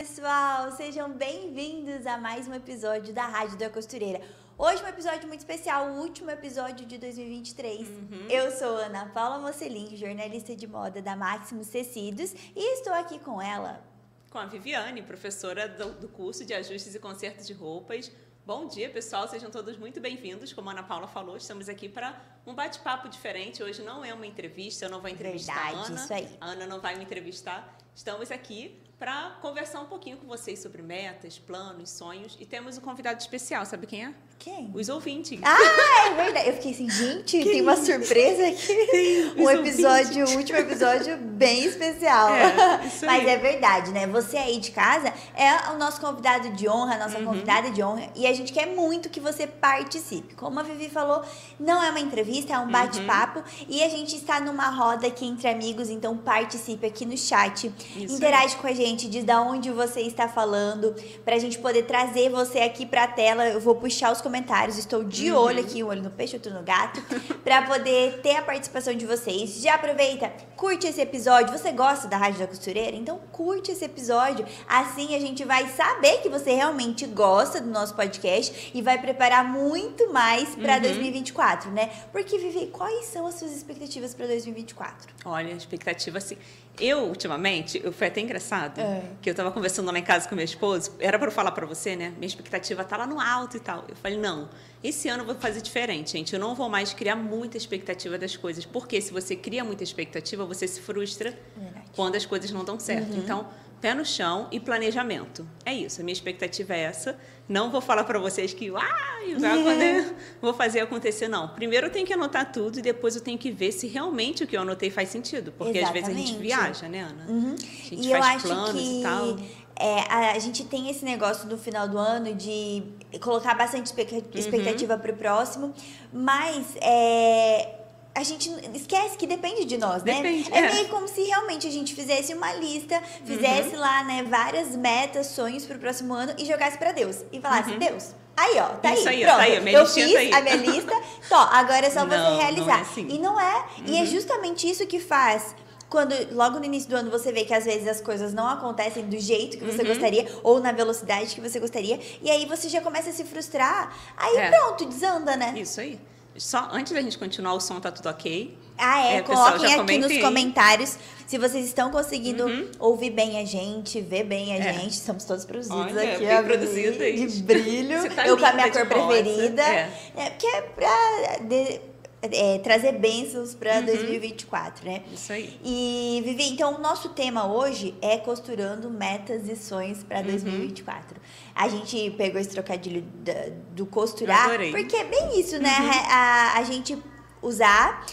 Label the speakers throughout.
Speaker 1: pessoal, sejam bem-vindos a mais um episódio da Rádio da Costureira. Hoje um episódio muito especial, o último episódio de 2023.
Speaker 2: Uhum.
Speaker 1: Eu sou Ana Paula Mocelin, jornalista de moda da Maximus Tecidos, e estou aqui com ela.
Speaker 2: Com a Viviane, professora do, do curso de ajustes e consertos de roupas. Bom dia, pessoal, sejam todos muito bem-vindos. Como a Ana Paula falou, estamos aqui para um bate-papo diferente. Hoje não é uma entrevista, eu não vou entrevistar
Speaker 1: Verdade,
Speaker 2: a Ana.
Speaker 1: isso aí.
Speaker 2: A Ana não vai me entrevistar. Estamos aqui para conversar um pouquinho com vocês sobre metas, planos, sonhos. E temos um convidado especial, sabe quem é?
Speaker 1: Quem?
Speaker 2: Os ouvintes.
Speaker 1: Ah, é verdade. Eu fiquei assim, gente, tem uma surpresa aqui. Um episódio, o último episódio bem especial.
Speaker 2: É, isso
Speaker 1: Mas é verdade, né? Você aí de casa é o nosso convidado de honra, a nossa
Speaker 2: Uhum.
Speaker 1: convidada de honra. E a gente quer muito que você participe. Como a Vivi falou, não é uma entrevista, é
Speaker 2: Uhum.
Speaker 1: um bate-papo. E a gente está numa roda aqui entre amigos, então participe aqui no chat.
Speaker 2: Isso
Speaker 1: interage com a gente, diz da onde você está falando, pra gente poder trazer você aqui pra tela. Eu vou puxar os comentários, estou de
Speaker 2: Uhum.
Speaker 1: olho aqui, um olho no peixe, outro no gato, pra poder ter a participação de vocês. Já aproveita, curte esse episódio. Você gosta da Rádio da Costureira? Então curte esse episódio. Assim a gente vai saber que você realmente gosta do nosso podcast e vai preparar muito mais pra
Speaker 2: Uhum.
Speaker 1: 2024, né? Porque, Vivi, quais são as suas expectativas pra 2024?
Speaker 2: Olha, a expectativa assim. Eu, ultimamente, eu, foi até engraçado,
Speaker 1: É.
Speaker 2: que eu tava conversando lá em casa com meu esposo, era para eu falar para você, né? Minha expectativa tá lá no alto e tal. Eu falei, não, esse ano eu vou fazer diferente, gente. Eu não vou mais criar muita expectativa das coisas. Porque se você cria muita expectativa, você se frustra
Speaker 1: Verdade.
Speaker 2: quando as coisas não dão certo. Então, pé no chão e planejamento. É isso, a minha expectativa é essa. Não vou falar para vocês que, ai, vai acontecer, vou fazer acontecer, não. Primeiro eu tenho que anotar tudo e depois eu tenho que ver se realmente o que eu anotei faz sentido. Porque às vezes a gente
Speaker 1: Exatamente.
Speaker 2: viaja, né, Ana?
Speaker 1: Uhum.
Speaker 2: A gente
Speaker 1: e
Speaker 2: faz planos
Speaker 1: que
Speaker 2: e tal.
Speaker 1: é, a, a gente tem esse negócio do final do ano de colocar bastante
Speaker 2: Uhum.
Speaker 1: expectativa para o próximo, mas é, a gente esquece que depende de nós, né?
Speaker 2: Depende,
Speaker 1: é,
Speaker 2: é.
Speaker 1: meio como se realmente a gente fizesse uma lista, fizesse
Speaker 2: Uhum.
Speaker 1: lá, né, várias metas, sonhos para o próximo ano e jogasse para Deus. E falasse, Deus, aí ó, tá
Speaker 2: Uhum. Isso
Speaker 1: aí,
Speaker 2: aí,
Speaker 1: pronto.
Speaker 2: tá aí, a minha
Speaker 1: eu fiz
Speaker 2: tá aí.
Speaker 1: a minha lista, tó, agora é só
Speaker 2: Não,
Speaker 1: você
Speaker 2: é
Speaker 1: realizar.
Speaker 2: assim.
Speaker 1: E não é. E é justamente isso que faz quando logo no início do ano você vê que às vezes as coisas não acontecem do jeito que
Speaker 2: Uhum.
Speaker 1: você gostaria ou na velocidade que você gostaria, e aí você já começa a se frustrar. Aí
Speaker 2: É.
Speaker 1: pronto, desanda, né?
Speaker 2: Isso aí. Só antes da gente continuar, o som tá tudo ok.
Speaker 1: Ah, é,
Speaker 2: É,
Speaker 1: coloquem aqui nos comentários se vocês estão conseguindo
Speaker 2: Uhum.
Speaker 1: ouvir bem a gente, ver bem a
Speaker 2: É.
Speaker 1: gente. Estamos todos produzidos
Speaker 2: Olha,
Speaker 1: aqui,
Speaker 2: bem produzidos.
Speaker 1: de brilho.
Speaker 2: Tá
Speaker 1: Eu com a
Speaker 2: linda
Speaker 1: minha cor
Speaker 2: rosa.
Speaker 1: preferida.
Speaker 2: É.
Speaker 1: É, porque é pra de- é, trazer bênçãos pra
Speaker 2: Uhum.
Speaker 1: 2024, né?
Speaker 2: Isso aí.
Speaker 1: E, Vivi, então o nosso tema hoje é costurando metas e sonhos
Speaker 2: Uhum.
Speaker 1: para 2024. A gente pegou esse trocadilho da- do costurar,
Speaker 2: adorei. Uhum.
Speaker 1: porque é bem isso, né? A, a gente usar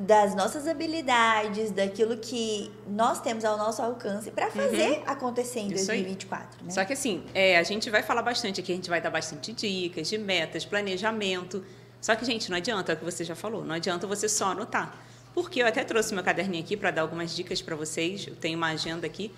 Speaker 1: das nossas habilidades, daquilo que nós temos ao nosso alcance para fazer acontecer em
Speaker 2: Uhum. Isso aí.
Speaker 1: 2024, né?
Speaker 2: Só que assim, é, a gente vai falar bastante aqui, a gente vai dar bastante dicas de metas, planejamento. Só que, gente, não adianta, é o que você já falou, não adianta você só anotar. Porque eu até trouxe meu caderninho aqui para dar algumas dicas para vocês, eu tenho uma agenda aqui.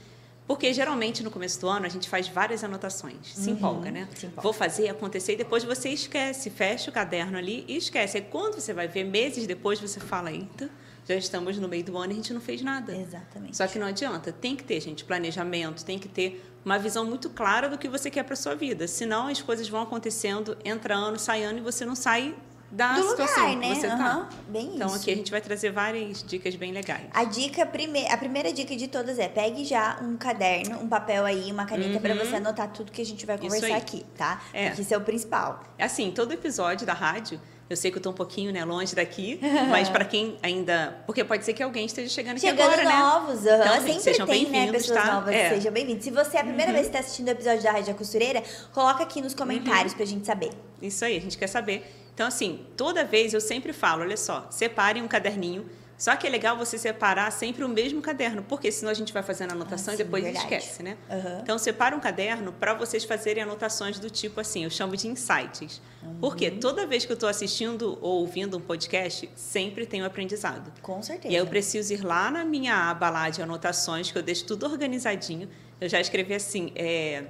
Speaker 2: Porque geralmente no começo do ano a gente faz várias anotações, se empolga, né?
Speaker 1: Uhum. se empolga.
Speaker 2: Vou fazer acontecer e depois você esquece, fecha o caderno ali e esquece. Aí quando você vai ver meses depois, você fala, eita, já estamos no meio do ano e a gente não fez nada.
Speaker 1: Exatamente.
Speaker 2: Só que não adianta, tem que ter, gente, planejamento, tem que ter uma visão muito clara do que você quer para sua vida. Senão as coisas vão acontecendo, entra ano, sai ano e você não sai da
Speaker 1: Do
Speaker 2: situação
Speaker 1: lugar, né?
Speaker 2: que você
Speaker 1: Aham,
Speaker 2: tá.
Speaker 1: bem
Speaker 2: Então
Speaker 1: isso.
Speaker 2: aqui a gente vai trazer várias dicas bem legais.
Speaker 1: A dica prime... a primeira dica de todas é pegue já um caderno, um papel aí, uma caneta pra você anotar tudo que a gente vai
Speaker 2: Uhum.
Speaker 1: Conversar aqui, tá?
Speaker 2: É.
Speaker 1: Porque isso é o principal.
Speaker 2: Assim, todo episódio da rádio, eu sei que eu tô um pouquinho né, longe daqui, mas para quem ainda. Porque pode ser que alguém esteja chegando aqui
Speaker 1: Chegando
Speaker 2: agora, né?
Speaker 1: novos, aham.
Speaker 2: Então, gente,
Speaker 1: sempre
Speaker 2: sejam
Speaker 1: tem, né, pessoas
Speaker 2: tá?
Speaker 1: novas,
Speaker 2: É.
Speaker 1: sejam bem-vindos. Se você é a primeira vez que está assistindo o episódio da Rádio da Costureira, coloca aqui
Speaker 2: Uhum.
Speaker 1: nos comentários pra gente saber.
Speaker 2: Isso aí, a gente quer saber. Então, assim, toda vez eu sempre falo, olha só, separem um caderninho. Só que é legal você separar sempre o mesmo caderno, porque senão a gente vai fazendo anotação
Speaker 1: Ah,
Speaker 2: e
Speaker 1: sim,
Speaker 2: depois
Speaker 1: verdade.
Speaker 2: esquece, né?
Speaker 1: Aham.
Speaker 2: Então, separa um caderno para vocês fazerem anotações do tipo assim, eu chamo de insights. Porque
Speaker 1: Uhum.
Speaker 2: toda vez que eu estou assistindo ou ouvindo um podcast, sempre um aprendizado.
Speaker 1: Com certeza.
Speaker 2: E aí eu preciso ir lá na minha aba lá de anotações, que eu deixo tudo organizadinho. Eu já escrevi assim, é,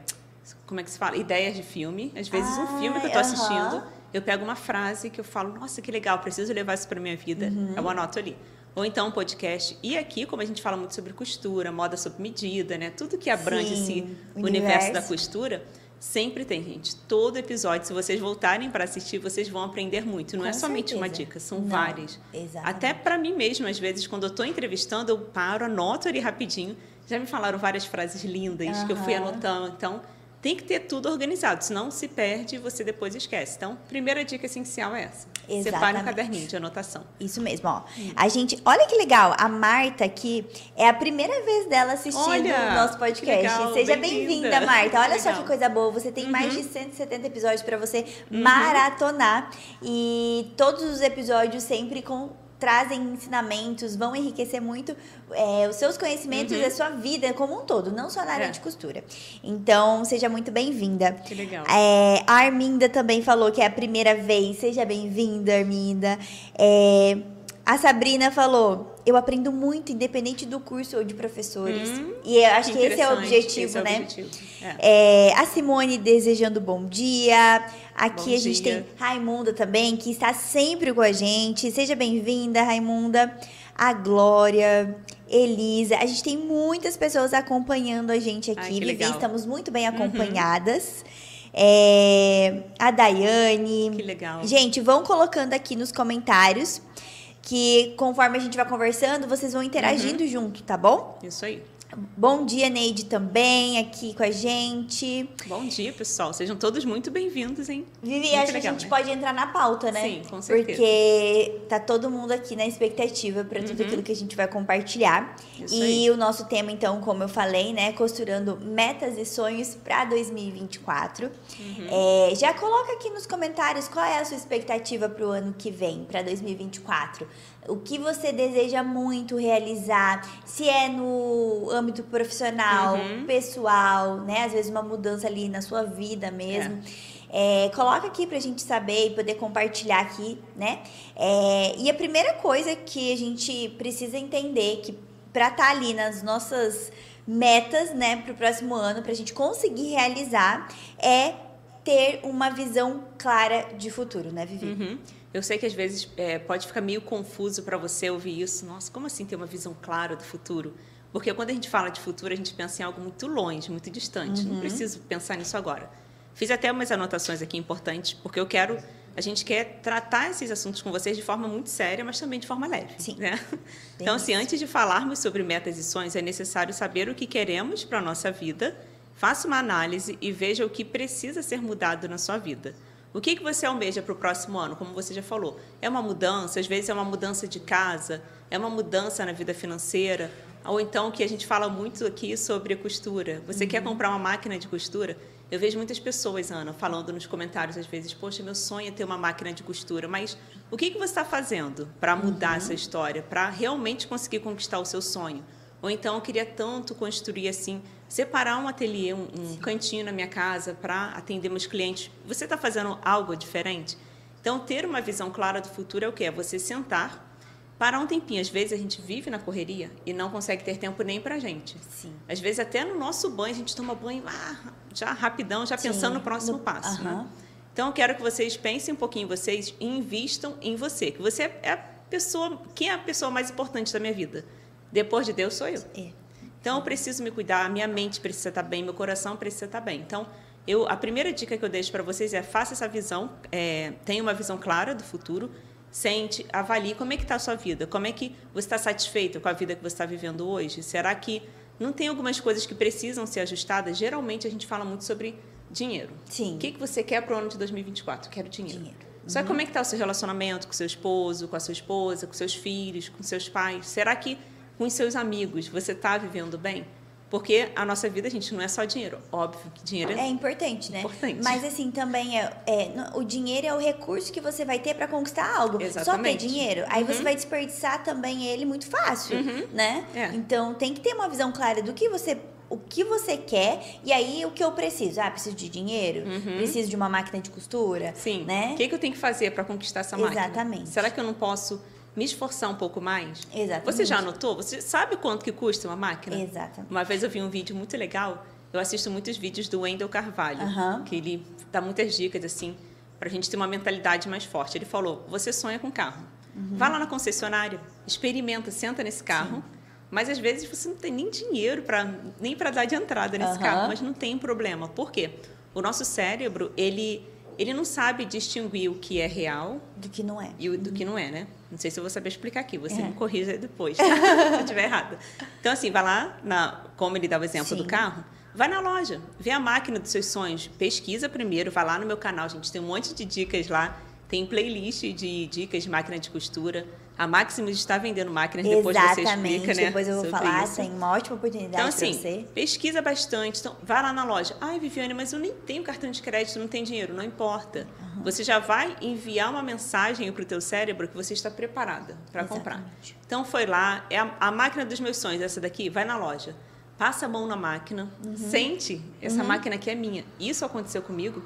Speaker 2: como é que se fala? Ideias de filme. Às vezes um filme que eu estou
Speaker 1: aham.
Speaker 2: assistindo, eu pego uma frase que eu falo, nossa, que legal, preciso levar isso para minha vida.
Speaker 1: Uhum.
Speaker 2: Eu anoto ali. ou então um podcast. E aqui, como a gente fala muito sobre costura, moda sob medida, né? Tudo que abrange
Speaker 1: Sim,
Speaker 2: esse
Speaker 1: universo.
Speaker 2: universo da costura, sempre tem, gente. Todo episódio, se vocês voltarem para assistir, vocês vão aprender muito. Não
Speaker 1: Com
Speaker 2: é somente uma dica, são
Speaker 1: Não,
Speaker 2: várias.
Speaker 1: exatamente.
Speaker 2: Até para mim mesma, às vezes, quando eu estou entrevistando, eu paro, anoto ali rapidinho. Já me falaram várias frases lindas que eu fui anotando. Então, tem que ter tudo organizado, senão se perde e você depois esquece. Então, primeira dica essencial é essa. Separe um
Speaker 1: Exatamente.
Speaker 2: caderninho de anotação.
Speaker 1: Isso mesmo, ó. A gente, olha que legal, a Marta aqui é a primeira vez dela assistindo
Speaker 2: Olha,
Speaker 1: o nosso podcast.
Speaker 2: legal,
Speaker 1: Seja
Speaker 2: bem-vinda.
Speaker 1: bem-vinda, Marta. Olha
Speaker 2: Que
Speaker 1: só que coisa boa. Você tem mais de 170 episódios para você maratonar e todos os episódios sempre com trazem ensinamentos, vão enriquecer muito é, os seus conhecimentos e a sua vida como um todo, não só na área
Speaker 2: É.
Speaker 1: de costura. Então, seja muito bem-vinda.
Speaker 2: Que legal.
Speaker 1: É, a Arminda também falou que é a primeira vez. Seja bem-vinda, Arminda. É, a Sabrina falou: eu aprendo muito, independente do curso ou de professores.
Speaker 2: Hum,
Speaker 1: e eu acho que, esse é o objetivo,
Speaker 2: esse é o
Speaker 1: né?
Speaker 2: objetivo. É.
Speaker 1: É, a Simone desejando bom dia. Aqui
Speaker 2: Bom
Speaker 1: a gente
Speaker 2: dia.
Speaker 1: tem Raimunda também, que está sempre com a gente. Seja bem-vinda, Raimunda. A Glória, Elisa. A gente tem muitas pessoas acompanhando a gente aqui.
Speaker 2: Ai,
Speaker 1: Vivi,
Speaker 2: legal. Uhum.
Speaker 1: estamos muito bem acompanhadas. É, a Daiane.
Speaker 2: Que legal.
Speaker 1: Gente, vão colocando aqui nos comentários que conforme a gente vai conversando, vocês vão interagindo
Speaker 2: Uhum.
Speaker 1: junto, tá bom?
Speaker 2: Isso aí.
Speaker 1: Bom dia, Neide, também aqui com a gente.
Speaker 2: Bom dia, pessoal. Sejam todos muito bem-vindos, hein?
Speaker 1: Vivi, acho que a gente
Speaker 2: né?
Speaker 1: pode entrar na pauta, né?
Speaker 2: Sim, com certeza.
Speaker 1: Porque tá todo mundo aqui na expectativa para tudo aquilo que a gente vai compartilhar.
Speaker 2: Uhum. Isso
Speaker 1: e
Speaker 2: aí.
Speaker 1: o nosso tema, então, como eu falei, né? Costurando metas e sonhos para 2024.
Speaker 2: Uhum.
Speaker 1: É, já coloca aqui nos comentários qual é a sua expectativa para o ano que vem, para 2024. O que você deseja muito realizar, se é no âmbito profissional,
Speaker 2: Uhum.
Speaker 1: pessoal, né? Às vezes uma mudança ali na sua vida mesmo. É, coloca aqui pra gente saber e poder compartilhar aqui, né? É, e a primeira coisa que a gente precisa entender que pra estar ali nas nossas metas, né, pro próximo ano, pra gente conseguir realizar, é ter uma visão clara de futuro, né, Vivi?
Speaker 2: Uhum. Eu sei que às vezes é, pode ficar meio confuso para você ouvir isso. Nossa, como assim ter uma visão clara do futuro? Porque quando a gente fala de futuro, a gente pensa em algo muito longe, muito distante.
Speaker 1: Uhum.
Speaker 2: Não preciso pensar nisso agora. Fiz até umas anotações aqui importantes, porque eu quero. A gente quer tratar esses assuntos com vocês de forma muito séria, mas também de forma leve.
Speaker 1: Sim.
Speaker 2: Né? Então, assim,
Speaker 1: isso.
Speaker 2: antes de falarmos sobre metas e sonhos, é necessário saber o que queremos para a nossa vida, faça uma análise e veja o que precisa ser mudado na sua vida. O que, que você almeja para o próximo ano? Como você já falou, é uma mudança, às vezes é uma mudança de casa, é uma mudança na vida financeira, ou então que a gente fala muito aqui sobre a costura. Você quer comprar uma máquina de costura? Eu vejo muitas pessoas, Ana, falando nos comentários às vezes, poxa, meu sonho é ter uma máquina de costura, mas o que, que você está fazendo para mudar essa história, para realmente conseguir conquistar o seu sonho? Ou então eu queria tanto construir assim, separar um ateliê, um, um cantinho na minha casa para atender meus clientes. Você está fazendo algo diferente? Então, ter uma visão clara do futuro é o quê? É você sentar, parar um tempinho. Às vezes a gente vive na correria e não consegue ter tempo nem para gente.
Speaker 1: Sim.
Speaker 2: Às vezes até no nosso banho a gente toma banho ah, já rapidão, já pensando no próximo
Speaker 1: no-
Speaker 2: passo. né?
Speaker 1: aham.
Speaker 2: Então eu quero que vocês pensem um pouquinho em vocês e invistam em você, que você é a pessoa, quem é a pessoa mais importante da minha vida? Depois de Deus sou eu.
Speaker 1: É.
Speaker 2: Então eu preciso me cuidar, minha mente precisa estar bem, meu coração precisa estar bem. Então eu, a primeira dica que eu deixo para vocês é faça essa visão, é, tenha uma visão clara do futuro, sente, avalie como é que está a sua vida, como é que você está satisfeito com a vida que você está vivendo hoje. Será que não tem algumas coisas que precisam ser ajustadas? Geralmente a gente fala muito sobre dinheiro.
Speaker 1: Sim.
Speaker 2: O que, que você quer para o ano de 2024? Quero dinheiro.
Speaker 1: Dinheiro.
Speaker 2: Só que como é que está o seu relacionamento com seu esposo, com a sua esposa, com seus filhos, com seus pais? Será que com os seus amigos você está vivendo bem? Porque a nossa vida, gente, não é só dinheiro. Óbvio que dinheiro
Speaker 1: É importante, né?
Speaker 2: Importante.
Speaker 1: Mas assim, também é, é, o dinheiro é o recurso que você vai ter pra conquistar algo. Só ter
Speaker 2: Exatamente.
Speaker 1: dinheiro, aí você
Speaker 2: Uhum.
Speaker 1: vai desperdiçar também ele muito fácil, né?
Speaker 2: É.
Speaker 1: Então tem que ter uma visão clara do que você o que você quer e aí o que eu preciso. Ah, preciso de dinheiro, preciso de uma máquina de costura,
Speaker 2: Uhum. Sim.
Speaker 1: né?
Speaker 2: O que, que eu tenho que fazer para conquistar essa máquina?
Speaker 1: Exatamente.
Speaker 2: Será que eu não posso me esforçar um pouco mais?
Speaker 1: Exatamente.
Speaker 2: Você já anotou? Você sabe quanto que custa uma máquina?
Speaker 1: Exatamente.
Speaker 2: Uma vez eu vi um vídeo muito legal. Eu assisto muitos vídeos do Wendel Carvalho,
Speaker 1: Aham.
Speaker 2: que ele dá muitas dicas assim para a gente ter uma mentalidade mais forte. Ele falou: você sonha com carro,
Speaker 1: Uhum.
Speaker 2: vá lá na concessionária, experimenta, senta nesse carro. Sim. Mas às vezes você não tem nem dinheiro para nem para dar de entrada nesse uhum. carro, mas não tem problema. Por quê? O nosso cérebro, ele ele não sabe distinguir o que é real
Speaker 1: do que não é.
Speaker 2: E o, do que não é, né? Não sei se eu vou saber explicar aqui, você é. me corrija depois, se eu estiver errada. Então, assim, vai lá, na, como ele dá o exemplo Sim. do carro, vai na loja, vê a máquina dos seus sonhos, pesquisa primeiro, vai lá no meu canal, gente, tem um monte de dicas lá, tem playlist de dicas de máquina de costura, a Maximus está vendendo máquinas, depois você explica, né?
Speaker 1: Depois eu vou falar, isso. tem uma ótima oportunidade
Speaker 2: então, assim,
Speaker 1: você.
Speaker 2: pesquisa bastante. Então, vai lá na loja. Ai, Viviane, mas eu nem tenho cartão de crédito, não tenho dinheiro. Não importa. Uhum. Você já vai enviar uma mensagem para o teu cérebro que você está preparada para comprar. Então, foi lá, é a, a, máquina dos meus sonhos, essa daqui, vai na loja. Passa a mão na máquina, uhum. sente, essa uhum. máquina aqui é minha. Isso aconteceu comigo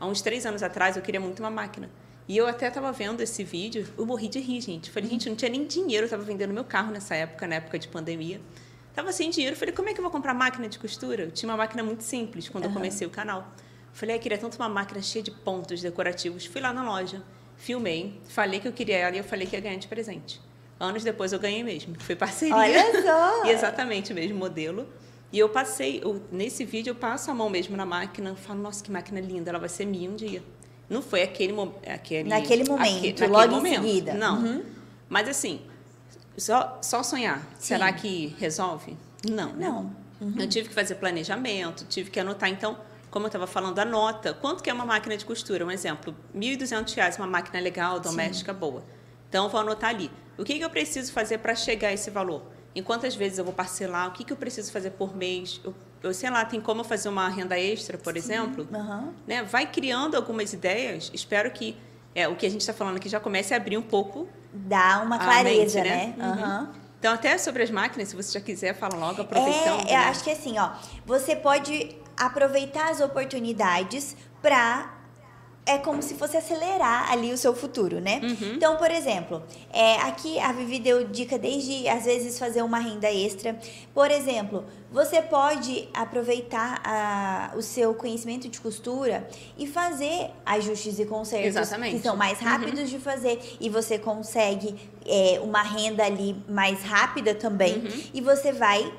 Speaker 2: há uns três anos atrás, eu queria muito uma máquina. E eu até estava vendo esse vídeo, eu morri de rir, gente. Falei, gente, não tinha nem dinheiro, eu estava vendendo meu carro nessa época, na época de pandemia. Tava sem dinheiro, falei, como é que eu vou comprar máquina de costura? Eu tinha uma máquina muito simples quando uhum. eu comecei o canal. Falei, eu queria tanto uma máquina cheia de pontos decorativos. Fui lá na loja, filmei, falei que eu queria ela e eu falei que ia ganhar de presente. Anos depois eu ganhei mesmo, foi parceria.
Speaker 1: Olha só!
Speaker 2: e exatamente o mesmo modelo. E eu passei, eu, nesse vídeo eu passo a mão mesmo na máquina, falo, nossa, que máquina linda, ela vai ser minha um dia. Não foi aquele, aquele
Speaker 1: naquele momento, logo naquele momento. em seguida.
Speaker 2: Não. Uhum. Mas assim, só, só sonhar, Sim. será que resolve? Não, né?
Speaker 1: Não.
Speaker 2: Uhum. Eu tive que fazer planejamento, tive que anotar. Então, como eu estava falando, anota. Quanto que é uma máquina de costura? Um exemplo, R$ 1.200, uma máquina legal, doméstica, Sim. boa. Então, eu vou anotar ali. O que, que eu preciso fazer para chegar a esse valor? Em quantas vezes eu vou parcelar? O que, que eu preciso fazer por mês? Eu eu sei lá, tem como fazer uma renda extra, por Sim. exemplo.
Speaker 1: Uhum.
Speaker 2: Né? Vai criando algumas ideias. Espero que é, o que a gente está falando aqui já comece a abrir um pouco.
Speaker 1: Dá uma clareza, mente, né? né?
Speaker 2: Uhum. Então, até sobre as máquinas, se você já quiser, fala logo, aproveitando.
Speaker 1: É, eu né? acho que assim, ó, você pode aproveitar as oportunidades para é como se fosse acelerar ali o seu futuro, né? Uhum. Então, por exemplo, é, aqui a Vivi deu dica desde, às vezes, fazer uma renda extra. Por exemplo, você pode aproveitar a, o seu conhecimento de costura e fazer ajustes e consertos
Speaker 2: Exatamente.
Speaker 1: que são mais uhum. rápidos uhum. de fazer. E você consegue é, uma renda ali mais rápida também. Uhum. E você vai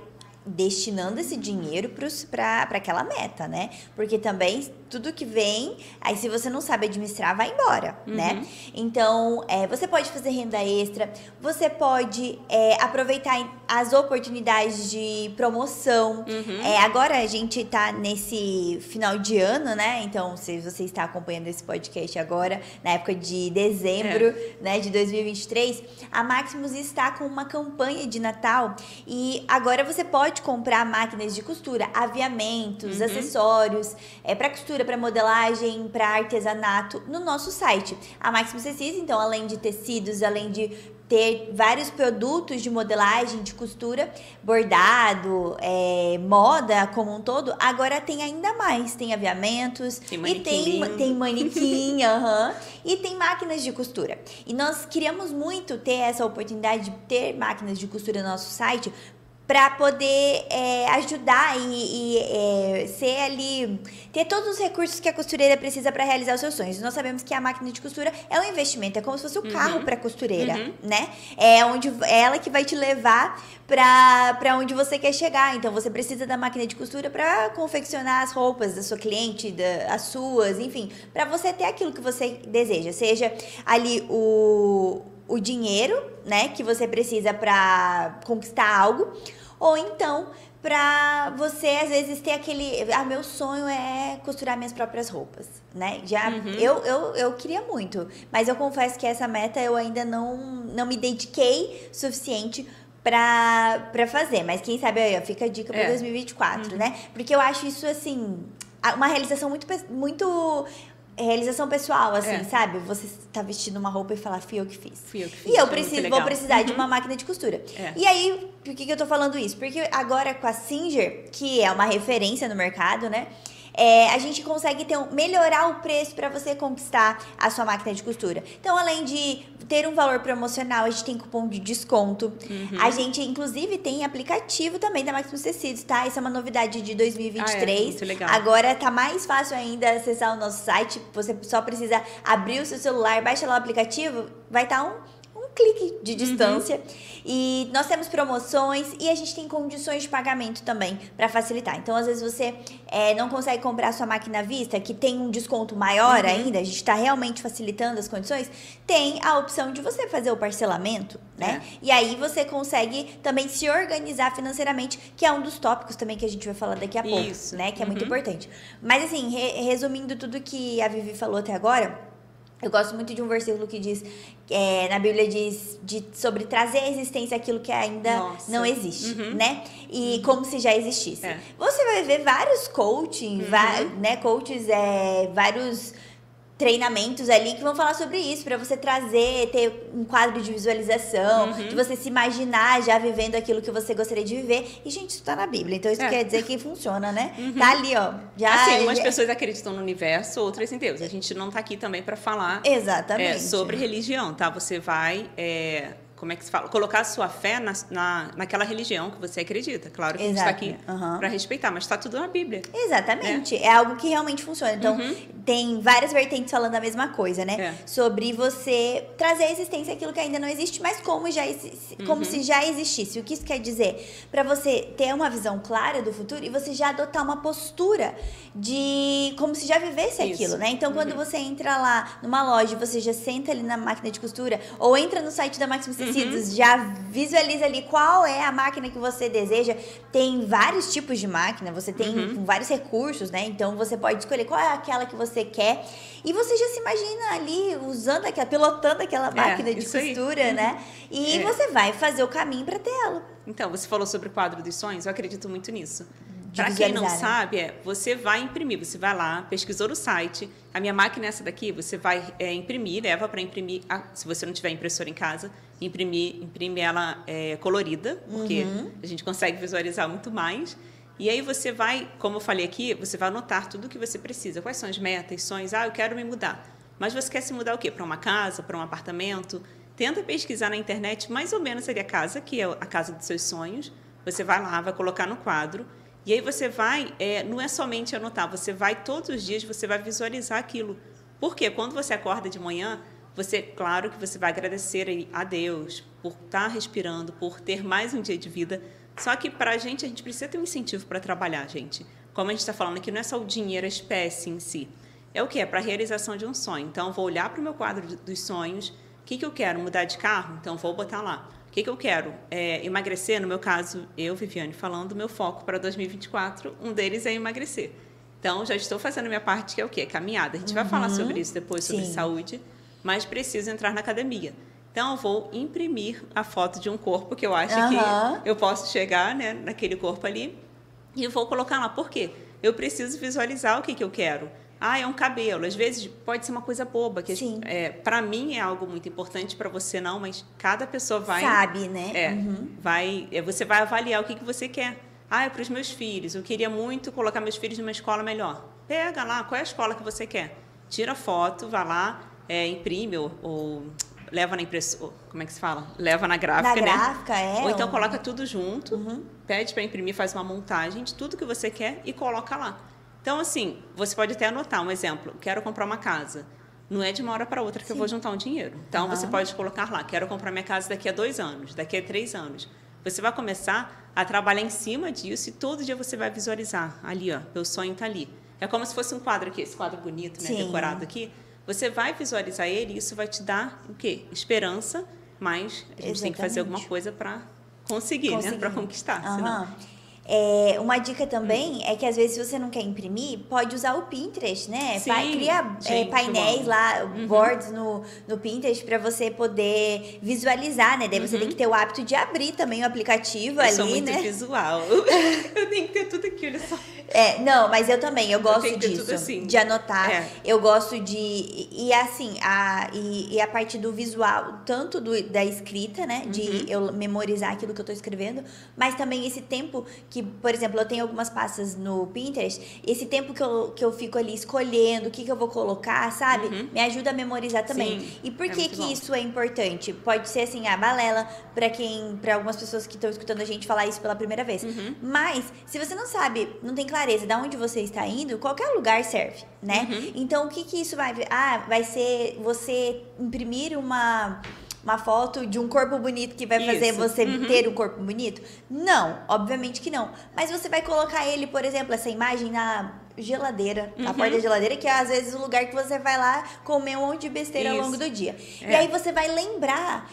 Speaker 1: destinando esse dinheiro para aquela meta, né? Porque também tudo que vem, aí se você não sabe administrar, vai embora, uhum. né? Então, é, você pode fazer renda extra, você pode é, aproveitar as oportunidades de promoção. Uhum. É, agora a gente tá nesse final de ano, né? Então, se você está acompanhando esse podcast agora, na época de dezembro, é. né, de 2023, a Maximus está com uma campanha de Natal e agora você pode comprar máquinas de costura, aviamentos, uhum. acessórios, é para costura para modelagem, para artesanato no nosso site. A Maximus Tecidos, então, além de tecidos, além de ter vários produtos de modelagem, de costura, bordado, é, moda como um todo, agora tem ainda mais. Tem aviamentos,
Speaker 2: tem
Speaker 1: e tem, tem manequim, uhum, e tem máquinas de costura. E nós queríamos muito ter essa oportunidade de ter máquinas de costura no nosso site, para poder é, ajudar e, e é, ser ali ter todos os recursos que a costureira precisa para realizar os seus sonhos. Nós sabemos que a máquina de costura é um investimento, é como se fosse o um carro uhum. para a costureira, uhum. né? É onde é ela que vai te levar para onde você quer chegar. Então você precisa da máquina de costura para confeccionar as roupas da sua cliente, da, as suas, enfim, para você ter aquilo que você deseja, seja ali o o dinheiro, né, que você precisa para conquistar algo, ou então para você às vezes ter aquele, ah, meu sonho é costurar minhas próprias roupas, né? Já uhum. eu, eu, eu queria muito, mas eu confesso que essa meta eu ainda não não me dediquei suficiente para fazer, mas quem sabe aí, fica a dica para é. 2024, uhum. né? Porque eu acho isso assim, uma realização muito muito realização pessoal, assim, é. sabe? Você tá vestindo uma roupa e falar, fui eu que fiz.
Speaker 2: Fui eu que fiz.
Speaker 1: E eu preciso, vou precisar uhum. de uma máquina de costura. É. E aí, por que, que eu tô falando isso? Porque agora com a Singer, que é uma referência no mercado, né? é, a gente consegue ter um, melhorar o preço para você conquistar a sua máquina de costura. Então, além de ter um valor promocional, a gente tem cupom de desconto. Uhum. A gente, inclusive, tem aplicativo também da Maximus Tecidos, tá? Isso é uma novidade de 2023. Ah, é,
Speaker 2: muito legal.
Speaker 1: Agora tá mais fácil ainda acessar o nosso site. Você só precisa abrir o seu celular, baixa lá o aplicativo, vai estar tá um clique de distância. E nós temos promoções e a gente tem condições de pagamento também para facilitar. Então, às vezes você é, não consegue comprar sua máquina à vista, que tem um desconto maior
Speaker 2: Uhum.
Speaker 1: ainda, a gente está realmente facilitando as condições, tem a opção de você fazer o parcelamento, né?
Speaker 2: É.
Speaker 1: E aí você consegue também se organizar financeiramente, que é um dos tópicos também que a gente vai falar daqui a pouco,
Speaker 2: Isso.
Speaker 1: né? Que é muito
Speaker 2: Uhum.
Speaker 1: importante. Mas assim, re- resumindo tudo que a Vivi falou até agora, eu gosto muito de um versículo que diz, é, na Bíblia diz de, sobre trazer à existência aquilo que ainda
Speaker 2: Nossa.
Speaker 1: não existe,
Speaker 2: Uhum.
Speaker 1: né? E como se já existisse.
Speaker 2: É.
Speaker 1: Você vai ver vários coaching, va- né? Coaches, é, vários treinamentos ali que vão falar sobre isso, para você trazer, ter um quadro de visualização,
Speaker 2: Uhum.
Speaker 1: de você se imaginar já vivendo aquilo que você gostaria de viver. E, gente, isso tá na Bíblia, então isso
Speaker 2: É.
Speaker 1: quer dizer que funciona, né? Tá ali, ó. Já,
Speaker 2: assim, umas
Speaker 1: já-
Speaker 2: pessoas acreditam no universo, outras em Deus. A gente não tá aqui também para falar
Speaker 1: Exatamente.
Speaker 2: é, sobre religião, tá? Você vai, é, como é que se fala? Colocar a sua fé na, na, naquela religião que você acredita. Claro que a gente está aqui
Speaker 1: Aham.
Speaker 2: para respeitar, mas está tudo na Bíblia.
Speaker 1: Exatamente. É. algo que realmente funciona. Então, tem várias vertentes falando a mesma coisa, né?
Speaker 2: É.
Speaker 1: Sobre você trazer à existência aquilo que ainda não existe, mas como, já, como se já existisse. O que isso quer dizer? Para você ter uma visão clara do futuro e você já adotar uma postura de como se já vivesse
Speaker 2: Isso.
Speaker 1: aquilo, né? Então, quando você entra lá numa loja e você já senta ali na máquina de costura, ou entra no site da Maximus Tecidos, já visualiza ali qual é a máquina que você deseja. Tem vários tipos de máquina, você tem com vários recursos, né? Então, você pode escolher qual é aquela que você quer. E você já se imagina ali usando aquela, pilotando aquela máquina de
Speaker 2: isso aí.
Speaker 1: costura, né? E
Speaker 2: É.
Speaker 1: você vai fazer o caminho para ela.
Speaker 2: Então, você falou sobre o quadro dos sonhos, eu acredito muito nisso. Para quem não
Speaker 1: né?
Speaker 2: sabe, é, você vai imprimir, você vai lá, pesquisou no site, a minha máquina é essa daqui, você vai é, imprimir, leva para imprimir, a- se você não tiver impressora em casa, imprimir, imprime ela é, colorida, porque
Speaker 1: Uhum.
Speaker 2: a gente consegue visualizar muito mais. E aí você vai, como eu falei aqui, você vai anotar tudo o que você precisa. Quais são as metas, sonhos? Ah, eu quero me mudar. Mas você quer se mudar o quê? Para uma casa, para um apartamento? Tenta pesquisar na internet mais ou menos ali a casa, que é a casa dos seus sonhos. Você vai lá, vai colocar no quadro. E aí você vai, é, não é somente anotar, você vai todos os dias, você vai visualizar aquilo. Porque quando você acorda de manhã, você, claro que você vai agradecer a Deus por estar respirando, por ter mais um dia de vida. Só que para a gente, a gente precisa ter um incentivo para trabalhar, gente. Como a gente está falando aqui, não é só o dinheiro, a espécie em si. É o que? É para a realização de um sonho. Então, vou olhar para o meu quadro dos sonhos. O que, que eu quero? Mudar de carro? Então, vou botar lá. O que, que eu quero? É, emagrecer? No meu caso, eu, Viviane, falando, meu foco para 2024, um deles é emagrecer. Então, já estou fazendo a minha parte, que é o quê? Caminhada. A gente vai falar sobre isso depois, sobre
Speaker 1: Sim.
Speaker 2: saúde, mas preciso entrar na academia. Então, eu vou imprimir a foto de um corpo que eu acho
Speaker 1: Aham.
Speaker 2: que eu posso chegar né, naquele corpo ali e vou colocar lá. Por quê? Eu preciso visualizar o que, que eu quero. Ah, é um cabelo. Às vezes pode ser uma coisa boba, que
Speaker 1: Sim.
Speaker 2: é, para mim é algo muito importante, para você não, mas cada pessoa vai
Speaker 1: Sabe, né?
Speaker 2: é,
Speaker 1: Uhum.
Speaker 2: vai, é, você vai avaliar o que, que você quer. Ah, é para os meus filhos. Eu queria muito colocar meus filhos numa escola melhor. Pega lá, qual é a escola que você quer? Tira foto, vai lá, é, imprime ou, ou leva na impressora. Como é que se fala? Leva na gráfica,
Speaker 1: Na
Speaker 2: né?
Speaker 1: gráfica, é.
Speaker 2: Ou então coloca tudo junto,
Speaker 1: Uhum.
Speaker 2: pede para imprimir, faz uma montagem de tudo que você quer e coloca lá. Então, assim, você pode até anotar um exemplo. Quero comprar uma casa. Não é de uma hora para outra que eu vou juntar um dinheiro. Então,
Speaker 1: Aham.
Speaker 2: você pode colocar lá. Quero comprar minha casa daqui a dois anos, daqui a três anos. Você vai começar a trabalhar em cima disso e todo dia você vai visualizar. Ali, ó, meu sonho está ali. É como se fosse um quadro aqui, esse quadro bonito, né,
Speaker 1: Sim.
Speaker 2: decorado aqui. Você vai visualizar ele e isso vai te dar o quê? Esperança, mas a gente tem que fazer
Speaker 1: Exatamente.
Speaker 2: alguma coisa para conseguir, né?
Speaker 1: Conseguir.
Speaker 2: Para conquistar.
Speaker 1: Aham.
Speaker 2: Senão...
Speaker 1: É, uma dica também é que às vezes se você não quer imprimir, pode usar o Pinterest, né?
Speaker 2: Sim,
Speaker 1: Cria é,
Speaker 2: gente,
Speaker 1: painéis
Speaker 2: eu amo.
Speaker 1: lá,
Speaker 2: Uhum.
Speaker 1: boards no, no Pinterest para você poder visualizar, né? Daí você tem que ter o hábito de abrir também o aplicativo
Speaker 2: Uhum. Eu
Speaker 1: ali,
Speaker 2: sou muito
Speaker 1: né?
Speaker 2: visual. eu tenho que ter tudo aqui, olha só.
Speaker 1: É, não, mas eu também, eu gosto
Speaker 2: ter
Speaker 1: disso.
Speaker 2: assim.
Speaker 1: De anotar.
Speaker 2: É.
Speaker 1: Eu gosto de. E, assim, a, e, e a parte do visual, tanto do, da escrita, né?
Speaker 2: Uhum.
Speaker 1: De eu memorizar aquilo que eu tô escrevendo, mas também esse tempo que, por exemplo, eu tenho algumas pastas no Pinterest, esse tempo que eu, que eu fico ali escolhendo o que, que eu vou colocar, sabe? Me ajuda a memorizar também.
Speaker 2: Uhum. Sim,
Speaker 1: e por
Speaker 2: é
Speaker 1: que
Speaker 2: muito
Speaker 1: que
Speaker 2: bom.
Speaker 1: isso é importante? Pode ser assim, a balela, pra quem, para algumas pessoas que estão escutando a gente falar isso pela primeira vez.
Speaker 2: Uhum.
Speaker 1: Mas, se você não sabe, não tem clareza de onde você está indo, qualquer lugar serve, né?
Speaker 2: Uhum.
Speaker 1: Então, o que que isso vai... Ah, vai ser você imprimir uma... uma foto de um corpo bonito que vai fazer
Speaker 2: Isso.
Speaker 1: você
Speaker 2: Uhum.
Speaker 1: ter um corpo bonito? Não, obviamente que não. Mas você vai colocar ele, por exemplo, essa imagem na geladeira, na
Speaker 2: Uhum.
Speaker 1: porta da geladeira, que é às vezes o lugar que você vai lá comer um monte de besteira ao
Speaker 2: Isso.
Speaker 1: longo do dia. E
Speaker 2: É.
Speaker 1: aí você vai lembrar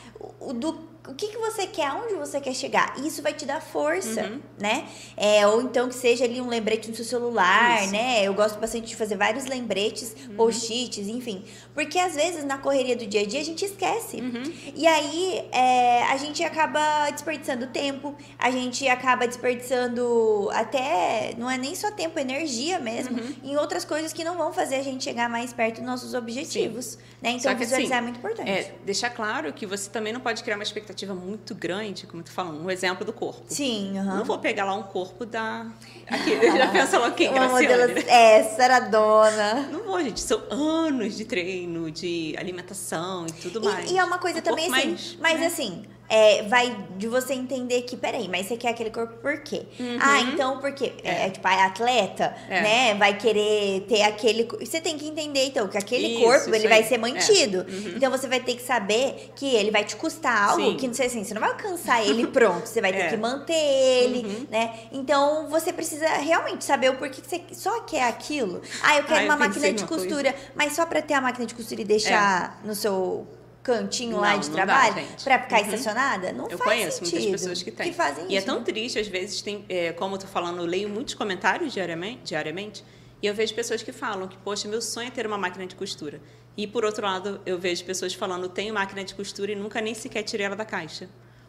Speaker 1: do o que, que você quer, aonde você quer chegar. E isso vai te dar força,
Speaker 2: Uhum.
Speaker 1: né? É, ou então que seja ali um lembrete no seu celular,
Speaker 2: Isso.
Speaker 1: né? Eu gosto bastante de fazer vários lembretes,
Speaker 2: Uhum.
Speaker 1: post-its, enfim. Porque às vezes na correria do dia a dia a gente esquece.
Speaker 2: Uhum.
Speaker 1: E aí é, a gente acaba desperdiçando tempo, a gente acaba desperdiçando até, não é nem só tempo, energia mesmo,
Speaker 2: Uhum.
Speaker 1: em outras coisas que não vão fazer a gente chegar mais perto dos nossos objetivos. Né? Então
Speaker 2: que,
Speaker 1: visualizar
Speaker 2: assim,
Speaker 1: é muito importante.
Speaker 2: É, deixar claro que você também não pode criar uma expectativa muito grande, como tu falando, um exemplo do corpo.
Speaker 1: Sim, aham.
Speaker 2: Não vou pegar lá um corpo da. Aqui, já pensa logo quem
Speaker 1: Uma
Speaker 2: Graciane,
Speaker 1: modelo,
Speaker 2: né?
Speaker 1: é, Saradona.
Speaker 2: Não vou, gente. São anos de treino, de alimentação e tudo mais.
Speaker 1: E, e é uma coisa
Speaker 2: Um
Speaker 1: também assim,
Speaker 2: mais,
Speaker 1: mas
Speaker 2: né?
Speaker 1: assim, é, vai de você entender que, peraí, mas você quer aquele corpo por quê? Ah, então por quê? É,
Speaker 2: É.
Speaker 1: tipo, a atleta,
Speaker 2: É.
Speaker 1: né, vai querer ter aquele. Você tem que entender, então, que aquele
Speaker 2: Isso,
Speaker 1: corpo
Speaker 2: isso
Speaker 1: ele vai
Speaker 2: aí.
Speaker 1: ser
Speaker 2: É.
Speaker 1: mantido.
Speaker 2: Uhum.
Speaker 1: Então você vai ter que saber que ele vai te custar algo
Speaker 2: Sim.
Speaker 1: que não sei assim, você não vai alcançar ele pronto, você vai ter
Speaker 2: É.
Speaker 1: que manter ele,
Speaker 2: Uhum.
Speaker 1: né? Então você precisa realmente saber o porquê que você só quer aquilo. Ah, eu quero
Speaker 2: Ah, eu
Speaker 1: uma máquina de
Speaker 2: numa coisa.
Speaker 1: costura, mas só pra ter a máquina de costura e deixar no seu cantinho lá
Speaker 2: É. Não,
Speaker 1: de
Speaker 2: não dá,
Speaker 1: trabalho pra ficar
Speaker 2: Uhum.
Speaker 1: estacionada? Não
Speaker 2: Eu
Speaker 1: faz
Speaker 2: conheço
Speaker 1: sentido.
Speaker 2: muitas pessoas que têm.
Speaker 1: Que fazem
Speaker 2: e é
Speaker 1: isso.
Speaker 2: tão
Speaker 1: né?
Speaker 2: triste, às vezes, tem, é, como eu tô falando, eu leio muitos comentários diariamente, diariamente, e eu vejo pessoas que falam que, poxa, meu sonho é ter uma máquina de costura. E, por outro lado, eu vejo pessoas falando, tenho máquina de costura e nunca nem sequer tirei ela da caixa.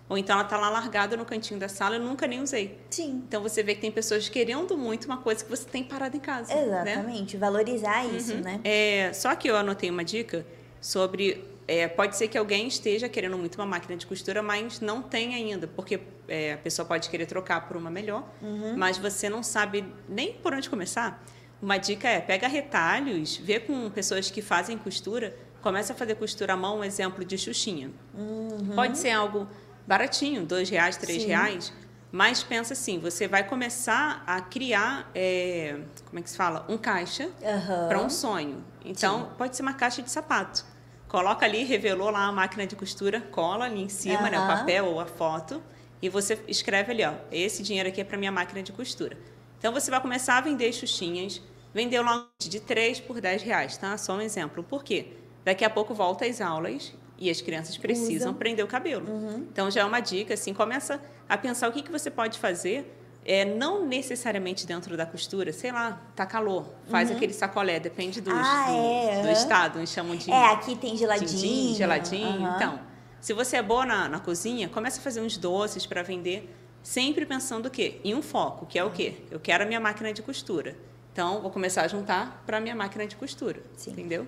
Speaker 2: Ou então ela tá lá largada no cantinho da sala e eu nunca nem usei.
Speaker 1: Sim.
Speaker 2: Então você vê que tem pessoas querendo muito uma coisa que você tem parado em casa. Né?
Speaker 1: Exatamente. Valorizar isso,
Speaker 2: Uhum.
Speaker 1: né?
Speaker 2: É, só que eu anotei uma dica sobre. é, pode ser que alguém esteja querendo muito uma máquina de costura, mas não tem ainda, porque é, a pessoa pode querer trocar por uma melhor,
Speaker 1: Uhum.
Speaker 2: mas você não sabe nem por onde começar. Uma dica é pega retalhos, vê com pessoas que fazem costura, começa a fazer costura à mão, um exemplo de xuxinha. Pode ser algo baratinho, dois reais, três
Speaker 1: Uhum. Sim.
Speaker 2: reais, mas pensa assim, você vai começar a criar, é, como é que se fala, um caixa
Speaker 1: Aham.
Speaker 2: para um sonho. Então, pode ser uma caixa de sapato. Coloca ali, revelou lá a máquina de costura, cola ali em cima, né, o papel ou a foto, e você escreve ali, ó, esse dinheiro aqui é para minha máquina de costura. Então, você vai começar a vender xuxinhas, vender lá de 3 por 10 reais, tá? Só um exemplo. Por quê? Daqui a pouco volta às aulas e as crianças precisam
Speaker 1: Usam.
Speaker 2: prender o cabelo. Então, já é uma dica, assim, começa a pensar o que, que você pode fazer é, não necessariamente dentro da costura, sei lá, tá calor, faz aquele sacolé, depende dos-
Speaker 1: Ah,
Speaker 2: do,
Speaker 1: é,
Speaker 2: do estado, uns chamam de
Speaker 1: É, aqui tem geladinho.
Speaker 2: geladinho.
Speaker 1: aham.
Speaker 2: Então, se você é boa na, na cozinha, começa a fazer uns doces para vender, sempre pensando o quê? Em um foco, que é o quê? Eu quero a minha máquina de costura. Então, vou começar a juntar para a minha máquina de costura,
Speaker 1: Sim.
Speaker 2: entendeu?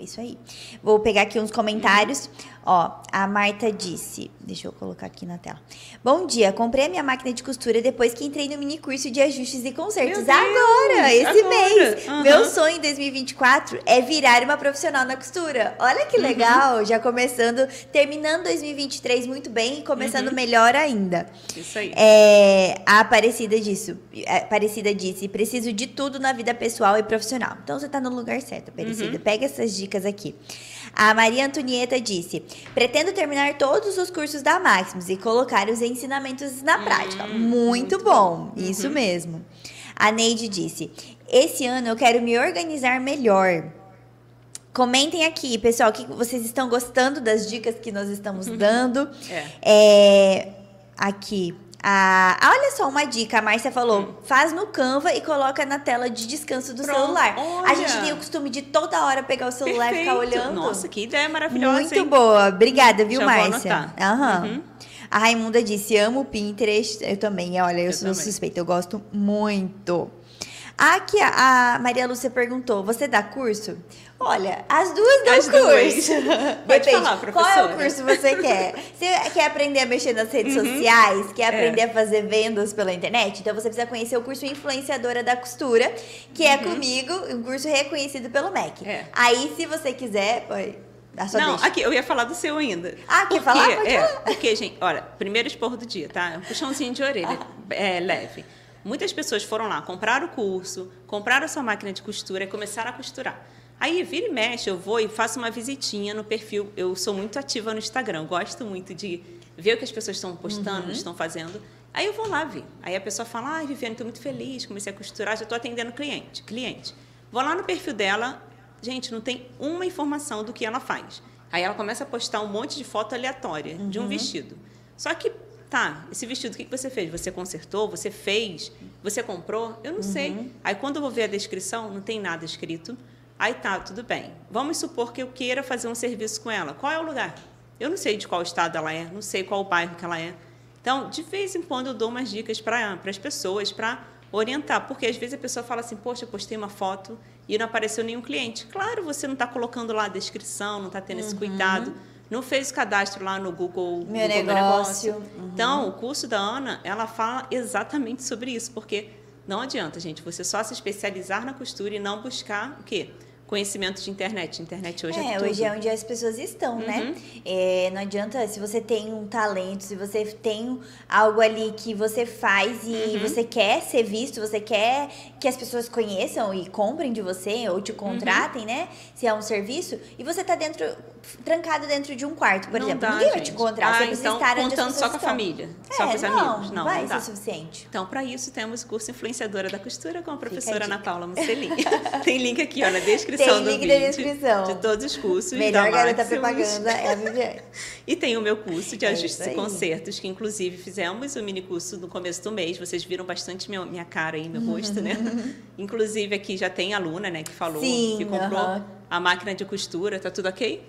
Speaker 1: Isso aí. Vou pegar aqui uns comentários. Ó, a Marta disse. Deixa eu colocar aqui na tela. Bom dia, comprei a minha máquina de costura depois que entrei no mini curso de ajustes e consertos.
Speaker 2: Deus,
Speaker 1: agora, esse
Speaker 2: agora.
Speaker 1: mês.
Speaker 2: Aham.
Speaker 1: Meu sonho em 2024 é virar uma profissional na costura. Olha
Speaker 2: Uhum.
Speaker 1: que legal, já começando, terminando 2023 muito bem e começando
Speaker 2: Uhum.
Speaker 1: melhor ainda.
Speaker 2: Isso aí.
Speaker 1: É, a Aparecida disso, a Aparecida disse, preciso de tudo na vida pessoal e profissional. Então você tá no lugar certo, Aparecida.
Speaker 2: Uhum.
Speaker 1: Pega essas dicas aqui. A Maria Antonieta disse: pretendo terminar todos os cursos da Maximus e colocar os ensinamentos na prática. Muito,
Speaker 2: Hum, muito
Speaker 1: bom,
Speaker 2: bom.
Speaker 1: isso
Speaker 2: Uhum.
Speaker 1: mesmo. A Neide disse: esse ano eu quero me organizar melhor. Comentem aqui, pessoal, que vocês estão gostando das dicas que nós estamos dando.
Speaker 2: É.
Speaker 1: É, aqui. A, ah, olha só uma dica, a Márcia falou:
Speaker 2: Hum.
Speaker 1: faz no Canva e coloca na tela de descanso do
Speaker 2: Pronto,
Speaker 1: celular. A
Speaker 2: olha.
Speaker 1: gente tem o costume de toda hora pegar o celular e ficar
Speaker 2: Perfeito.
Speaker 1: olhando.
Speaker 2: Nossa, que ideia maravilhosa,
Speaker 1: Muito
Speaker 2: hein?
Speaker 1: boa. Obrigada, viu,
Speaker 2: Já
Speaker 1: Márcia? Aham.
Speaker 2: Uhum.
Speaker 1: A Raimunda disse: amo o Pinterest. Eu também, olha, eu,
Speaker 2: Eu
Speaker 1: sou
Speaker 2: também.
Speaker 1: suspeita, eu gosto muito. Aqui a, Maria Lúcia perguntou: você dá curso? Olha, as duas dão
Speaker 2: As duas.
Speaker 1: curso.
Speaker 2: Pode
Speaker 1: Depende.
Speaker 2: falar,
Speaker 1: Qual é o curso que você quer? Você quer aprender a mexer nas redes
Speaker 2: Uhum.
Speaker 1: sociais? Quer
Speaker 2: É.
Speaker 1: aprender a fazer vendas pela internet? Então você precisa conhecer o curso Influenciadora da Costura, que é comigo, um curso reconhecido pelo MEC.
Speaker 2: Uhum. É.
Speaker 1: Aí, se você quiser,
Speaker 2: Não,
Speaker 1: deixa.
Speaker 2: aqui, eu ia falar do seu ainda.
Speaker 1: Ah, quer
Speaker 2: Porque-
Speaker 1: falar? Pode
Speaker 2: é,
Speaker 1: falar.
Speaker 2: Porque, gente, olha, primeiro esporro do dia, tá? Um puxãozinho de orelha, é, leve. Muitas pessoas foram lá, compraram o curso, compraram a sua máquina de costura e começaram a costurar. Aí, vira e mexe, eu vou e faço uma visitinha no perfil. Eu sou muito ativa no Instagram, gosto muito de ver o que as pessoas estão postando, uhum. estão fazendo. Aí eu vou lá ver. Aí a pessoa fala, ai, Viviane, estou muito feliz, comecei a costurar, já estou atendendo cliente, cliente. Vou lá no perfil dela, gente, não tem uma informação do que ela faz. Aí ela começa a postar um monte de foto aleatória uhum. de um uhum. vestido. Só que, tá, esse vestido, o que você fez? Você consertou? Você fez? Você comprou? Eu não uhum. sei. Aí quando eu vou ver a descrição, não tem nada escrito. Aí tá, tudo bem. Vamos supor que eu queira fazer um serviço com ela. Qual é o lugar? Eu não sei de qual estado ela é, não sei qual bairro que ela é. Então, de vez em quando eu dou umas dicas para as pessoas, para orientar, porque às vezes a pessoa fala assim: Poxa, eu postei uma foto e não apareceu nenhum cliente. Claro, você não está colocando lá a descrição, não está tendo uhum. esse cuidado, não fez o cadastro lá no Google
Speaker 1: Meu
Speaker 2: Google
Speaker 1: negócio. Negócio.
Speaker 2: Uhum. Então, o curso da Ana, ela fala exatamente sobre isso, porque não adianta, gente, você só se especializar na costura e não buscar o quê? conhecimento de internet. Internet hoje é,
Speaker 1: é
Speaker 2: tudo.
Speaker 1: hoje é onde as pessoas estão, né? uhum. né? É, não adianta, se você tem um talento, se você tem algo ali que você faz e uhum. você quer ser visto, você quer que as pessoas conheçam e comprem de você ou te contratem, uhum. né? Se é um serviço, e você tá dentro, trancado dentro de um quarto, por não exemplo. Dá, Ninguém vai te encontrar, ah, você
Speaker 2: então,
Speaker 1: estar
Speaker 2: contando só com a família, é, só com os
Speaker 1: não,
Speaker 2: amigos.
Speaker 1: Não, vai não ser suficiente.
Speaker 2: Então, para isso, temos o curso Influenciadora da Costura com a professora a Ana Paula Musselin. Tem link aqui, ó, na descrição
Speaker 1: tem link do vídeo. descrição.
Speaker 2: De todos os cursos.
Speaker 1: Melhor garota propaganda é a Viviane.
Speaker 2: e tem o meu curso de é ajustes e consertos, que inclusive fizemos o mini curso no começo do mês. Vocês viram bastante minha, minha cara aí, meu rosto, né? inclusive aqui já tem aluna, né, que falou
Speaker 1: Sim,
Speaker 2: que comprou uh -huh. a máquina de costura. Tá tudo ok?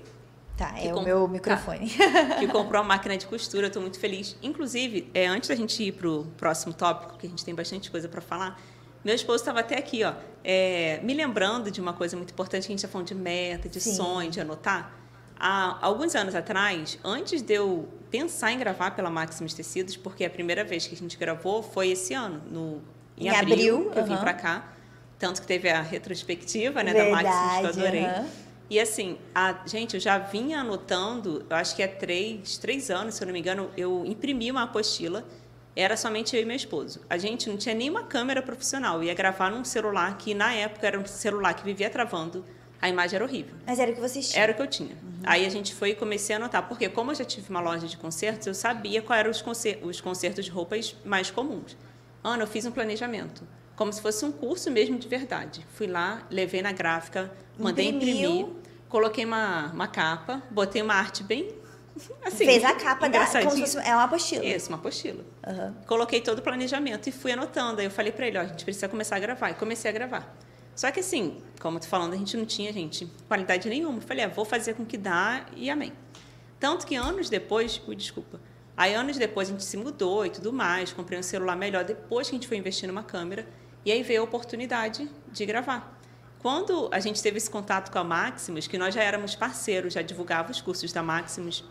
Speaker 1: Tá, é o meu microfone.
Speaker 2: Tá, que comprou a máquina de costura, estou muito feliz. Inclusive, é, antes da gente ir para o próximo tópico, que a gente tem bastante coisa para falar, meu esposo estava até aqui, ó, é, me lembrando de uma coisa muito importante que a gente está falando de meta, de Sim. sonho, de anotar. Há alguns anos atrás, antes de eu pensar em gravar pela Maximus Tecidos, porque a primeira vez que a gente gravou foi esse ano, no, em, em abril, abril, que eu vim para cá. Tanto que teve a retrospectiva né, Verdade, da Maximus que eu adorei. E assim, a, gente, eu já vinha anotando, eu acho que há três, três anos, se eu não me engano, eu imprimi uma apostila era somente eu e meu esposo. A gente não tinha nenhuma câmera profissional, ia gravar num celular que na época era um celular que vivia travando. A imagem era horrível.
Speaker 1: Mas era o que vocês tinham?
Speaker 2: Era o que eu tinha. Uhum. Aí a gente foi e comecei a anotar, porque como eu já tive uma loja de concertos, eu sabia quais eram os, concertos, os concertos de roupas mais comuns. Ana, eu fiz um planejamento, como se fosse um curso mesmo de verdade. Fui lá, levei na gráfica, mandei
Speaker 1: Imprimiu.
Speaker 2: imprimir, coloquei uma, uma capa, botei uma arte bem Assim,
Speaker 1: Fez a capa da. Como se fosse, é uma apostila.
Speaker 2: Isso, uma apostila. Uhum. Coloquei todo o planejamento e fui anotando. Aí eu falei para ele: ó, a gente precisa começar a gravar. E comecei a gravar. Só que assim, como eu tô falando, a gente não tinha, gente, qualidade nenhuma. Eu falei: ah, vou fazer com que dá e amém. Tanto que anos depois, ui, desculpa. Aí anos depois a gente se mudou e tudo mais, comprei um celular melhor depois que a gente foi investir numa câmera. E aí veio a oportunidade de gravar. Quando a gente teve esse contato com a Maximus, que nós já éramos parceiros, já divulgava os cursos da Maximus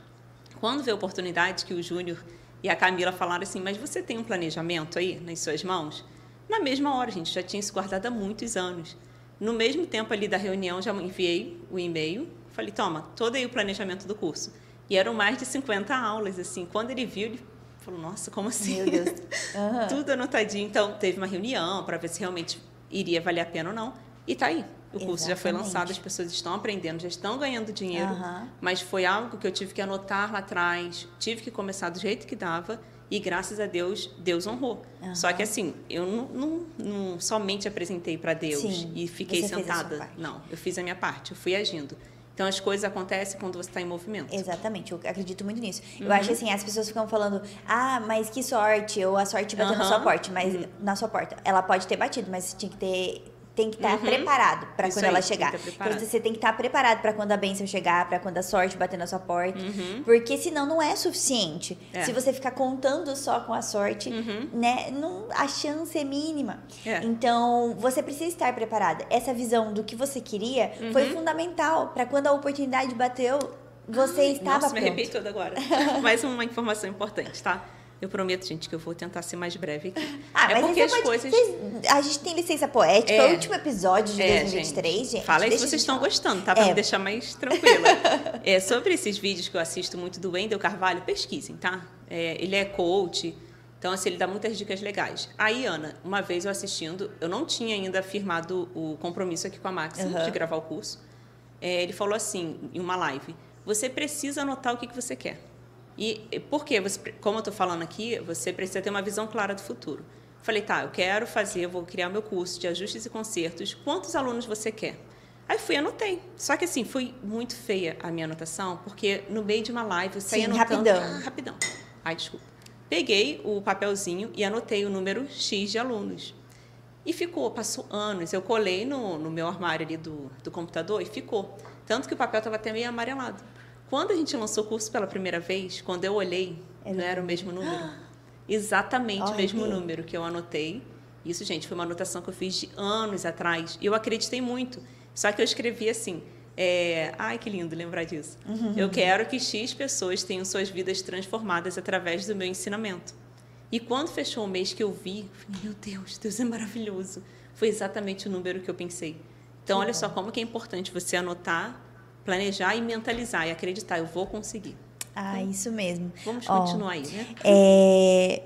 Speaker 2: quando veio a oportunidade que o Júnior e a Camila falaram assim, mas você tem um planejamento aí nas suas mãos? Na mesma hora, a gente já tinha isso guardado há muitos anos. No mesmo tempo ali da reunião, já enviei o e-mail, falei, toma, todo aí o planejamento do curso. E eram mais de 50 aulas, assim. Quando ele viu, ele falou, nossa, como assim?
Speaker 1: Meu Deus. Uhum.
Speaker 2: Tudo anotadinho. Então, teve uma reunião para ver se realmente iria valer a pena ou não. E tá aí. O curso Exatamente. já foi lançado, as pessoas estão aprendendo, já estão ganhando dinheiro, uhum. mas foi algo que eu tive que anotar lá atrás, tive que começar do jeito que dava e graças a Deus, Deus honrou. Uhum. Só que assim, eu não, não, não somente apresentei para Deus
Speaker 1: Sim,
Speaker 2: e fiquei sentada. Não, eu fiz a minha parte, eu fui agindo. Então as coisas acontecem quando você está em movimento.
Speaker 1: Exatamente, eu acredito muito nisso. Uhum. Eu acho assim, as pessoas ficam falando, ah, mas que sorte, ou a sorte bateu uhum. na sua porta, mas uhum. na sua porta. Ela pode ter batido, mas tinha que ter tem que estar tá uhum. preparado para quando aí, ela chegar. Então, você tem que estar tá preparado para quando a bênção chegar, para quando a sorte bater na sua porta. Uhum. Porque senão não é suficiente. É. Se você ficar contando só com a sorte, uhum. né, não, a chance é mínima. É. Então, você precisa estar preparada. Essa visão do que você queria foi uhum. fundamental para quando a oportunidade bateu, você Ai, estava
Speaker 2: nossa,
Speaker 1: pronto.
Speaker 2: me arrepiei toda agora. Mais uma informação importante, tá? Eu prometo, gente, que eu vou tentar ser mais breve aqui.
Speaker 1: Ah, é porque as pode, coisas. A gente tem licença poética, é, o último episódio de é, 2023, gente. gente
Speaker 2: fala aí se vocês estão gostando, tá? Pra é. me deixar mais tranquila. é, sobre esses vídeos que eu assisto muito do Wendel Carvalho, pesquisem, tá? É, ele é coach. Então, assim, ele dá muitas dicas legais. Aí, Ana, uma vez eu assistindo, eu não tinha ainda firmado o compromisso aqui com a Maxim
Speaker 1: Uhum.
Speaker 2: de gravar o curso. É, ele falou assim, em uma live, você precisa anotar o que, que você quer. E e por quê? Você, como eu estou falando aqui, você precisa ter uma visão clara do futuro. Falei, tá, eu quero fazer, eu vou criar meu curso de ajustes e consertos. Quantos alunos você quer? Aí fui anotei. Só que assim, foi muito feia a minha anotação, porque no meio de uma live eu saí
Speaker 1: Sim,
Speaker 2: anotando.
Speaker 1: rapidão.
Speaker 2: Ah, rapidão. Ai, desculpa. Peguei o papelzinho e anotei o número X de alunos. E ficou, passou anos. Eu colei no, no meu armário ali do, do computador e ficou. Tanto que o papel estava até meio amarelado. Quando a gente lançou o curso pela primeira vez, quando eu olhei,
Speaker 1: Era-
Speaker 2: não era o mesmo número. Exatamente o mesmo número que eu anotei. Isso, gente, foi uma anotação que eu fiz de anos atrás. E eu acreditei muito. Só que eu escrevi assim. é, Ai, que lindo lembrar disso. Eu quero que X pessoas tenham suas vidas transformadas através do meu ensinamento. E quando fechou o mês que eu vi, eu falei, meu Deus, Deus é maravilhoso. Foi exatamente o número que eu pensei. Então, olha só como que é importante você anotar, planejar e mentalizar e acreditar, eu vou conseguir.
Speaker 1: Ah, isso mesmo.
Speaker 2: Vamos
Speaker 1: Ó,
Speaker 2: continuar aí, né?
Speaker 1: É...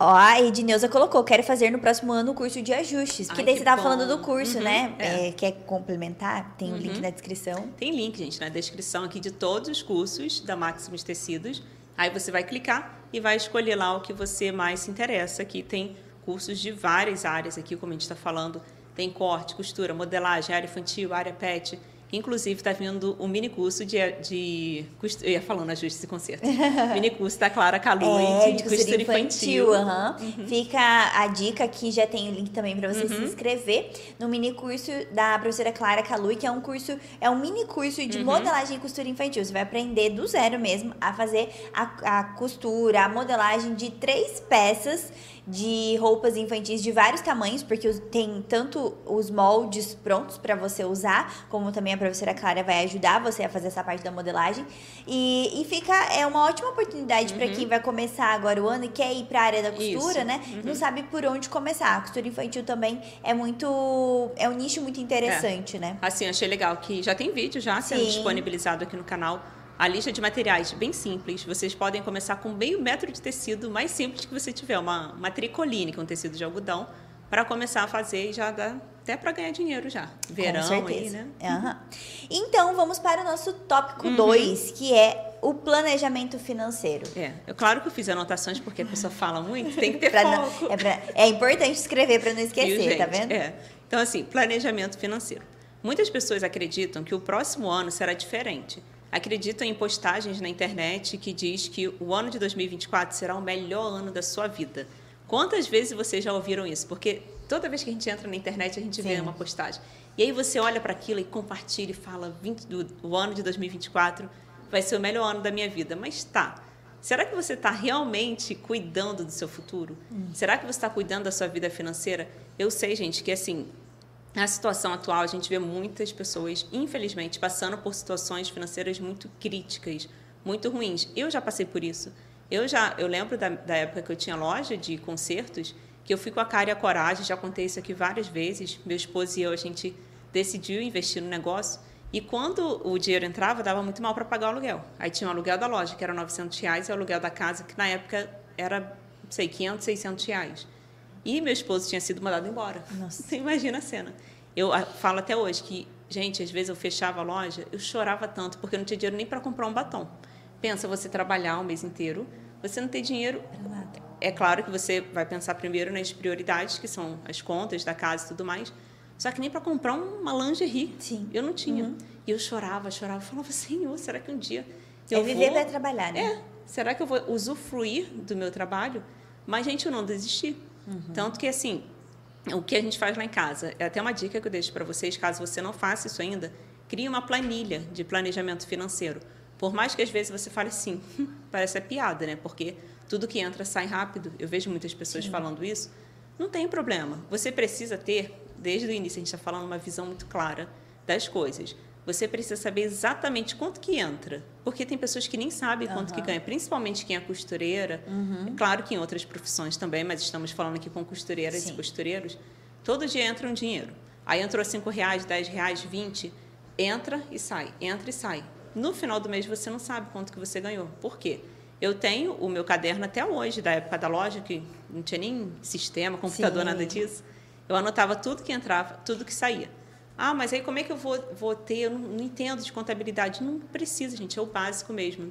Speaker 1: Ó, a Edneuza colocou, quero fazer no próximo ano o curso de ajustes. Porque
Speaker 2: Ai,
Speaker 1: daí
Speaker 2: que
Speaker 1: você tava
Speaker 2: bom.
Speaker 1: falando do curso,
Speaker 2: Uhum,
Speaker 1: né?
Speaker 2: é.
Speaker 1: É, quer complementar? Tem o link
Speaker 2: Uhum.
Speaker 1: na descrição.
Speaker 2: Tem link, gente, na descrição aqui de todos os cursos da Maximus Tecidos. Aí você vai clicar e vai escolher lá o que você mais se interessa. Aqui tem cursos de várias áreas aqui, como a gente está falando. Tem corte, costura, modelagem, área infantil, área pet. Inclusive, está vindo um mini curso de, de Eu ia falando ajustes e consertos. mini curso da Clara Calui
Speaker 1: É,
Speaker 2: de, costura infantil.
Speaker 1: aham. Fica a dica aqui, já tem o link também para você
Speaker 2: Uhum.
Speaker 1: se inscrever no mini curso da professora Clara Calui, que é um curso, é um mini curso
Speaker 2: Uhum.
Speaker 1: de modelagem e costura infantil. Você vai aprender do zero mesmo a fazer a, a costura, a modelagem de três peças de roupas infantis de vários tamanhos, porque tem tanto os moldes prontos para você usar, como também a professora Clara vai ajudar você a fazer essa parte da modelagem. E, e fica, é uma ótima oportunidade para quem vai começar agora o ano e quer ir para a área da costura,
Speaker 2: Isso.
Speaker 1: né? Não sabe por onde começar. A costura infantil também é muito, é um nicho muito interessante, né?
Speaker 2: Assim, achei legal que já tem vídeo já sendo
Speaker 1: Sim.
Speaker 2: disponibilizado aqui no canal. A lista de materiais bem simples. Vocês podem começar com meio metro de tecido mais simples que você tiver, uma, uma tricoline, que é um tecido de algodão, para começar a fazer e já dá até para ganhar dinheiro já. Verão
Speaker 1: Com
Speaker 2: aí, né?
Speaker 1: Aham. Então, vamos para o nosso tópico
Speaker 2: Uhum.
Speaker 1: 2, que é o planejamento financeiro.
Speaker 2: É, é claro que eu fiz anotações porque a pessoa fala muito, tem que ter
Speaker 1: Pra não-
Speaker 2: foco.
Speaker 1: é, pra- é importante escrever para não esquecer,
Speaker 2: Viu,
Speaker 1: tá vendo?
Speaker 2: É. Então, assim, planejamento financeiro. Muitas pessoas acreditam que o próximo ano será diferente. Acreditam em postagens na internet que diz que o ano de 2024 será o melhor ano da sua vida. Quantas vezes vocês já ouviram isso? Porque toda vez que a gente entra na internet, a gente vê
Speaker 1: Sim.
Speaker 2: uma postagem. E aí você olha para aquilo e compartilha e fala: 20 do, o ano de 2024 vai ser o melhor ano da minha vida. Mas tá. Será que você está realmente cuidando do seu futuro? Será que você está cuidando da sua vida financeira? Eu sei, gente, que assim, na situação atual, a gente vê muitas pessoas, infelizmente, passando por situações financeiras muito críticas, muito ruins. Eu já passei por isso. Eu já, eu lembro da, da época que eu tinha loja de concertos, que eu fui com a cara e a coragem, já contei isso aqui várias vezes. Meu esposo e eu, a gente decidiu investir no negócio. E quando o dinheiro entrava, dava muito mal para pagar o aluguel. Aí tinha o aluguel da loja, que era 900 reais, e o aluguel da casa, que na época era, não sei, 500, 600 reais. E meu esposo tinha sido mandado embora.
Speaker 1: Nossa.
Speaker 2: Você imagina a cena. Eu ah, falo até hoje que, gente, às vezes eu fechava a loja, eu chorava tanto, porque eu não tinha dinheiro nem para comprar um batom. Pensa você trabalhar o mês inteiro, você não ter dinheiro. É claro que você vai pensar primeiro nas prioridades, que são as contas da casa e tudo mais. Só que nem para comprar uma lingerie.
Speaker 1: Sim.
Speaker 2: Eu não tinha. E eu chorava, chorava. Falava, Senhor, será que um dia eu
Speaker 1: é viver
Speaker 2: vou...
Speaker 1: para trabalhar, né?
Speaker 2: É, será que eu vou usufruir do meu trabalho? Mas, gente, eu não desisti. Tanto que, assim, o que a gente faz lá em casa, é até uma dica que eu deixo para vocês, caso você não faça isso ainda, crie uma planilha de planejamento financeiro. Por mais que às vezes você fale assim, parece é piada, né? Porque tudo que entra sai rápido. Eu vejo muitas pessoas falando isso. Não tem problema. Você precisa ter, desde o início, a gente está falando uma visão muito clara das coisas. Você precisa saber exatamente quanto que entra. Porque tem pessoas que nem sabem quanto que ganha, principalmente quem é costureira. É claro que em outras profissões também, mas estamos falando aqui com costureiras
Speaker 1: Sim.
Speaker 2: e costureiros. Todo dia entra um dinheiro. Aí entrou 5 reais, 10 reais, 20, entra e sai, entra e sai. No final do mês você não sabe quanto que você ganhou. Por quê? Eu tenho o meu caderno até hoje, da época da loja, que não tinha nem sistema, computador,
Speaker 1: Sim.
Speaker 2: nada disso. Eu anotava tudo que entrava, tudo que saía. Ah, mas aí como é que eu vou, vou ter? Eu não, não entendo de contabilidade. Não precisa, gente, é o básico mesmo.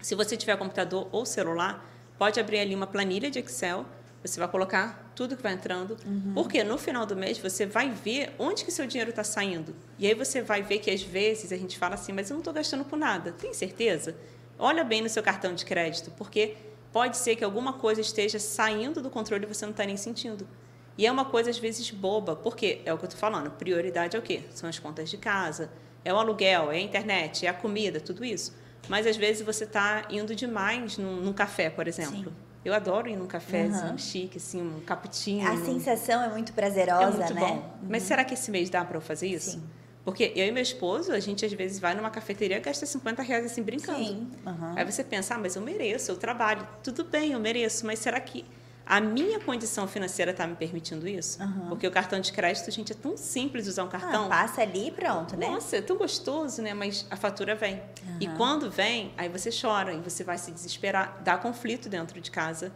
Speaker 2: Se você tiver computador ou celular, pode abrir ali uma planilha de Excel. Você vai colocar tudo que vai entrando, porque no final do mês você vai ver onde que seu dinheiro está saindo. E aí você vai ver que às vezes a gente fala assim, mas eu não estou gastando com nada. Tem certeza? Olha bem no seu cartão de crédito, porque pode ser que alguma coisa esteja saindo do controle e você não está nem sentindo. E é uma coisa, às vezes, boba, porque é o que eu estou falando, prioridade é o quê? São as contas de casa, é o aluguel, é a internet, é a comida, tudo isso. Mas, às vezes, você está indo demais num, num café, por exemplo.
Speaker 1: Sim.
Speaker 2: Eu adoro ir num cafezinho
Speaker 1: Uhum.
Speaker 2: chique, assim, um cappuccino.
Speaker 1: A sensação é muito prazerosa,
Speaker 2: é muito
Speaker 1: né?
Speaker 2: bom. Mas será que esse mês dá para eu fazer isso?
Speaker 1: Sim.
Speaker 2: Porque eu e meu esposo, a gente às vezes vai numa cafeteria e gasta 50 reais assim brincando.
Speaker 1: Sim. Uhum.
Speaker 2: Aí você pensa, ah, mas eu mereço, eu trabalho. Tudo bem, eu mereço, mas será que a minha condição financeira está me permitindo isso?
Speaker 1: Uhum.
Speaker 2: Porque o cartão de crédito, gente, é tão simples usar um cartão.
Speaker 1: Ah, passa ali e pronto, né?
Speaker 2: Nossa, é tão gostoso, né? Mas a fatura vem. E
Speaker 1: Aham.
Speaker 2: quando vem, aí você chora e você vai se desesperar, dá conflito dentro de casa.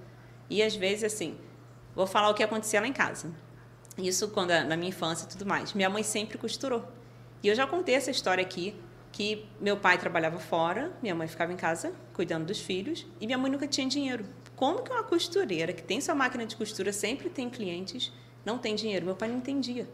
Speaker 2: E às vezes, assim, vou falar o que acontecia lá em casa. Isso quando na minha infância e tudo mais. Minha mãe sempre costurou. E eu já contei essa história aqui, que meu pai trabalhava fora, minha mãe ficava em casa cuidando dos filhos e minha mãe nunca tinha dinheiro. Como que uma costureira que tem sua máquina de costura sempre tem clientes, não tem dinheiro? Meu pai não entendia.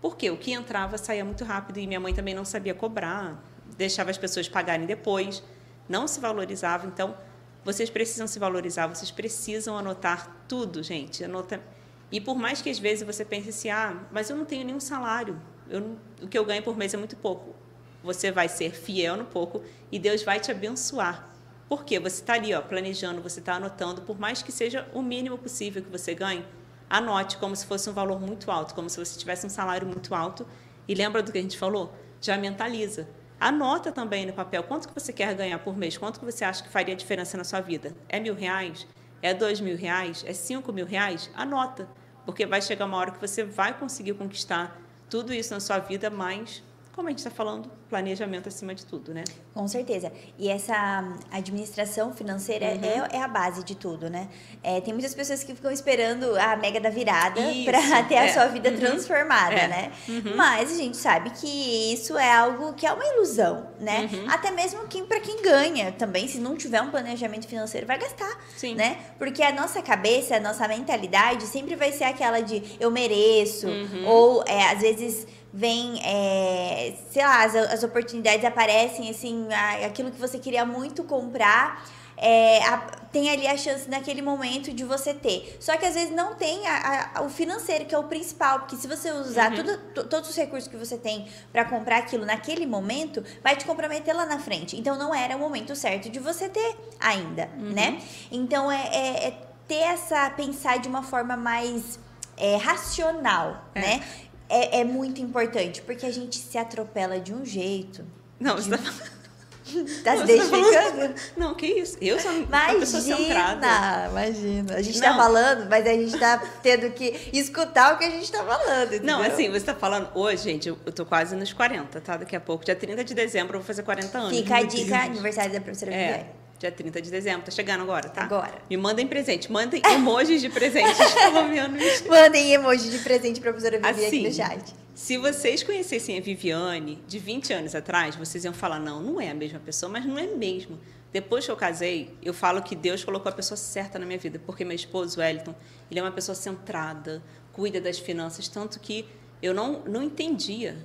Speaker 2: Por quê? O que entrava saía muito rápido e minha mãe também não sabia cobrar, deixava as pessoas pagarem depois, não se valorizava. Então, vocês precisam se valorizar, vocês precisam anotar tudo, gente. Anota... E por mais que às vezes você pense assim, ah, mas eu não tenho nenhum salário, eu o que eu ganho por mês é muito pouco. Você vai ser fiel no pouco e Deus vai te abençoar. Por quê? Você está ali, ó, planejando, você está anotando, por mais que seja o mínimo possível que você ganhe, anote como se fosse um valor muito alto, como se você tivesse um salário muito alto. E lembra do que a gente falou? Já mentaliza. Anota também no papel quanto que você quer ganhar por mês, quanto que você acha que faria diferença na sua vida. É mil reais? É dois mil reais? É cinco mil reais? Anota, porque vai chegar uma hora que você vai conseguir conquistar tudo isso na sua vida, mas, como a gente está falando, planejamento acima de tudo, né?
Speaker 1: Com certeza. E essa administração financeira
Speaker 2: Uhum.
Speaker 1: é, é a base de tudo, né? É, tem muitas pessoas que ficam esperando a mega da virada para ter a
Speaker 2: é.
Speaker 1: sua vida
Speaker 2: Uhum.
Speaker 1: transformada,
Speaker 2: É.
Speaker 1: né?
Speaker 2: Uhum.
Speaker 1: Mas a gente sabe que isso é algo que é uma ilusão, né?
Speaker 2: Uhum.
Speaker 1: Até mesmo quem, para quem ganha também, se não tiver um planejamento financeiro, vai gastar,
Speaker 2: Sim.
Speaker 1: né? Porque a nossa cabeça, a nossa mentalidade sempre vai ser aquela de eu mereço,
Speaker 2: Uhum.
Speaker 1: ou é, às vezes vem, é, sei lá, as, as oportunidades aparecem, assim, aquilo que você queria muito comprar, é, a- tem ali a chance naquele momento de você ter. Só que às vezes não tem a- a- o financeiro, que é o principal, porque se você usar
Speaker 2: Uhum.
Speaker 1: tudo, to- todos os recursos que você tem para comprar aquilo naquele momento, vai te comprometer lá na frente. Então não era o momento certo de você ter ainda,
Speaker 2: Uhum.
Speaker 1: né? Então é, é- é ter essa, pensar de uma forma mais é, racional,
Speaker 2: É.
Speaker 1: né? É, é muito importante, porque a gente se atropela de um jeito.
Speaker 2: Não, você tá falando.
Speaker 1: Tá se
Speaker 2: Você tá
Speaker 1: identificando?
Speaker 2: Não, que isso? Eu sou uma pessoa centrada.
Speaker 1: Imagina, imagina. A gente tá
Speaker 2: Não.
Speaker 1: falando, mas a gente tá tendo que escutar o que a gente tá falando.
Speaker 2: Não,
Speaker 1: entendeu?
Speaker 2: assim, você tá falando hoje, gente, eu tô quase nos 40, tá? Daqui a pouco, dia 30 de dezembro, eu vou fazer 40 anos.
Speaker 1: Fica a dica, aniversário da professora
Speaker 2: É,
Speaker 1: Viviane.
Speaker 2: Dia 30 de dezembro, tá chegando agora, tá?
Speaker 1: Agora.
Speaker 2: Me mandem presente, mandem emojis de presentes, pelo menos.
Speaker 1: Mandem emoji de presente pra professora Viviane aqui no
Speaker 2: Assim,
Speaker 1: chat.
Speaker 2: Se vocês conhecessem a Viviane de 20 anos atrás, vocês iam falar: não, não é a mesma pessoa, mas não é mesmo. Depois que eu casei, eu falo que Deus colocou a pessoa certa na minha vida, porque meu esposo, Wellington, ele é uma pessoa centrada, cuida das finanças, tanto que eu não, não entendia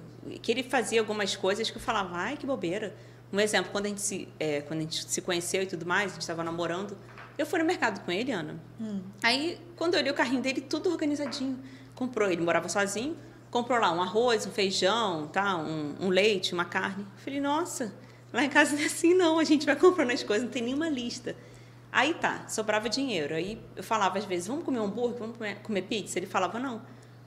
Speaker 2: que ele fazia algumas coisas que eu falava, ai, que bobeira. Um exemplo, quando a gente se, é, quando a gente se conheceu e tudo mais, a gente estava namorando, eu fui no mercado com ele, Ana. Aí, quando eu olhei o carrinho dele, tudo organizadinho. Comprou, ele morava sozinho, comprou lá um arroz, um feijão, tá? um, um leite, uma carne. Eu falei, nossa, lá em casa não é assim não, a gente vai comprando as coisas, não tem nenhuma lista. Aí tá, sobrava dinheiro. Aí eu falava às vezes, vamos comer hambúrguer, vamos comer, comer pizza? Ele falava, não.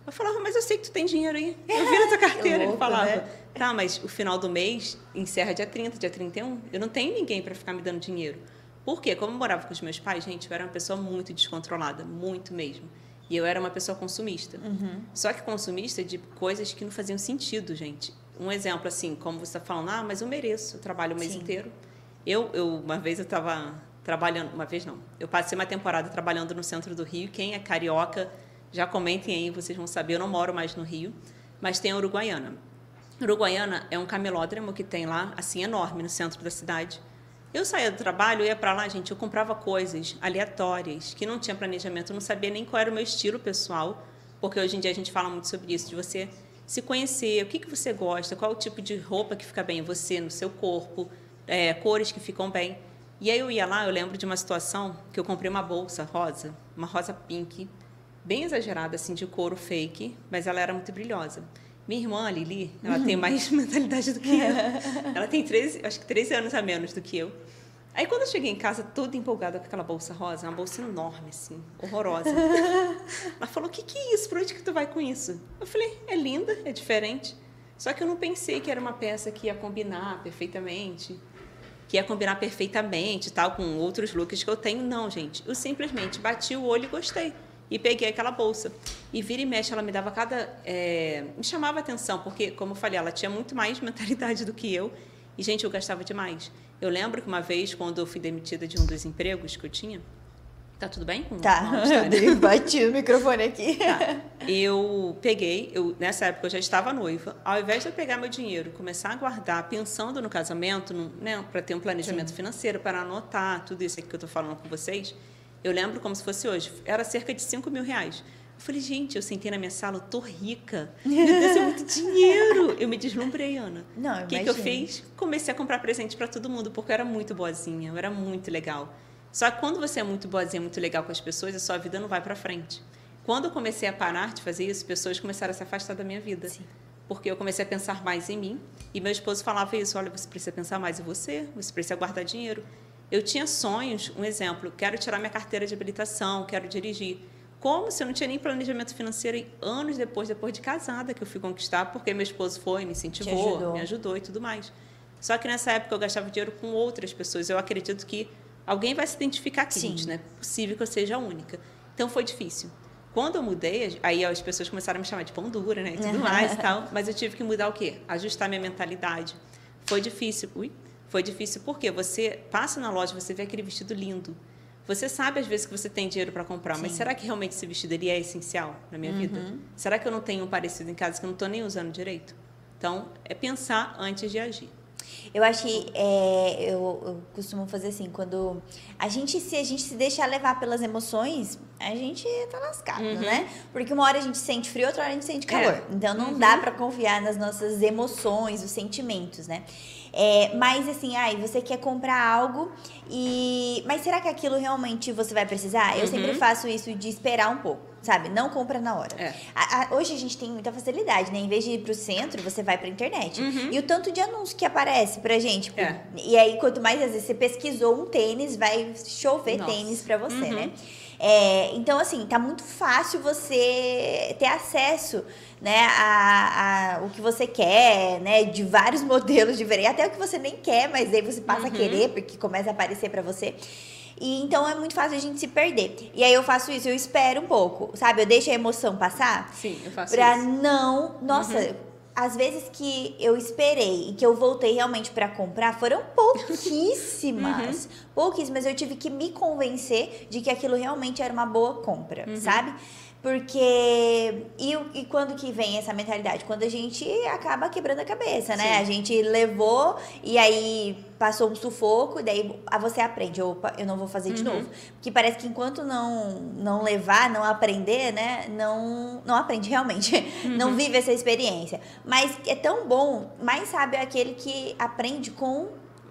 Speaker 2: Eu falava, mas eu sei que tu tem dinheiro aí. Eu vi na tua carteira.
Speaker 1: louco,
Speaker 2: Ele falava,
Speaker 1: né?
Speaker 2: tá, mas o final do mês encerra dia 30, dia 31. Eu não tenho ninguém para ficar me dando dinheiro. Por quê? Como eu morava com os meus pais, gente, eu era uma pessoa muito descontrolada, muito mesmo. E eu era uma pessoa consumista. Só que consumista de coisas que não faziam sentido, gente. Um exemplo, assim, como você está falando, ah, mas eu mereço, eu trabalho o mês
Speaker 1: Sim.
Speaker 2: inteiro. Eu, eu, uma vez eu estava trabalhando. Uma vez não. Eu passei uma temporada trabalhando no centro do Rio. Quem é carioca, já comentem aí, vocês vão saber. Eu não moro mais no Rio, mas tem a Uruguaiana. Uruguaiana é um camelódromo que tem lá, assim, enorme, no centro da cidade. Eu saía do trabalho, ia para lá, gente, eu comprava coisas aleatórias, que não tinha planejamento, eu não sabia nem qual era o meu estilo pessoal, porque hoje em dia a gente fala muito sobre isso, de você se conhecer, o que, que você gosta, qual o tipo de roupa que fica bem em você, no seu corpo, é, cores que ficam bem. E aí eu ia lá, eu lembro de uma situação que eu comprei uma bolsa rosa, uma rosa pink, bem exagerada, assim, de couro fake, mas ela era muito brilhosa. Minha irmã, a Lili, ela tem mais mentalidade do que eu. Ela tem 13, acho que 13 anos a menos do que eu. Aí quando eu cheguei em casa, toda empolgada com aquela bolsa rosa, uma bolsa enorme, assim, horrorosa. Ela falou, o que, que é isso? Por onde que tu vai com isso? Eu falei, é linda, é diferente. Só que eu não pensei que era uma peça que ia combinar perfeitamente, que ia combinar perfeitamente, tal, com outros looks que eu tenho. Não, gente. Eu simplesmente bati o olho e gostei e peguei aquela bolsa. E vira e mexe, ela me dava cada. É, me chamava atenção, porque, como eu falei, ela tinha muito mais mentalidade do que eu. E, gente, eu gastava demais. Eu lembro que uma vez, quando eu fui demitida de um dos empregos que eu tinha. Tá tudo bem? Com,
Speaker 1: tá, com bati o microfone aqui.
Speaker 2: Tá. Eu peguei, eu, nessa época eu já estava noiva. Ao invés de eu pegar meu dinheiro, começar a guardar, pensando no casamento, no, né, para ter um planejamento Sim. financeiro, para anotar tudo isso aqui que eu estou falando com vocês, eu lembro como se fosse hoje. Era cerca de 5 mil reais. Eu falei, gente, eu sentei na minha sala, eu tô rica. Meu Deus, é muito dinheiro. Eu me deslumbrei, Ana.
Speaker 1: Não,
Speaker 2: O que, que eu fiz? Comecei a comprar presente para todo mundo, porque eu era muito boazinha, eu era muito legal. Só que quando você é muito boazinha, muito legal com as pessoas, a sua vida não vai para frente. Quando eu comecei a parar de fazer isso, pessoas começaram a se afastar da minha vida.
Speaker 1: Sim.
Speaker 2: Porque eu comecei a pensar mais em mim. E meu esposo falava isso: olha, você precisa pensar mais em você, você precisa guardar dinheiro. Eu tinha sonhos, um exemplo, quero tirar minha carteira de habilitação, quero dirigir. Como se eu não tinha nem planejamento financeiro e anos depois, depois de casada, que eu fui conquistar, porque meu esposo foi, me incentivou, ajudou. me ajudou e tudo mais. Só que nessa época eu gastava dinheiro com outras pessoas. Eu acredito que alguém vai se identificar aqui, Sim. gente, né? É possível que eu seja a única. Então foi difícil. Quando eu mudei, aí as pessoas começaram a me chamar de pão dura, né? E tudo mais e tal. Mas eu tive que mudar o quê? Ajustar minha mentalidade. Foi difícil. Ui, foi difícil porque você passa na loja, você vê aquele vestido lindo. Você sabe às vezes que você tem dinheiro para comprar, Sim. mas será que realmente esse vestido ele é essencial na minha uhum. vida? Será que eu não tenho um parecido em casa que eu não estou nem usando direito? Então, é pensar antes de agir.
Speaker 1: Eu acho que é, eu, eu, costumo fazer assim, quando a gente se a gente se deixar levar pelas emoções, a gente tá lascado, uhum. né? Porque uma hora a gente sente frio, outra hora a gente sente calor. É. Então não uhum. dá para confiar nas nossas emoções, os sentimentos, né? É, mas assim, ai, você quer comprar algo e. Mas será que aquilo realmente você vai precisar? Eu uhum. sempre faço isso de esperar um pouco, sabe? Não compra na hora.
Speaker 2: É.
Speaker 1: A, a, hoje a gente tem muita facilidade, né? Em vez de ir pro centro, você vai pra internet. Uhum. E o tanto de anúncio que aparece pra gente. Tipo, é. E aí, quanto mais às vezes você pesquisou um tênis, vai chover Nossa. tênis pra você, uhum. né? É, então, assim, tá muito fácil você ter acesso né, a, a, o que você quer, né, de vários modelos diferentes, até o que você nem quer, mas aí você passa uhum. a querer, porque começa a aparecer para você. E então é muito fácil a gente se perder. E aí eu faço isso, eu espero um pouco, sabe? Eu deixo a emoção passar.
Speaker 2: Sim, eu faço
Speaker 1: pra
Speaker 2: isso.
Speaker 1: não. Nossa, uhum. Às vezes que eu esperei e que eu voltei realmente para comprar foram pouquíssimas. uhum. Pouquíssimas. Eu tive que me convencer de que aquilo realmente era uma boa compra, uhum. sabe? Porque. E, e quando que vem essa mentalidade? Quando a gente acaba quebrando a cabeça, né? Sim. A gente levou e aí passou um sufoco, e daí você aprende. Opa, eu não vou fazer de uhum. novo. Porque parece que enquanto não, não levar, não aprender, né? Não, não aprende realmente. Uhum. Não vive essa experiência. Mas é tão bom, mais sabe aquele que aprende com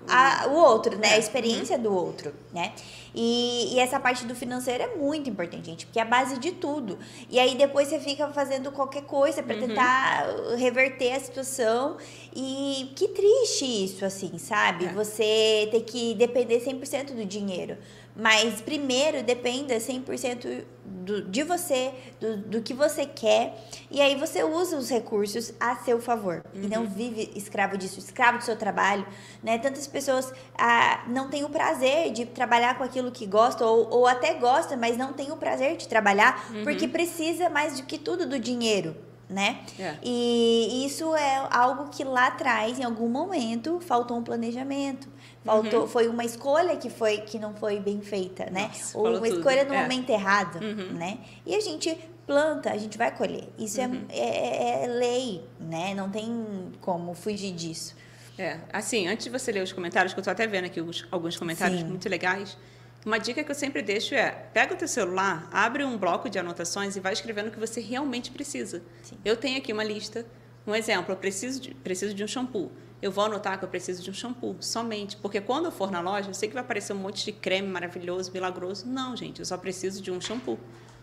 Speaker 1: a, o outro, né? A é. experiência uhum. do outro, né? E, e, essa parte do financeiro é muito importante, gente, porque é a base de tudo. E aí depois você fica fazendo qualquer coisa para uhum. tentar reverter a situação. E que triste isso, assim, sabe? É. Você ter que depender 100% do dinheiro. Mas primeiro dependa 100% do, de você, do, do que você quer. E aí você usa os recursos a seu favor. Uhum. E não uhum. vive escravo disso, escravo do seu trabalho. Né? Tantas pessoas ah, não têm o prazer de trabalhar com aquilo que gosta, ou, ou até gosta, mas não tem o prazer de trabalhar, uhum. porque precisa mais do que tudo do dinheiro né?
Speaker 2: É.
Speaker 1: E isso é algo que lá atrás, em algum momento, faltou um planejamento. Faltou, Foi uma escolha que, foi, que não foi bem feita, né?
Speaker 2: Nossa,
Speaker 1: Ou uma
Speaker 2: tudo.
Speaker 1: escolha no
Speaker 2: É.
Speaker 1: momento errado,
Speaker 2: Uhum.
Speaker 1: né? E a gente planta, a gente vai colher. Isso é-
Speaker 2: Uhum.
Speaker 1: é, é lei, né? Não tem como fugir disso.
Speaker 2: É, assim, antes de você ler os comentários, que eu tô até vendo aqui alguns, alguns comentários
Speaker 1: Sim.
Speaker 2: muito legais, uma dica que eu sempre deixo é, pega o teu celular, abre um bloco de anotações e vai escrevendo o que você realmente precisa.
Speaker 1: Sim.
Speaker 2: Eu tenho aqui uma lista, um exemplo, eu preciso de, preciso de um shampoo. Eu vou anotar que eu preciso de um shampoo, somente. Porque quando eu for na loja, eu sei que vai aparecer um monte de creme maravilhoso, milagroso. Não, gente, eu só preciso de um shampoo.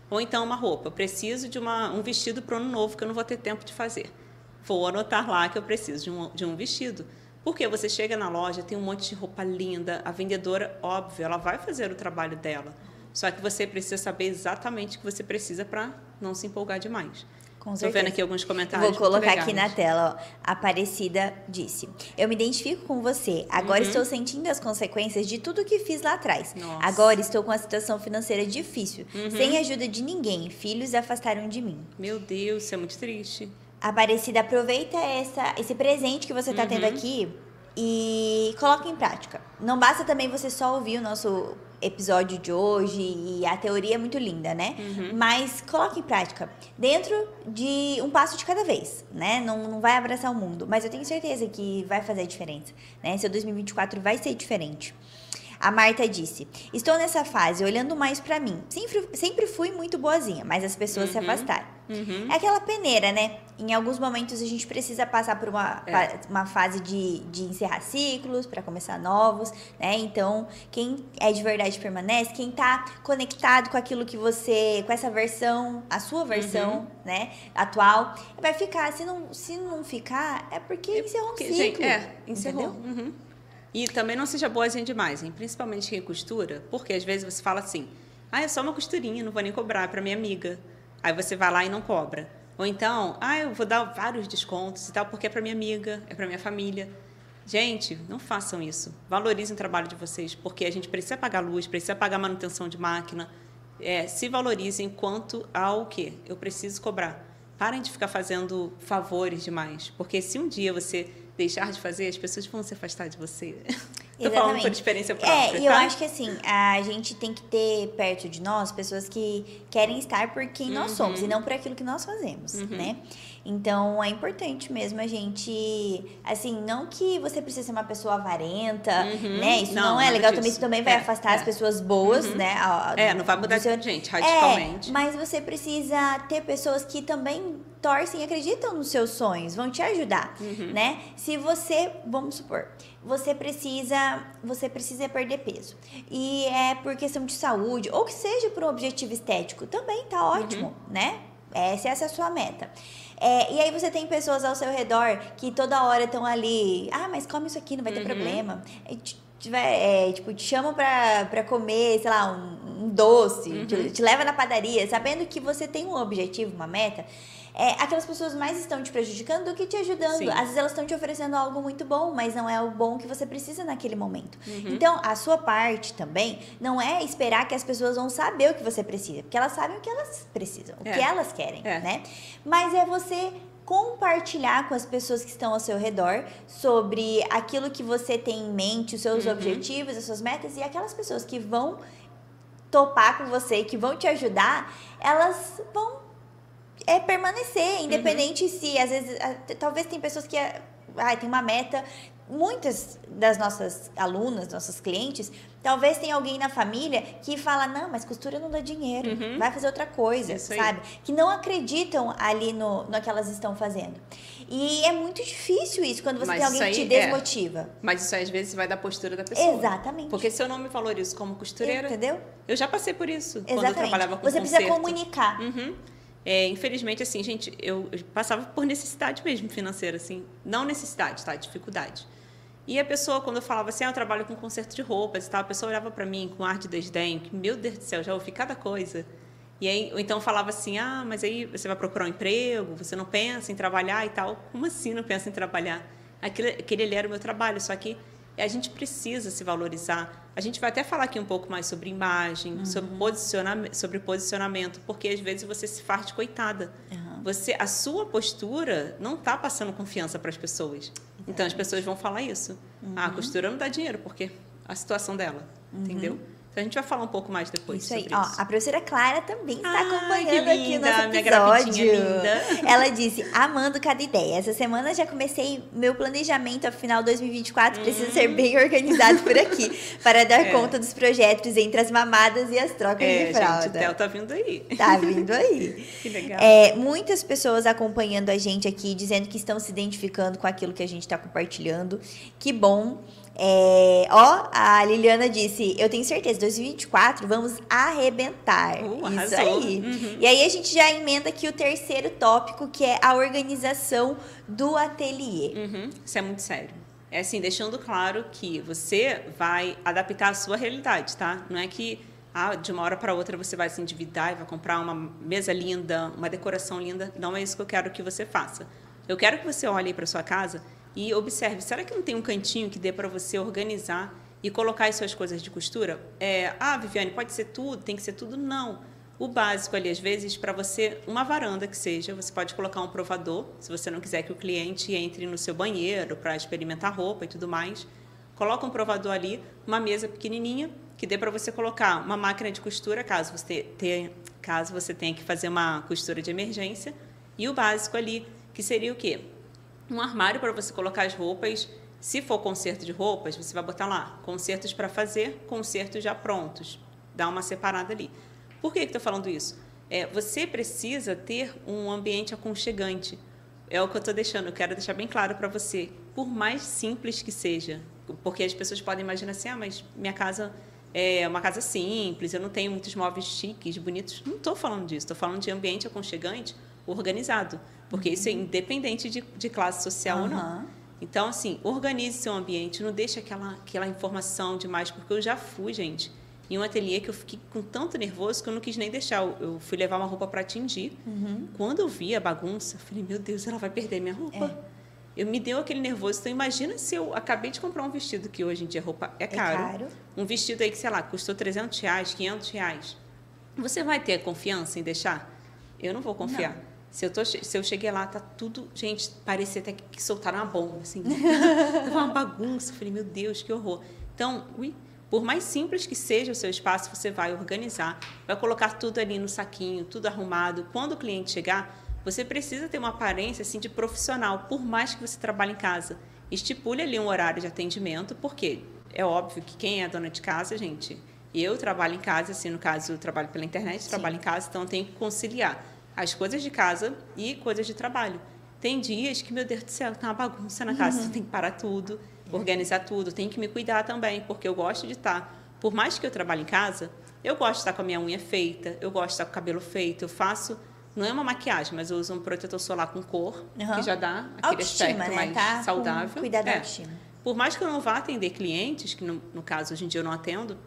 Speaker 2: Ou então uma roupa. Eu preciso de uma, um vestido para o ano novo que eu não vou ter tempo de fazer. Vou anotar lá que eu preciso de um, de um vestido. Porque você chega na loja, tem um monte de roupa linda, a vendedora, óbvio, ela vai fazer o trabalho dela. Só que você precisa saber exatamente o que você precisa para não se empolgar demais. Estou
Speaker 1: certeza.
Speaker 2: vendo aqui alguns comentários.
Speaker 1: Vou colocar aqui na tela, ó. Aparecida disse: Eu me identifico com você. Agora
Speaker 2: Uhum.
Speaker 1: estou sentindo as consequências de tudo que fiz lá atrás.
Speaker 2: Nossa.
Speaker 1: Agora estou com uma situação financeira difícil.
Speaker 2: Uhum.
Speaker 1: Sem ajuda de ninguém. Filhos afastaram de mim.
Speaker 2: Meu Deus, isso é muito triste.
Speaker 1: Aparecida, aproveita essa, esse presente que você está tendo
Speaker 2: Uhum.
Speaker 1: aqui e coloca em prática. Não basta também você só ouvir o nosso episódio de hoje e a teoria é muito linda, né?
Speaker 2: Uhum.
Speaker 1: Mas coloque em prática dentro de um passo de cada vez, né? Não, não vai abraçar o mundo, mas eu tenho certeza que vai fazer a diferença, né? Seu 2024 vai ser diferente. A Marta disse: Estou nessa fase olhando mais pra mim. Sempre, sempre fui muito boazinha, mas as pessoas se
Speaker 2: Uhum.
Speaker 1: afastaram.
Speaker 2: Uhum.
Speaker 1: É aquela peneira, né? Em alguns momentos a gente precisa passar por uma,
Speaker 2: É.
Speaker 1: uma fase de, de encerrar ciclos para começar novos, né? Então, quem é de verdade permanece, quem tá conectado com aquilo que você, com essa versão, a sua versão,
Speaker 2: Uhum.
Speaker 1: né, atual, vai ficar. Se não, se não ficar, é porque encerrou um ciclo.
Speaker 2: gente, é, encerrou.
Speaker 1: Entendeu?
Speaker 2: Uhum. E também não seja boazinha demais, hein? principalmente quem costura, porque às vezes você fala assim, ah, é só uma costurinha, não vou nem cobrar, para minha amiga. Aí você vai lá e não cobra. Ou então, ah, eu vou dar vários descontos e tal, porque é para minha amiga, é para minha família. Gente, não façam isso. Valorizem o trabalho de vocês, porque a gente precisa pagar luz, precisa pagar manutenção de máquina. É, se valorizem quanto ao quê? Eu preciso cobrar. Parem de ficar fazendo favores demais, porque se um dia você deixar de fazer, as pessoas vão se afastar de você. Tô falando por experiência própria,
Speaker 1: É, e eu
Speaker 2: tá?
Speaker 1: acho que assim, a gente tem que ter perto de nós pessoas que querem estar por quem nós
Speaker 2: Uhum.
Speaker 1: somos e não por aquilo que nós fazemos, né? Então é importante mesmo a gente, assim, não que você precise ser uma pessoa avarenta,
Speaker 2: Uhum.
Speaker 1: né? Isso não,
Speaker 2: Não,
Speaker 1: é legal
Speaker 2: disso.
Speaker 1: também, isso também vai
Speaker 2: É,
Speaker 1: afastar
Speaker 2: é.
Speaker 1: as pessoas boas,
Speaker 2: Uhum.
Speaker 1: né? a-
Speaker 2: É, não vai mudar
Speaker 1: seu-
Speaker 2: gente, radicalmente.
Speaker 1: É, mas você precisa ter pessoas que também torcem e acreditam nos seus sonhos, vão te ajudar,
Speaker 2: Uhum.
Speaker 1: né? Se você, vamos supor, você precisa, você precisa perder peso e é por questão de saúde ou que seja por um objetivo estético, também tá ótimo,
Speaker 2: Uhum.
Speaker 1: né? É, se essa é a sua meta. É, e aí você tem pessoas ao seu redor que toda hora estão ali, ah, mas come isso aqui, não vai ter
Speaker 2: Uhum.
Speaker 1: problema. Te, tiver, é, tipo, te chamam pra, pra comer, sei lá, um, um doce,
Speaker 2: Uhum.
Speaker 1: te, te leva na padaria, sabendo que você tem um objetivo, uma meta. É, aquelas pessoas mais estão te prejudicando do que te ajudando.
Speaker 2: Sim.
Speaker 1: Às vezes elas estão te oferecendo algo muito bom, mas não é o bom que você precisa naquele momento.
Speaker 2: Uhum.
Speaker 1: Então, a sua parte também não é esperar que as pessoas vão saber o que você precisa, porque elas sabem o que elas precisam, o
Speaker 2: É.
Speaker 1: que elas querem,
Speaker 2: É.
Speaker 1: né? Mas é você compartilhar com as pessoas que estão ao seu redor sobre aquilo que você tem em mente, os seus
Speaker 2: Uhum.
Speaker 1: objetivos, as suas metas e aquelas pessoas que vão topar com você e que vão te ajudar, elas vão é permanecer, independente se às vezes talvez tem pessoas que ah, ai, tem uma meta muitas das nossas alunas, nossas clientes, talvez tenha alguém na família que fala, não, mas costura não dá dinheiro,
Speaker 2: Uhum.
Speaker 1: vai fazer outra coisa,
Speaker 2: Isso aí.
Speaker 1: sabe? Que não acreditam ali no, no que elas estão fazendo. E é muito difícil isso, quando você
Speaker 2: Mas
Speaker 1: tem alguém que te
Speaker 2: aí é.
Speaker 1: desmotiva.
Speaker 2: Mas isso aí, às vezes vai da postura da pessoa.
Speaker 1: Exatamente.
Speaker 2: Porque se eu não me valorizo como costureira,
Speaker 1: Entendeu?
Speaker 2: eu já passei por isso. Quando eu
Speaker 1: Exatamente.
Speaker 2: trabalhava com
Speaker 1: Você precisa
Speaker 2: conserto.
Speaker 1: comunicar.
Speaker 2: Uhum. É, infelizmente, assim, gente, eu, passava por necessidade mesmo financeira, assim. Não necessidade, tá? Dificuldade. E a pessoa, quando eu falava assim, ah, eu trabalho com conserto de roupas e tal, a pessoa olhava para mim com ar de desdém, que, meu Deus do céu, já ouvi cada coisa. E aí, ou então falava assim, ah, mas aí você vai procurar um emprego, você não pensa em trabalhar e tal. Como assim não pensa em trabalhar? Aquele ali era o meu trabalho, só que a gente precisa se valorizar. A gente vai até falar aqui um pouco mais sobre imagem, sobre, posicionamento, sobre posicionamento, porque às vezes você se faz de coitada.
Speaker 1: Aham.
Speaker 2: você, a sua postura não está passando confiança para as pessoas. Então as pessoas vão falar isso. Ah, a costura não dá dinheiro porque a situação dela, entendeu? Então a gente vai falar um pouco mais depois
Speaker 1: Isso aí.
Speaker 2: sobre
Speaker 1: Ó,
Speaker 2: isso.
Speaker 1: a professora Clara também está
Speaker 2: Ai,
Speaker 1: acompanhando aqui o nosso
Speaker 2: minha
Speaker 1: episódio.
Speaker 2: gravidinha linda.
Speaker 1: Ela disse, amando cada ideia. Essa semana já comecei meu planejamento afinal 2024 precisa ser bem organizado por aqui para dar
Speaker 2: Hum. É.
Speaker 1: conta dos projetos entre as mamadas e as trocas
Speaker 2: É,
Speaker 1: de
Speaker 2: gente, o
Speaker 1: fralda.
Speaker 2: Theo tá vindo aí.
Speaker 1: Tá vindo aí.
Speaker 2: Que legal.
Speaker 1: É, muitas pessoas acompanhando a gente aqui, dizendo que estão se identificando com aquilo que a gente está compartilhando. Que bom. É, ó, a Liliana disse: Eu tenho certeza, 2024 vamos arrebentar.
Speaker 2: Uh,
Speaker 1: Isso aí.
Speaker 2: Uhum.
Speaker 1: E aí a gente já emenda aqui o terceiro tópico, que é a organização do ateliê.
Speaker 2: Uhum, Isso é muito sério. É assim, deixando claro que você vai adaptar a sua realidade, tá? Não é que ah, de uma hora para outra você vai se endividar e vai comprar uma mesa linda, uma decoração linda. Não é isso que eu quero que você faça. Eu quero que você olhe para sua casa e observe, será que não tem um cantinho que dê para você organizar e colocar as suas coisas de costura? É, ah, Viviane, pode ser tudo, tem que ser tudo? Não. O básico ali, às vezes, para você, uma varanda que seja, você pode colocar um provador, se você não quiser que o cliente entre no seu banheiro para experimentar roupa e tudo mais. Coloca um provador ali, uma mesa pequenininha, que dê para você colocar uma máquina de costura, caso você, tenha, caso você tenha que fazer uma costura de emergência. E o básico ali, que seria o quê? Um armário para você colocar as roupas. Se for conserto de roupas, você vai botar lá consertos para fazer, consertos já prontos. Dá uma separada ali. Por que estou falando isso? É, você precisa ter um ambiente aconchegante. É o que eu estou deixando, eu quero deixar bem claro para você. Por mais simples que seja, porque as pessoas podem imaginar assim, ah, mas minha casa é uma casa simples, eu não tenho muitos móveis chiques, bonitos. Não estou falando disso, estou falando de ambiente aconchegante, organizado. Porque isso é independente de, de classe social ou não. Então, assim, organize seu ambiente, não deixe aquela, aquela informação demais, porque eu já fui, gente, em um ateliê que eu fiquei com tanto nervoso que eu não quis nem deixar. Eu, fui levar uma roupa para tingir. Quando eu vi a bagunça, eu falei, meu Deus, ela vai perder minha roupa. Eu me deu aquele nervoso. Então, imagina se eu acabei de comprar um vestido, que hoje em dia roupa é caro.
Speaker 1: caro.
Speaker 2: Um vestido aí que, sei lá, custou 300 reais, 500 reais. Você vai ter confiança em deixar? Eu não vou confiar. Se eu, tô, se eu cheguei lá, tá tudo. Gente, parecia até que, soltaram uma bomba, assim. Tava uma bagunça. Eu falei, meu Deus, que horror. Então, ui, por mais simples que seja o seu espaço, você vai organizar, vai colocar tudo ali no saquinho, tudo arrumado. Quando o cliente chegar, você precisa ter uma aparência assim de profissional, por mais que você trabalhe em casa. Estipule ali um horário de atendimento, porque é óbvio que quem é dona de casa, gente, eu trabalho em casa, assim, no caso, eu trabalho pela internet, trabalho em casa, então eu tenho que conciliar as coisas de casa e coisas de trabalho. Tem dias que, meu Deus do céu, tá uma bagunça na casa, tem que parar tudo, organizar tudo, tem que me cuidar também, porque eu gosto de estar, por mais que eu trabalhe em casa, eu gosto de estar com a minha unha feita, eu gosto de estar com o cabelo feito, eu faço, não é uma maquiagem, mas eu uso um protetor solar com cor,
Speaker 1: Aham.
Speaker 2: que já dá aquele
Speaker 1: Autoestima,
Speaker 2: aspecto
Speaker 1: né?
Speaker 2: mais
Speaker 1: Tá
Speaker 2: saudável.
Speaker 1: cuidado da
Speaker 2: É.
Speaker 1: autoestima.
Speaker 2: Por mais que eu não vá atender clientes, que no, no caso hoje em dia eu não atendo,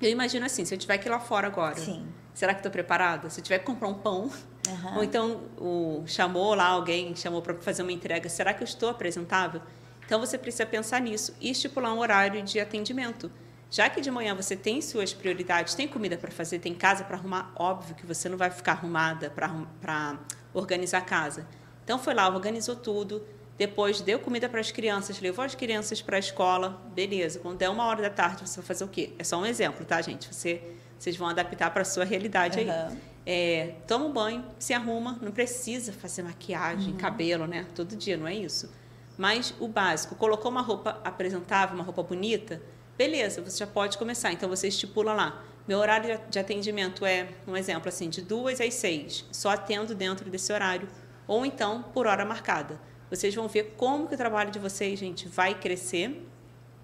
Speaker 2: eu imagino assim, se eu tiver que ir lá fora agora,
Speaker 1: Sim.
Speaker 2: Será que estou preparada? Se eu tiver que comprar um pão,
Speaker 1: Aham.
Speaker 2: ou então o, chamou lá alguém, chamou para fazer uma entrega, será que eu estou apresentável? Então você precisa pensar nisso e estipular um horário de atendimento. Já que de manhã você tem suas prioridades, tem comida para fazer, tem casa para arrumar, óbvio que você não vai ficar arrumada para organizar a casa. Então foi lá, organizou tudo, depois deu comida para as crianças, levou as crianças para a escola, beleza. Quando der uma hora da tarde, você vai fazer o quê? É só um exemplo, tá, gente? Você, vocês vão adaptar para a sua realidade aí.
Speaker 1: Aham.
Speaker 2: É, toma um banho, se arruma, não precisa fazer maquiagem,
Speaker 1: Uhum.
Speaker 2: cabelo, né? Todo dia, não é isso. Mas o básico, colocou uma roupa apresentável, uma roupa bonita, beleza, você já pode começar. Então você estipula lá. Meu horário de atendimento é, um exemplo assim, de duas às seis. Só atendo dentro desse horário. Ou então, por hora marcada. Vocês vão ver como que o trabalho de vocês, gente, vai crescer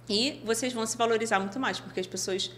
Speaker 2: e vocês vão se valorizar muito mais, porque as pessoas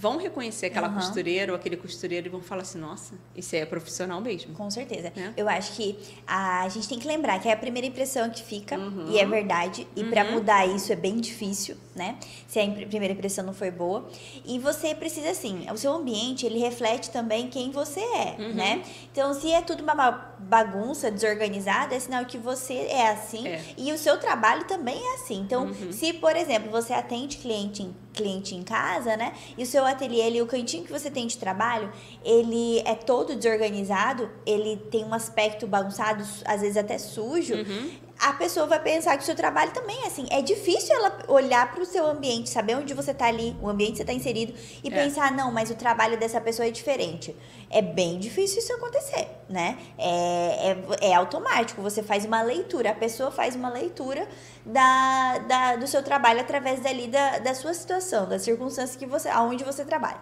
Speaker 2: vão reconhecer aquela
Speaker 1: Aham.
Speaker 2: costureira ou aquele costureiro e vão falar assim, nossa, aí é profissional mesmo.
Speaker 1: Com certeza.
Speaker 2: Né?
Speaker 1: Eu acho que a gente tem que lembrar que é a primeira impressão que fica,
Speaker 2: Uhum.
Speaker 1: e é verdade. E pra mudar isso é bem difícil. né? Se a primeira impressão não foi boa. E você precisa, assim, o seu ambiente, ele reflete também quem você é,
Speaker 2: Uhum.
Speaker 1: né? Então, se é tudo uma ba- bagunça, desorganizada, é sinal que você é assim
Speaker 2: É.
Speaker 1: e o seu trabalho também é assim. Então,
Speaker 2: Uhum.
Speaker 1: se, por exemplo, você atende cliente em, cliente em casa, né? E o seu ateliê, ele, o cantinho que você tem de trabalho, ele é todo desorganizado, ele tem um aspecto bagunçado, às vezes até sujo.
Speaker 2: Uhum.
Speaker 1: A pessoa vai pensar que o seu trabalho também é assim. É difícil ela olhar para o seu ambiente, saber onde você está ali, o ambiente que você está inserido, e
Speaker 2: É.
Speaker 1: pensar, não, mas o trabalho dessa pessoa é diferente. É bem difícil isso acontecer, né? É, é, é automático, você faz uma leitura, a pessoa faz uma leitura da, da, do seu trabalho através dali da, da sua situação, das circunstâncias que você, aonde você trabalha.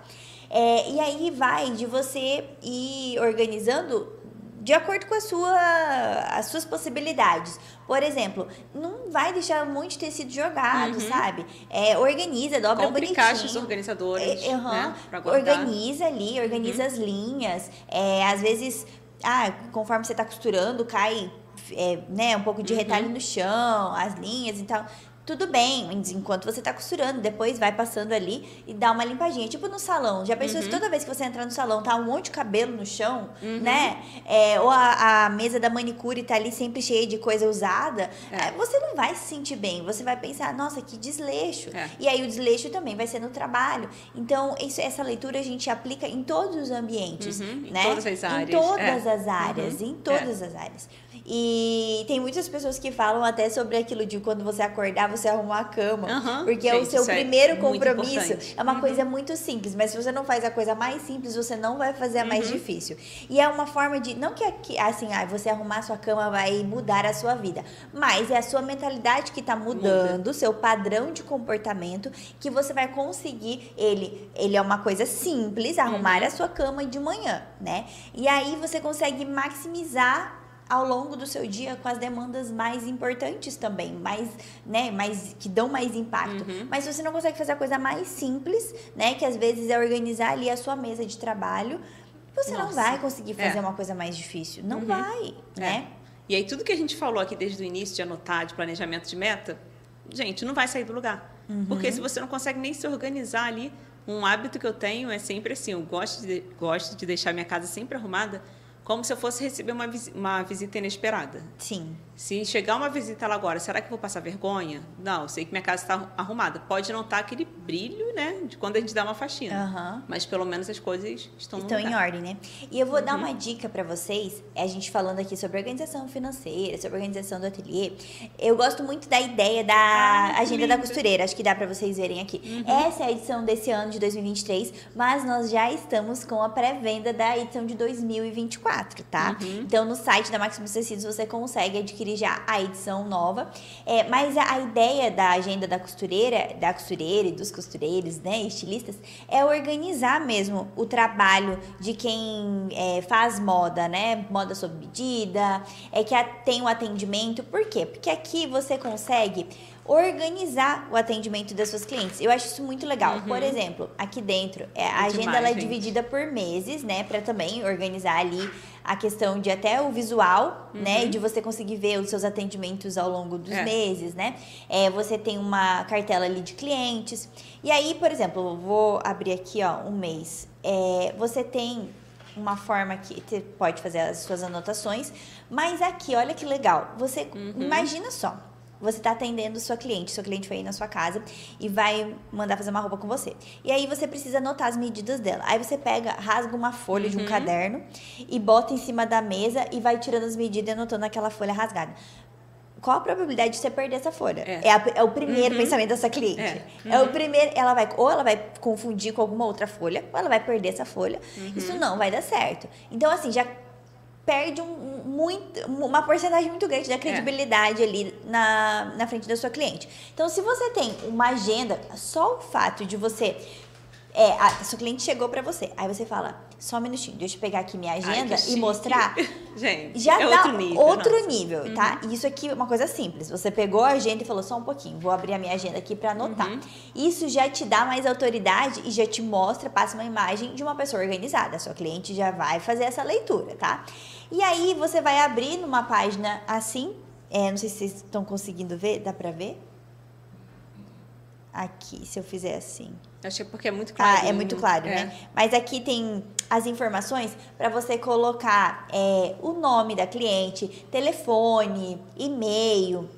Speaker 1: É, e aí vai de você ir organizando de acordo com a sua, as suas possibilidades. Por exemplo, não vai deixar de tecido jogado,
Speaker 2: Uhum.
Speaker 1: sabe? É, organiza, dobra
Speaker 2: Compre
Speaker 1: bonitinho.
Speaker 2: caixas organizadoras,
Speaker 1: É, aham.
Speaker 2: né? Uhum.
Speaker 1: Organiza ali, organiza as linhas. É, às vezes, ah, conforme você tá costurando, cai é, né, um pouco de
Speaker 2: Uhum.
Speaker 1: retalho no chão, as linhas e tal. Tudo bem, enquanto você tá costurando, depois vai passando ali e dá uma limpadinha. Tipo no salão. Já pensou
Speaker 2: Uhum.
Speaker 1: se toda vez que você entrar no salão tá um monte de cabelo no chão, né? É, ou a, a mesa da manicure tá ali sempre cheia de coisa usada,
Speaker 2: É.
Speaker 1: é, você não vai se sentir bem. Você vai pensar, nossa, que desleixo.
Speaker 2: É.
Speaker 1: E aí o desleixo também vai ser no trabalho. Então, isso, essa leitura a gente aplica em todos os ambientes,
Speaker 2: Uhum, em
Speaker 1: né?
Speaker 2: todas as áreas,
Speaker 1: Em todas
Speaker 2: é.
Speaker 1: as áreas,
Speaker 2: Uhum,
Speaker 1: em todas as áreas. E tem muitas pessoas que falam até sobre aquilo de quando você acordar, você arrumar a cama.
Speaker 2: Aham,
Speaker 1: Porque é o
Speaker 2: gente,
Speaker 1: seu
Speaker 2: é
Speaker 1: primeiro
Speaker 2: muito
Speaker 1: compromisso. É uma
Speaker 2: Uhum.
Speaker 1: coisa muito simples, mas se você não faz a coisa mais simples, você não vai fazer a mais
Speaker 2: Uhum.
Speaker 1: difícil. E é uma forma de. Não que assim, ah, você arrumar a sua cama vai mudar a sua vida, mas é a sua mentalidade que tá mudando, o seu padrão de comportamento, que você vai conseguir. Ele, ele é uma coisa simples, arrumar
Speaker 2: Uhum.
Speaker 1: a sua cama de manhã, né? E aí você consegue maximizar ao longo do seu dia com as demandas mais importantes também, mais, né, mais que dão mais impacto.
Speaker 2: Uhum.
Speaker 1: Mas se você não consegue fazer a coisa mais simples, né, que às vezes é organizar ali a sua mesa de trabalho, você não
Speaker 2: Nossa.
Speaker 1: vai conseguir fazer
Speaker 2: É.
Speaker 1: uma coisa mais difícil. Não
Speaker 2: Uhum.
Speaker 1: vai, né?
Speaker 2: E aí, tudo que a gente falou aqui desde o início de anotar, de planejamento de meta, gente, não vai sair do lugar.
Speaker 1: Uhum.
Speaker 2: Porque se você não consegue nem se organizar ali, um hábito que eu tenho é sempre assim: eu gosto de, gosto de deixar minha casa sempre arrumada, como se eu fosse receber uma, uma visita inesperada.
Speaker 1: Sim.
Speaker 2: Se chegar uma visita lá agora, será que eu vou passar vergonha? Não, eu sei que minha casa está arrumada. Pode não estar aquele brilho, né, de quando a gente dá uma faxina.
Speaker 1: Aham.
Speaker 2: Mas pelo menos as coisas estão,
Speaker 1: Estão em ordem, né? E eu vou dar
Speaker 2: Uhum.
Speaker 1: uma dica pra vocês, é a gente falando aqui sobre organização financeira, sobre organização do ateliê. Eu gosto muito da ideia da
Speaker 2: Ah,
Speaker 1: agenda da
Speaker 2: linda.
Speaker 1: costureira, acho que dá pra vocês verem aqui.
Speaker 2: Uhum.
Speaker 1: Essa é a edição desse ano de 2023, mas nós já estamos com a pré-venda da edição de 2024, tá?
Speaker 2: Uhum.
Speaker 1: Então no site da Maximus Tecidos você consegue adquirir já a edição nova. É, mas a, a ideia da agenda da costureira, da costureira e dos costureiros, né, estilistas, é organizar mesmo o trabalho de quem é, faz moda, né? Moda sob medida, é que a- tem o atendimento. Por quê? Porque aqui você consegue organizar o atendimento das suas clientes. Eu acho isso muito legal. Por exemplo, aqui dentro, é, a
Speaker 2: É
Speaker 1: agenda
Speaker 2: demais,
Speaker 1: ela é
Speaker 2: gente.
Speaker 1: dividida por meses, né? Pra também organizar ali a questão de até o visual, né? E de você conseguir ver os seus atendimentos ao longo dos
Speaker 2: Uhum. É.
Speaker 1: meses, né? É, você tem uma cartela ali de clientes. E aí, por exemplo, vou abrir aqui, ó, um mês. É, você tem uma forma que você pode fazer as suas anotações, mas aqui, olha que legal. Você
Speaker 2: Uhum.
Speaker 1: imagina só. Você está atendendo sua cliente, sua cliente foi aí na sua casa e vai mandar fazer uma roupa com você. E aí você precisa anotar as medidas dela. Aí você pega, rasga uma folha de um
Speaker 2: Uhum.
Speaker 1: caderno e bota em cima da mesa e vai tirando as medidas e anotando aquela folha rasgada. Qual a probabilidade de você perder essa folha?
Speaker 2: É.
Speaker 1: É, a- é o primeiro
Speaker 2: Uhum.
Speaker 1: pensamento dessa cliente.
Speaker 2: É.
Speaker 1: É o primeiro, ela vai, ou ela vai confundir com alguma outra folha, ou ela vai perder essa folha.
Speaker 2: Uhum.
Speaker 1: Isso não vai dar certo. Então, assim, já perde um, muito, uma porcentagem muito grande da credibilidade ali na, na frente da sua cliente. Então, se você tem uma agenda, só o fato de você. É, a sua cliente chegou pra você, aí você fala, só um minutinho, deixa eu pegar aqui minha
Speaker 2: Ai,
Speaker 1: agenda
Speaker 2: que
Speaker 1: e mostrar.
Speaker 2: Gente,
Speaker 1: Já
Speaker 2: é
Speaker 1: dá
Speaker 2: outro nível.
Speaker 1: outro
Speaker 2: nossa. Uhum.
Speaker 1: nível, tá? E Isso aqui é uma coisa simples. Você pegou a agenda e falou só um pouquinho, vou abrir a minha agenda aqui pra anotar.
Speaker 2: Uhum.
Speaker 1: Isso já te dá mais autoridade e já te mostra, passa uma imagem de uma pessoa organizada. A sua cliente já vai fazer essa leitura, tá? E aí você vai abrir numa página assim. é, não sei se vocês estão conseguindo ver, dá pra ver? Aqui, se eu fizer assim.
Speaker 2: Acho que é porque é muito claro.
Speaker 1: Ah, é muito claro,
Speaker 2: é.
Speaker 1: né? Mas aqui tem as informações para você colocar é, o nome da cliente, telefone, e-mail,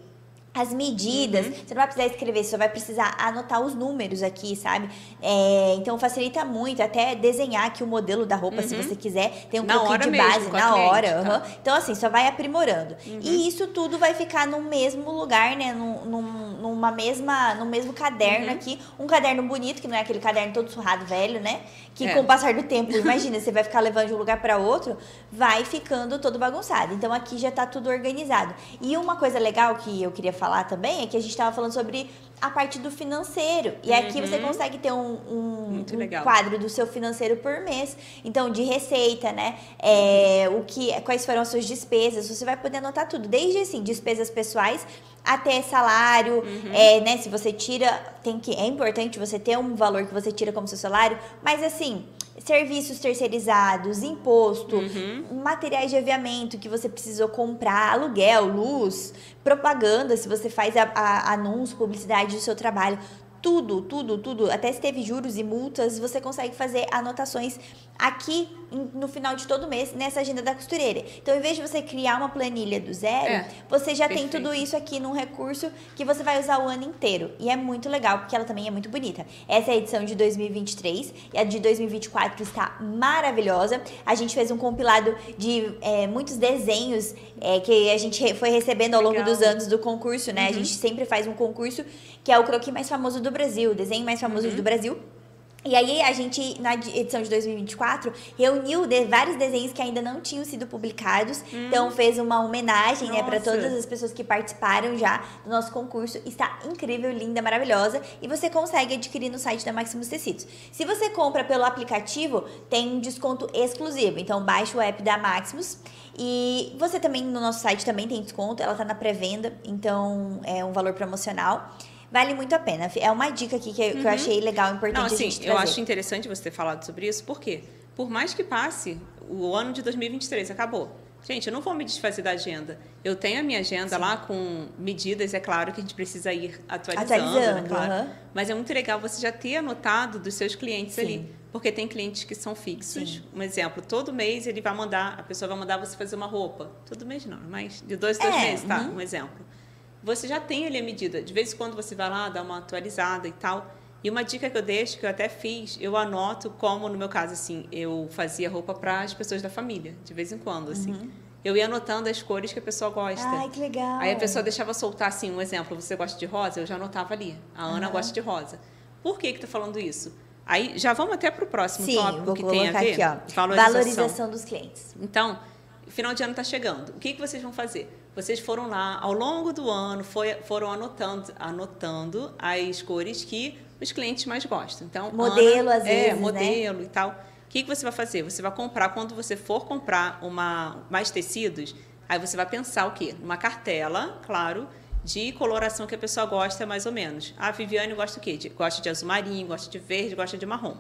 Speaker 1: as medidas.
Speaker 2: Uhum.
Speaker 1: Você não vai precisar escrever, você só vai precisar anotar os números aqui, sabe? É, então facilita muito, até desenhar aqui o modelo da roupa, se você quiser. Tem um
Speaker 2: Uhum. Na
Speaker 1: pouquinho de base na hora.
Speaker 2: Uhum.
Speaker 1: Então, assim, só vai aprimorando. E isso tudo vai ficar no mesmo lugar, né? Num, num- numa mesma, no mesmo caderno
Speaker 2: Uhum.
Speaker 1: aqui. Um caderno bonito, que não é aquele caderno todo surrado velho, né? Que
Speaker 2: É.
Speaker 1: com o passar do tempo, imagina, você vai ficar levando de um lugar para outro, vai ficando todo bagunçado. Então aqui já tá tudo organizado. E uma coisa legal que eu queria falar também é que a gente tava falando sobre a parte do financeiro. E aqui você consegue ter um, um,
Speaker 2: Uhum.
Speaker 1: Um quadro do seu financeiro por mês. Então, de receita, né? É, o que, quais foram as suas despesas. Você vai poder anotar tudo, desde assim, despesas pessoais até salário,
Speaker 2: Uhum.
Speaker 1: é, né? Se você tira, tem que é importante você ter um valor que você tira como seu salário, mas assim, serviços terceirizados, imposto,
Speaker 2: Uhum.
Speaker 1: materiais de aviamento que você precisou comprar, aluguel, luz, propaganda, se você faz a, a- anúncio, publicidade do seu trabalho. Tudo, tudo, tudo, até se teve juros e multas, você consegue fazer anotações aqui no final de todo mês nessa agenda da costureira. Então, em vez de você criar uma planilha do zero,
Speaker 2: É,
Speaker 1: você já tem
Speaker 2: perfeito.
Speaker 1: tudo isso aqui num recurso que você vai usar o ano inteiro. E é muito legal, porque ela também é muito bonita. Essa é a edição de 2023 e a de 2024 está maravilhosa. A gente fez um compilado de é, muitos desenhos é, que a gente foi recebendo ao longo
Speaker 2: Legal.
Speaker 1: dos anos do concurso, né? A gente sempre faz um concurso que é o croquis mais famoso do Brasil, o desenho mais famoso do Brasil. E aí a gente, na edição de 2024, reuniu de- vários desenhos que ainda não tinham sido publicados. Então fez uma homenagem, né, para
Speaker 2: Nossa.
Speaker 1: todas as pessoas que participaram já do nosso concurso. Está incrível, linda, maravilhosa. E você consegue adquirir no site da Maximus Tecidos. Se você compra pelo aplicativo, tem um desconto exclusivo. Então baixa o app da Maximus. E você também, no nosso site, também tem desconto. Ela tá na pré-venda, então é um valor promocional. Vale muito a pena. É uma dica aqui que eu, que eu achei legal, importante
Speaker 2: Não, assim, eu acho interessante você ter falado sobre isso, porque por mais que passe, o ano de 2023 acabou. Gente, eu não vou me desfazer da agenda. Eu tenho a minha agenda lá com medidas, é claro que a gente precisa ir atualizando,
Speaker 1: Atualizando,
Speaker 2: né, claro.
Speaker 1: aham.
Speaker 2: Mas é muito legal você já ter anotado dos seus clientes
Speaker 1: Sim.
Speaker 2: ali. Porque tem clientes que são fixos.
Speaker 1: Sim.
Speaker 2: Um exemplo, todo mês ele vai mandar, a pessoa vai mandar você fazer uma roupa. Todo mês não, mas de dois dois
Speaker 1: É,
Speaker 2: meses, tá?
Speaker 1: uhum.
Speaker 2: Um exemplo você já tem ali a medida. De vez em quando você vai lá, dá uma atualizada e tal. E uma dica que eu deixo, que eu até fiz, eu anoto como, no meu caso, assim, eu fazia roupa para as pessoas da família, de vez em quando, assim. Eu ia anotando as cores que a pessoa gosta.
Speaker 1: Uhum. Ai, que legal.
Speaker 2: Aí a pessoa deixava soltar, assim, um exemplo. Você gosta de rosa? Eu já anotava ali. A Ana gosta de rosa. Por que que tô falando isso? Aí, já vamos até para o próximo
Speaker 1: Sim,
Speaker 2: tópico que tem a ver.
Speaker 1: aqui, ó. Valorização dos clientes.
Speaker 2: Então, final de ano está chegando. O que, que vocês vão fazer? Vocês foram lá, ao longo do ano, foi- foram anotando, anotando as cores que os clientes mais gostam. Então,
Speaker 1: Modelo,
Speaker 2: Ana,
Speaker 1: às
Speaker 2: é,
Speaker 1: vezes, né?
Speaker 2: modelo e tal. O que, que você vai fazer? Você vai comprar, quando você for comprar uma, mais tecidos, aí você vai pensar o quê? Uma cartela, claro, de coloração que a pessoa gosta mais ou menos. A Viviane gosta o quê? De- gosta de azul marinho, gosta de verde, gosta de marrom.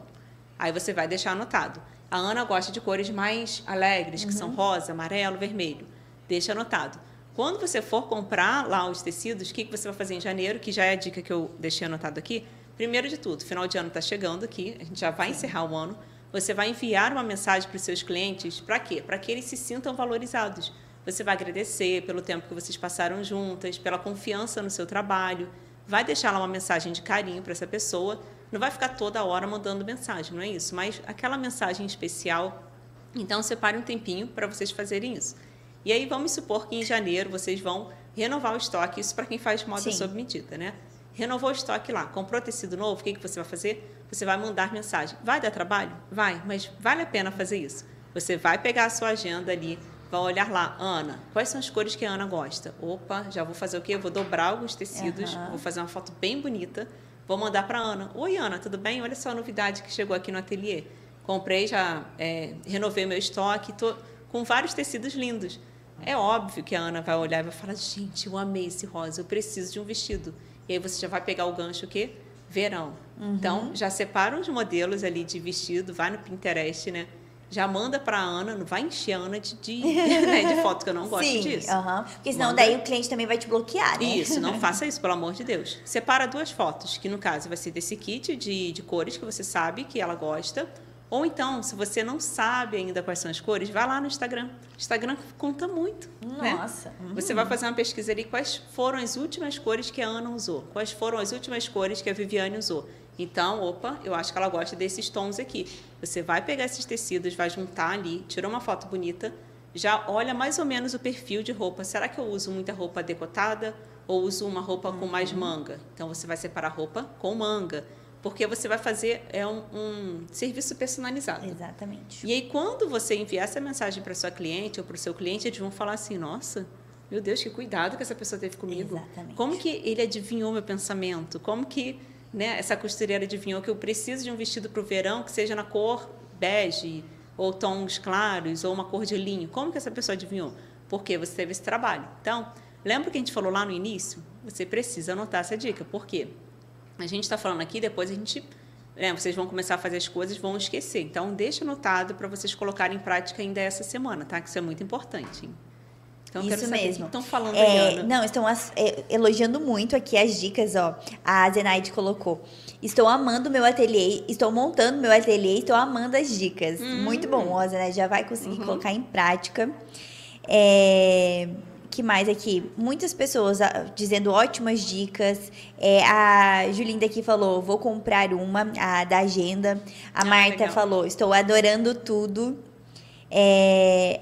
Speaker 2: Aí você vai deixar anotado. A Ana gosta de cores mais alegres, que são rosa, amarelo, vermelho. Deixa anotado. Quando você for comprar lá os tecidos, o que, que você vai fazer em janeiro, que já é a dica que eu deixei anotado aqui? Primeiro de tudo, final de ano está chegando aqui, a gente já vai encerrar o ano. Você vai enviar uma mensagem para os seus clientes, para quê? Para que eles se sintam valorizados. Você vai agradecer pelo tempo que vocês passaram juntas, pela confiança no seu trabalho. Vai deixar lá uma mensagem de carinho para essa pessoa. Não vai ficar toda hora mandando mensagem, não é isso? Mas aquela mensagem especial. Então, separe um tempinho para vocês fazerem isso. E aí, vamos supor que em janeiro vocês vão renovar o estoque. Isso para quem faz moda
Speaker 1: Sim.
Speaker 2: sob medida, né? Renovou o estoque lá, comprou tecido novo, o que, que você vai fazer? Você vai mandar mensagem. Vai dar trabalho? Vai, mas vale a pena fazer isso. Você vai pegar a sua agenda ali, vai olhar lá, Ana, quais são as cores que a Ana gosta? Opa, já vou fazer o quê? Eu vou dobrar alguns tecidos,
Speaker 1: Aham.
Speaker 2: vou fazer uma foto bem bonita, vou mandar para Ana. Oi, Ana, tudo bem? Olha só a novidade que chegou aqui no ateliê. Comprei, já é, renovei meu estoque, tô com vários tecidos lindos. É óbvio que a Ana vai olhar e vai falar: gente, eu amei esse rosa, eu preciso de um vestido. E aí você já vai pegar o gancho o quê? Verão. Então, já separa uns modelos ali de vestido, vai no Pinterest, né? já manda para a Ana, não vai encher a Ana de, de, né, de foto, que eu não gosto
Speaker 1: Sim,
Speaker 2: disso.
Speaker 1: Porque senão
Speaker 2: Manda-
Speaker 1: daí o cliente também vai te bloquear, né?
Speaker 2: Isso, não faça isso, pelo amor de Deus. Separa duas fotos, que no caso vai ser desse kit de, de cores que você sabe que ela gosta. Ou então, se você não sabe ainda quais são as cores, vai lá no Instagram. Instagram conta muito. né?
Speaker 1: Nossa. uhum.
Speaker 2: Você vai fazer uma pesquisa ali quais foram as últimas cores que a Ana usou, quais foram as últimas cores que a Viviane usou. Então, opa, eu acho que ela gosta desses tons aqui. Você vai pegar esses tecidos, vai juntar ali, tirou uma foto bonita, já olha mais ou menos o perfil de roupa. Será que eu uso muita roupa decotada ou uso uma roupa com mais manga? Então, você vai separar roupa com manga, porque você vai fazer é um, um serviço personalizado.
Speaker 1: Exatamente.
Speaker 2: E aí, quando você enviar essa mensagem para sua cliente ou para o seu cliente, eles vão falar assim: nossa, meu Deus, que cuidado que essa pessoa teve comigo.
Speaker 1: Exatamente.
Speaker 2: Como que ele adivinhou meu pensamento? Como que né, essa costureira adivinhou que eu preciso de um vestido para o verão que seja na cor bege, ou tons claros, ou uma cor de linho? Como que essa pessoa adivinhou? Porque você teve esse trabalho. Então, lembra que a gente falou lá no início? Você precisa anotar essa dica. Por quê? A gente está falando aqui, depois a gente. Né, vocês vão começar a fazer as coisas vão esquecer. Então, deixa anotado para vocês colocarem em prática ainda essa semana, tá? Que isso é muito importante. hein? Então,
Speaker 1: Isso mesmo.
Speaker 2: estão falando
Speaker 1: É,
Speaker 2: aí,
Speaker 1: não, estão as- é, elogiando muito aqui as dicas, ó. A Zenaide colocou. Estou amando meu ateliê, estou montando meu ateliê, estou amando as dicas.
Speaker 2: Hum.
Speaker 1: Muito bom, ó, a Zenaide já vai conseguir
Speaker 2: Uhum.
Speaker 1: colocar em prática. É, que mais aqui? Muitas pessoas ah, dizendo ótimas dicas. É, a Julinda aqui falou, vou comprar uma, a da agenda. A
Speaker 2: Ah,
Speaker 1: Marta
Speaker 2: legal.
Speaker 1: falou, estou adorando tudo. É,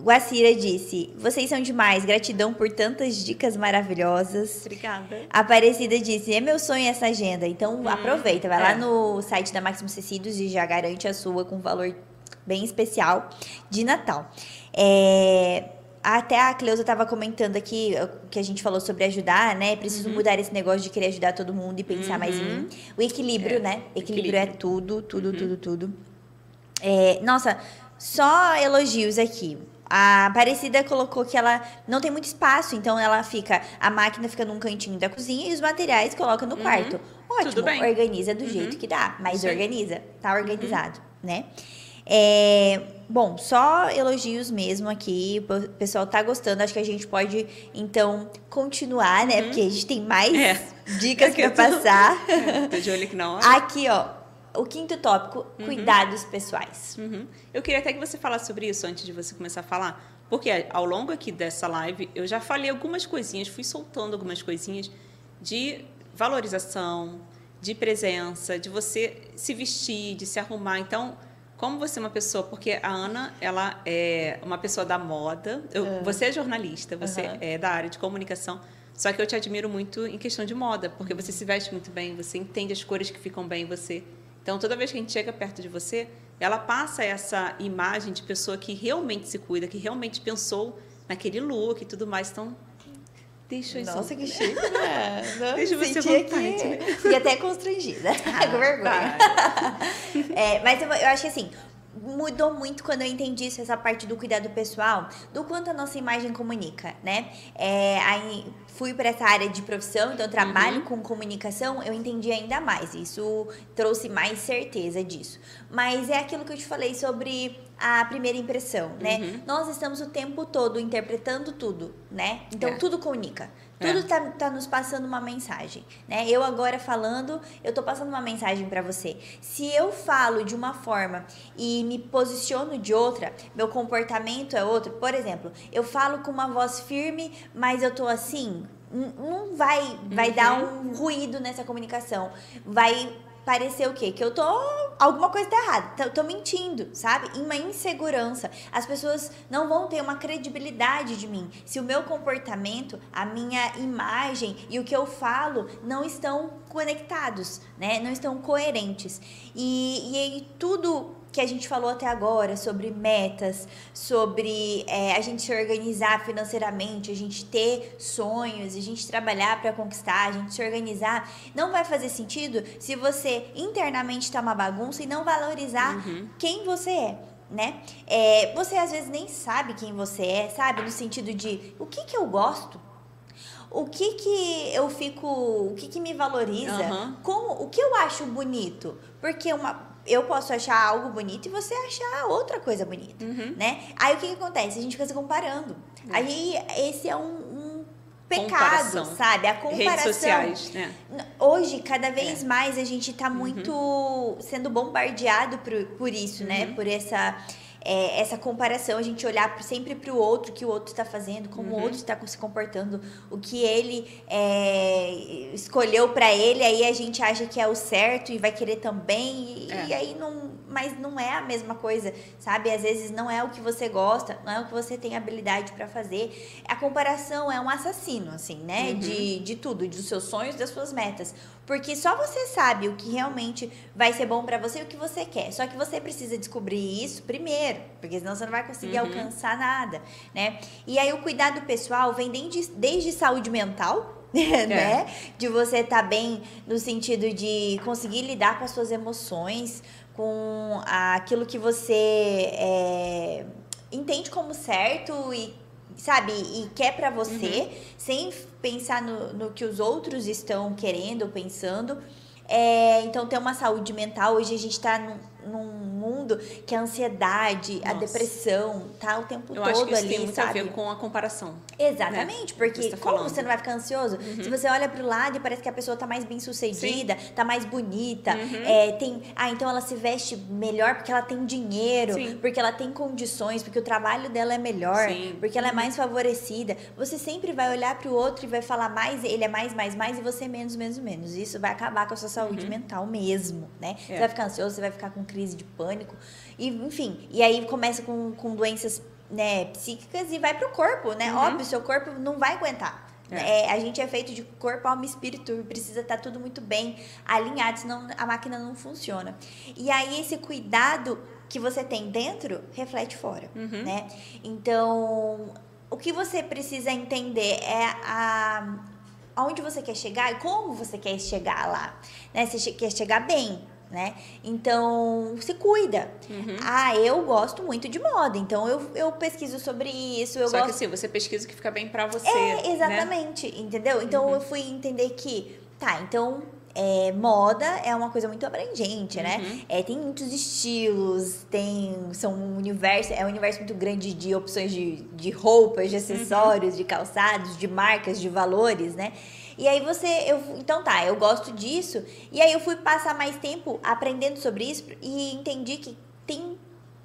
Speaker 1: Guacira disse: Vocês são demais, gratidão por tantas dicas maravilhosas.
Speaker 2: Obrigada.
Speaker 1: Aparecida disse: É meu sonho essa agenda. Então
Speaker 2: Hum,
Speaker 1: aproveita, vai
Speaker 2: é.
Speaker 1: lá no site da Máximos Tecidos e já garante a sua com valor bem especial de Natal. É, até a Cleusa estava comentando aqui que a gente falou sobre ajudar, né? Preciso mudar esse negócio de querer ajudar todo mundo e pensar mais em
Speaker 2: Uhum.
Speaker 1: mim. O equilíbrio,
Speaker 2: É,
Speaker 1: né? Equilíbrio, é
Speaker 2: equilíbrio.
Speaker 1: tudo, tudo, tudo, tudo. É, nossa, só elogios aqui. A Aparecida colocou que ela não tem muito espaço, então ela fica. A máquina fica num cantinho da cozinha e os materiais coloca no quarto. Ótimo, organiza do
Speaker 2: Uhum.
Speaker 1: jeito que dá, mas
Speaker 2: aí.
Speaker 1: organiza, tá organizado, né? É, bom, só elogios mesmo aqui. O pessoal tá gostando. Acho que a gente pode, então, continuar, né? Porque a gente tem mais
Speaker 2: É.
Speaker 1: dicas
Speaker 2: Aqui
Speaker 1: pra
Speaker 2: eu tô-
Speaker 1: passar.
Speaker 2: É, tô de olho aqui na hora.
Speaker 1: Aqui, ó. O quinto tópico, cuidados pessoais.
Speaker 2: Uhum. Eu queria até que você falasse sobre isso antes de você começar a falar, porque ao longo aqui dessa live eu já falei algumas coisinhas, fui soltando algumas coisinhas de valorização, de presença, de você se vestir, de se arrumar. Então, como você é uma pessoa, porque a Ana, ela é uma pessoa da moda, eu- você é jornalista, você
Speaker 1: Aham.
Speaker 2: é da área de comunicação, só que eu te admiro muito em questão de moda, porque você se veste muito bem, você entende as cores que ficam bem em você. Então, toda vez que a gente chega perto de você, ela passa essa imagem de pessoa que realmente se cuida, que realmente pensou naquele look e tudo mais. Então, deixa isso.
Speaker 1: Nossa, que chique, né? Não,
Speaker 2: Deixa você
Speaker 1: senti
Speaker 2: à vontade,
Speaker 1: aqui-
Speaker 2: né?
Speaker 1: Fiquei até constrangida, com vergonha. É, mas eu, eu acho que assim, mudou muito quando eu entendi isso, essa parte do cuidado pessoal, do quanto a nossa imagem comunica, né? É, aí fui para essa área de profissão, então eu trabalho com comunicação, eu entendi ainda mais. Isso trouxe mais certeza disso. Mas é aquilo que eu te falei sobre a primeira impressão, né? Nós estamos o tempo todo interpretando tudo, né? Então
Speaker 2: É.
Speaker 1: tudo comunica.
Speaker 2: É.
Speaker 1: Tudo tá, tá nos passando uma mensagem, né? Eu agora falando, eu tô passando uma mensagem pra você. Se eu falo de uma forma e me posiciono de outra, meu comportamento é outro. Por exemplo, eu falo com uma voz firme, mas eu tô assim, não vai vai dar um ruído nessa comunicação. Vai parecer o quê? Que eu tô. Alguma coisa tá errada. Tô, tô mentindo, sabe? Em uma insegurança. As pessoas não vão ter uma credibilidade de mim. Se o meu comportamento, a minha imagem e o que eu falo não estão conectados, né? Não estão coerentes. E, e aí tudo que a gente falou até agora sobre metas, sobre é, a gente se organizar financeiramente, a gente ter sonhos, a gente trabalhar para conquistar, a gente se organizar, não vai fazer sentido se você internamente está uma bagunça e não valorizar quem você é. Né? É, você às vezes nem sabe quem você é, sabe? No sentido de o que que eu gosto, o que que eu fico, o que que me valoriza,
Speaker 2: Aham.
Speaker 1: como, o que eu acho bonito, porque uma eu posso achar algo bonito e você achar outra coisa bonita,
Speaker 2: Uhum.
Speaker 1: né? Aí o que, que acontece? A gente fica se comparando.
Speaker 2: É.
Speaker 1: Aí esse é um, pecado,
Speaker 2: Comparação.
Speaker 1: sabe? A comparação.
Speaker 2: Redes sociais, né?
Speaker 1: Hoje, cada vez
Speaker 2: É.
Speaker 1: mais, a gente tá muito sendo bombardeado por, por isso, né?
Speaker 2: Uhum.
Speaker 1: Por essa, é, essa comparação, a gente olhar sempre pro outro, o que o outro está fazendo, como
Speaker 2: Uhum.
Speaker 1: o outro está se comportando, o que ele é, escolheu para ele, aí a gente acha que é o certo e vai querer também, e,
Speaker 2: É.
Speaker 1: e aí não. Mas não é a mesma coisa, sabe? Às vezes não é o que você gosta, não é o que você tem habilidade para fazer. A comparação é um assassino, assim, né?
Speaker 2: Uhum.
Speaker 1: De, de tudo, dos seus sonhos, das suas metas. Porque só você sabe o que realmente vai ser bom pra você e o que você quer. Só que você precisa descobrir isso primeiro, porque senão você não vai conseguir
Speaker 2: Uhum.
Speaker 1: alcançar nada, né? E aí o cuidado pessoal vem desde, desde saúde mental,
Speaker 2: É.
Speaker 1: né? De você estar bem no sentido de conseguir lidar com as suas emoções, com aquilo que você é, entende como certo e sabe e quer pra você, sem pensar no, no que os outros estão querendo ou pensando. É, então, ter uma saúde mental. Hoje a gente tá num, mundo que a ansiedade, a
Speaker 2: Nossa.
Speaker 1: depressão tá o tempo
Speaker 2: Eu
Speaker 1: todo
Speaker 2: acho que isso
Speaker 1: ali,
Speaker 2: tem muito
Speaker 1: sabe?
Speaker 2: a ver com a comparação.
Speaker 1: Exatamente, porque
Speaker 2: Você tá
Speaker 1: como
Speaker 2: falando.
Speaker 1: você não vai ficar ansioso? Se você olha pro lado e parece que a pessoa tá mais bem sucedida, tá mais bonita,
Speaker 2: Uhum.
Speaker 1: é, tem. Ah, então ela se veste melhor porque ela tem dinheiro,
Speaker 2: Sim.
Speaker 1: porque ela tem condições, porque o trabalho dela é melhor,
Speaker 2: Sim.
Speaker 1: porque ela é mais favorecida. Você sempre vai olhar pro outro e vai falar mais, ele é mais, mais, mais, e você menos, menos, menos. Isso vai acabar com a sua saúde mental mesmo, né? Você
Speaker 2: É.
Speaker 1: vai ficar ansioso, você vai ficar com crise de pânico. E, enfim, e aí começa com, com doenças né, psíquicas e vai pro corpo, né?
Speaker 2: Uhum.
Speaker 1: Óbvio, seu corpo não vai aguentar.
Speaker 2: É.
Speaker 1: É, a gente é feito de corpo, alma e espírito, precisa estar tudo muito bem alinhado, senão a máquina não funciona. E aí esse cuidado que você tem dentro reflete fora,
Speaker 2: Uhum.
Speaker 1: né? Então, o que você precisa entender é a aonde você quer chegar e como você quer chegar lá, né? Você quer chegar bem, né? Então, se cuida.
Speaker 2: Uhum.
Speaker 1: Ah, eu gosto muito de moda, então eu, eu pesquiso sobre isso, eu
Speaker 2: Só que
Speaker 1: gosto
Speaker 2: assim, você pesquisa o que fica bem pra você.
Speaker 1: é,
Speaker 2: né?
Speaker 1: exatamente, entendeu? Então
Speaker 2: Uhum.
Speaker 1: eu fui entender que, tá, então é, moda é uma coisa muito abrangente, né?
Speaker 2: Uhum.
Speaker 1: É, tem muitos estilos, tem. São um universo, é um universo muito grande de opções de, de roupas, de
Speaker 2: Uhum.
Speaker 1: acessórios, de calçados, de marcas, de valores, né? E aí você, eu, então tá, eu gosto disso. E aí eu fui passar mais tempo aprendendo sobre isso e entendi que tem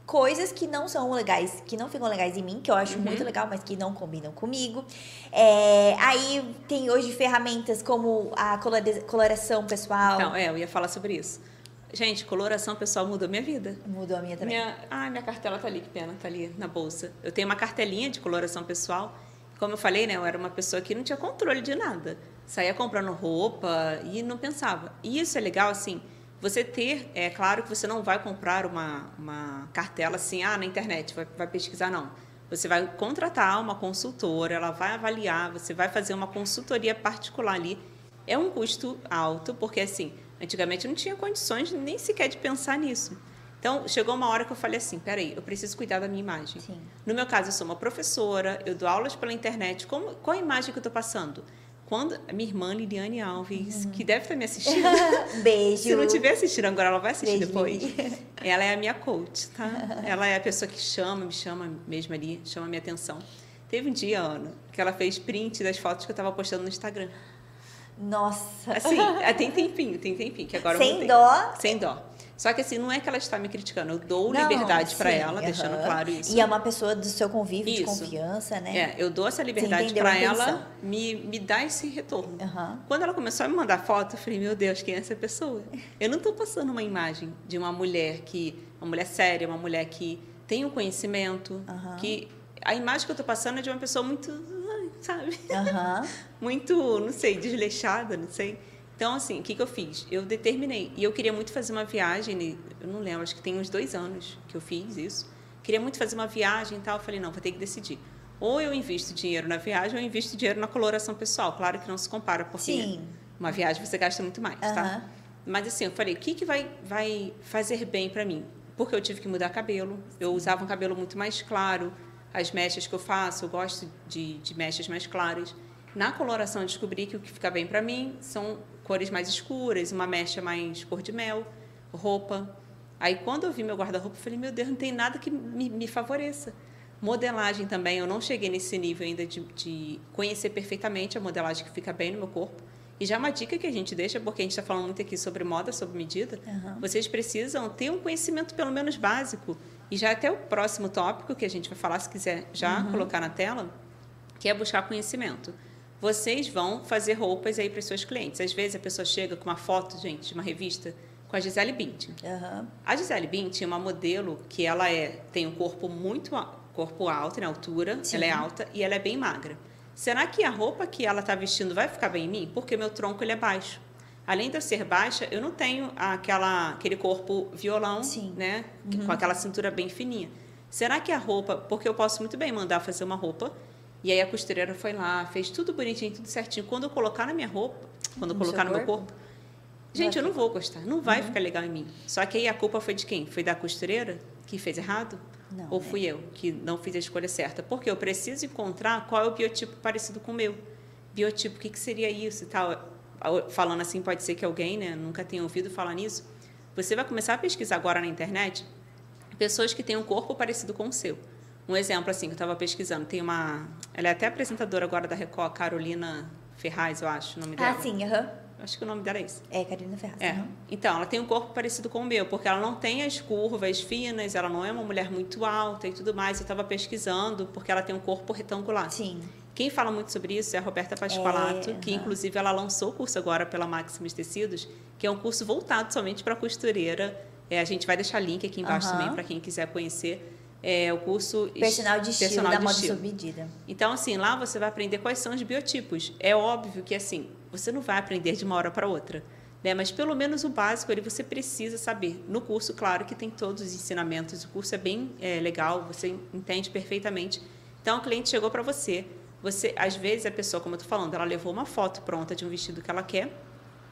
Speaker 1: coisas que não são legais, que não ficam legais em mim, que eu acho
Speaker 2: Uhum.
Speaker 1: muito legal, mas que não combinam comigo. É, aí tem hoje ferramentas como a coloração pessoal.
Speaker 2: Então, é, eu ia falar sobre isso. Gente, coloração pessoal mudou minha vida.
Speaker 1: Mudou a minha também.
Speaker 2: Minha, ah, minha cartela tá ali, que pena, tá ali na bolsa. Eu tenho uma cartelinha de coloração pessoal. Como eu falei, né, eu era uma pessoa que não tinha controle de nada. Saía comprando roupa e não pensava. E isso é legal, assim, você ter, é claro que você não vai comprar uma, uma cartela assim, ah, na internet, vai, vai pesquisar, não. Você vai contratar uma consultora, ela vai avaliar, você vai fazer uma consultoria particular ali. É um custo alto, porque assim, antigamente eu não tinha condições nem sequer de pensar nisso. Então, chegou uma hora que eu falei assim, peraí, eu preciso cuidar da minha imagem.
Speaker 1: Sim.
Speaker 2: No meu caso, eu sou uma professora, eu dou aulas pela internet. Como, qual a imagem que eu estou passando? Quando minha irmã Liliane Alves, que deve estar me assistindo,
Speaker 1: Beijo.
Speaker 2: se não estiver assistindo agora, ela vai assistir
Speaker 1: Beijo,
Speaker 2: depois.
Speaker 1: Lili.
Speaker 2: Ela é a minha coach, tá? Ela é a pessoa que chama, me chama mesmo ali, chama a minha atenção. Teve um dia, Ana, que ela fez print das fotos que eu estava postando no Instagram.
Speaker 1: Nossa.
Speaker 2: Assim, é, tem tempinho, tem tempinho, que agora
Speaker 1: Sem dó.
Speaker 2: Sem dó. Só que assim, não é que ela está me criticando, eu dou
Speaker 1: Não,
Speaker 2: liberdade para ela, deixando
Speaker 1: aham.
Speaker 2: claro isso.
Speaker 1: E é uma pessoa do seu convívio de
Speaker 2: Isso.
Speaker 1: confiança, né?
Speaker 2: É, eu dou essa liberdade para ela me, me dar esse retorno.
Speaker 1: Aham.
Speaker 2: Quando ela começou a me mandar foto, eu falei, meu Deus, quem é essa pessoa? Eu não estou passando uma imagem de uma mulher que, uma mulher séria, uma mulher que tem um conhecimento,
Speaker 1: Aham.
Speaker 2: que a imagem que eu estou passando é de uma pessoa muito, sabe? Muito, não sei, desleixada, não sei. Então, assim, o que, que eu fiz? Eu determinei. E eu queria muito fazer uma viagem, eu não lembro, acho que tem uns dois anos que eu fiz isso. Queria muito fazer uma viagem e tal. Eu falei, não, vou ter que decidir. Ou eu invisto dinheiro na viagem, ou eu invisto dinheiro na coloração pessoal. Claro que não se compara, porque
Speaker 1: Sim.
Speaker 2: uma viagem você gasta muito mais,
Speaker 1: Aham.
Speaker 2: tá? Mas assim, eu falei, o que, que vai, vai fazer bem para mim? Porque eu tive que mudar cabelo. Eu usava um cabelo muito mais claro. As mechas que eu faço, eu gosto de, de mechas mais claras. Na coloração, eu descobri que o que fica bem para mim são cores mais escuras, uma mecha mais cor de mel, roupa. Aí quando eu vi meu guarda-roupa, eu falei, meu Deus, não tem nada que me, me favoreça. Modelagem também, eu não cheguei nesse nível ainda de, de conhecer perfeitamente a modelagem que fica bem no meu corpo. E já é uma dica que a gente deixa, porque a gente está falando muito aqui sobre moda, sobre medida,
Speaker 1: Uhum.
Speaker 2: vocês precisam ter um conhecimento pelo menos básico. E já até o próximo tópico que a gente vai falar, se quiser já
Speaker 1: Uhum.
Speaker 2: colocar na tela, que é buscar conhecimento. Vocês vão fazer roupas aí para os seus clientes. Às vezes a pessoa chega com uma foto, gente, de uma revista, com a Gisele Bündchen.
Speaker 1: Aham.
Speaker 2: A Gisele Bündchen é uma modelo que ela é tem um corpo muito corpo alto na altura,
Speaker 1: Sim.
Speaker 2: ela é alta e ela é bem magra. Será que a roupa que ela está vestindo vai ficar bem em mim? Porque meu tronco ele é baixo. Além de eu ser baixa, eu não tenho aquela aquele corpo violão,
Speaker 1: Sim. Uhum.
Speaker 2: né, com aquela cintura bem fininha. Será que a roupa, porque eu posso muito bem mandar fazer uma roupa e aí a costureira foi lá, fez tudo bonitinho, tudo certinho. Quando eu colocar na minha roupa, quando eu
Speaker 1: No
Speaker 2: colocar no meu
Speaker 1: corpo?
Speaker 2: corpo, Gente, eu não vou gostar, não vai ficar legal em mim. Só que aí a culpa foi de quem? Foi da costureira que fez errado?
Speaker 1: Não,
Speaker 2: Ou
Speaker 1: né?
Speaker 2: fui eu que não fiz a escolha certa? Porque eu preciso encontrar qual é o biotipo parecido com o meu. Biotipo, o que, que seria isso e tal? Falando assim, pode ser que alguém né, nunca tenha ouvido falar nisso. Você vai começar a pesquisar agora na internet pessoas que têm um corpo parecido com o seu. Um exemplo assim, que eu estava pesquisando, tem uma... Ela é até apresentadora agora da Record, Carolina Ferraz, eu acho o nome dela.
Speaker 1: Ah, sim, aham.
Speaker 2: Acho que o nome dela é esse.
Speaker 1: É, Karina Ferraz.
Speaker 2: É.
Speaker 1: aham.
Speaker 2: Então, ela tem um corpo parecido com o meu, porque ela não tem as curvas finas, ela não é uma mulher muito alta e tudo mais. Eu estava pesquisando, porque ela tem um corpo retangular.
Speaker 1: Sim.
Speaker 2: Quem fala muito sobre isso é a Roberta Pasqualato,
Speaker 1: É,
Speaker 2: que
Speaker 1: aham.
Speaker 2: inclusive ela lançou o curso agora pela Maximus Tecidos, que é um curso voltado somente para costureira. É, a gente vai deixar link aqui embaixo também para quem quiser conhecer. É o curso
Speaker 1: Personal de estilo
Speaker 2: Personal
Speaker 1: da
Speaker 2: de
Speaker 1: moda
Speaker 2: estilo. Então, assim, lá você vai aprender quais são os biotipos. É óbvio que, assim, você não vai aprender de uma hora para outra, né? Mas pelo menos o básico ali você precisa saber. No curso, claro que tem todos os ensinamentos. O curso é bem é, legal, você entende perfeitamente. Então, o cliente chegou para você. Você, às vezes, a pessoa, como eu estou falando, ela levou uma foto pronta de um vestido que ela quer.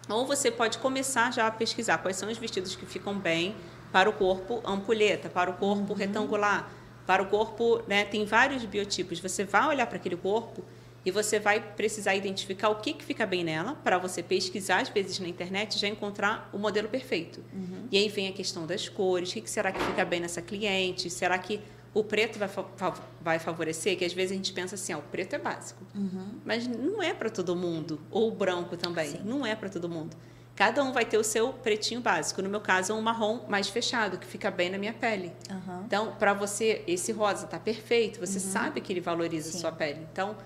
Speaker 2: Ou você pode começar já a pesquisar quais são os vestidos que ficam bem para o corpo ampulheta, para o corpo retangular, para o corpo, né, tem vários biotipos. Você vai olhar para aquele corpo e você vai precisar identificar o que, que fica bem nela, para você pesquisar, às vezes, na internet, e já encontrar o modelo perfeito. E aí vem a questão das cores, o que, que será que fica bem nessa cliente? Será que o preto vai, vai favorecer? Que às vezes a gente pensa assim, ó, o preto é básico. Mas não é para todo mundo. Ou o branco também.
Speaker 1: Sim.
Speaker 2: Não é para todo mundo. Cada um vai ter o seu pretinho básico. No meu caso, é um marrom mais fechado, que fica bem na minha pele.
Speaker 1: Aham.
Speaker 2: Então, para você, esse rosa tá perfeito, você sabe que ele valoriza a
Speaker 1: Sim.
Speaker 2: sua pele. Então,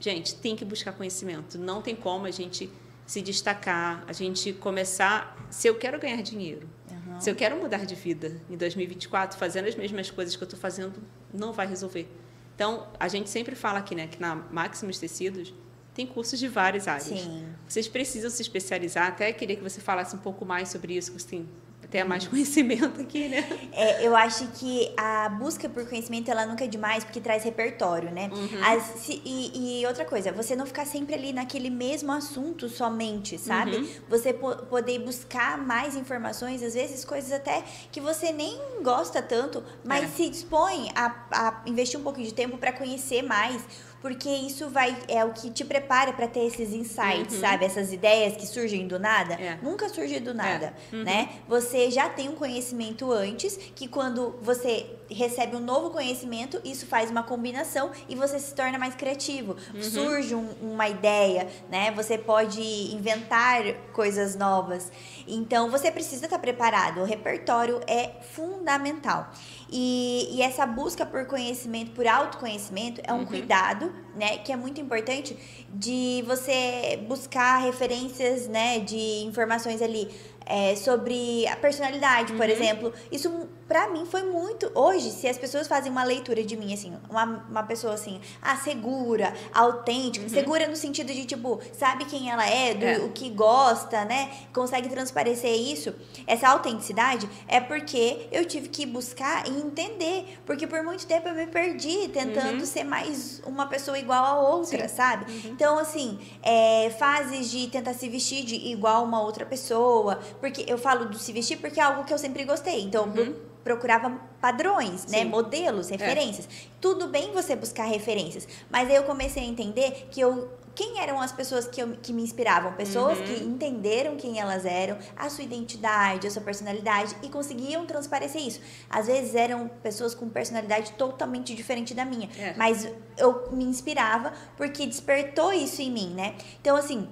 Speaker 2: gente, tem que buscar conhecimento. Não tem como a gente se destacar, a gente começar. Se eu quero ganhar dinheiro,
Speaker 1: Aham.
Speaker 2: se eu quero mudar de vida em 2024, fazendo as mesmas coisas que eu estou fazendo, não vai resolver. Então, a gente sempre fala aqui, né, que na Maximus Tecidos tem cursos de várias áreas.
Speaker 1: Sim.
Speaker 2: Vocês precisam se especializar. Até queria que você falasse um pouco mais sobre isso, que você tem até mais
Speaker 1: Uhum.
Speaker 2: conhecimento aqui, né?
Speaker 1: É, eu acho que a busca por conhecimento ela nunca é demais porque traz repertório, né?
Speaker 2: Uhum.
Speaker 1: As- se- e, e outra coisa, você não ficar sempre ali naquele mesmo assunto somente, sabe?
Speaker 2: Uhum.
Speaker 1: Você po- poder buscar mais informações, às vezes coisas até que você nem gosta tanto, mas
Speaker 2: É.
Speaker 1: se dispõe a, a investir um pouco de tempo para conhecer mais. Porque isso vai é o que te prepara para ter esses insights,
Speaker 2: Uhum.
Speaker 1: sabe? Essas ideias que surgem do nada.
Speaker 2: É.
Speaker 1: Nunca surge do nada,
Speaker 2: Uhum.
Speaker 1: né? Você já tem um conhecimento antes, que quando você recebe um novo conhecimento, isso faz uma combinação e você se torna mais criativo.
Speaker 2: Uhum.
Speaker 1: Surge um- uma ideia, né? Você pode inventar coisas novas. Então, você precisa estar preparado. O repertório é fundamental. E, e essa busca por conhecimento, por autoconhecimento, é um
Speaker 2: Uhum.
Speaker 1: cuidado, né? Que é muito importante de você buscar referências, né? De informações ali é, sobre a personalidade, por
Speaker 2: Uhum.
Speaker 1: exemplo. Isso, pra mim, foi muito. Hoje, se as pessoas fazem uma leitura de mim, assim, uma, uma pessoa assim, ah, segura, autêntica, segura no sentido de, tipo, sabe quem ela é, do
Speaker 2: Uhum. É.
Speaker 1: o que gosta, né? Consegue transparecer isso. Essa autenticidade é porque eu tive que buscar e entender. Porque por muito tempo eu me perdi tentando
Speaker 2: Uhum.
Speaker 1: ser mais uma pessoa igual a outra,
Speaker 2: Sim.
Speaker 1: sabe?
Speaker 2: Uhum.
Speaker 1: Então, assim, é, fases de tentar se vestir de igual uma outra pessoa. Porque eu falo do se vestir porque é algo que eu sempre gostei. Então, eu
Speaker 2: Uhum.
Speaker 1: Procurava padrões, né?
Speaker 2: Sim. É.
Speaker 1: Modelos, referências. Tudo bem você buscar referências. Mas aí eu comecei a entender que eu quem eram as pessoas que, eu, que me inspiravam? Pessoas que entenderam quem elas eram, a sua identidade, a sua personalidade e conseguiam transparecer isso. Às vezes eram pessoas com personalidade totalmente diferente da minha,
Speaker 2: É.
Speaker 1: mas eu me inspirava porque despertou isso em mim, né? Então, assim,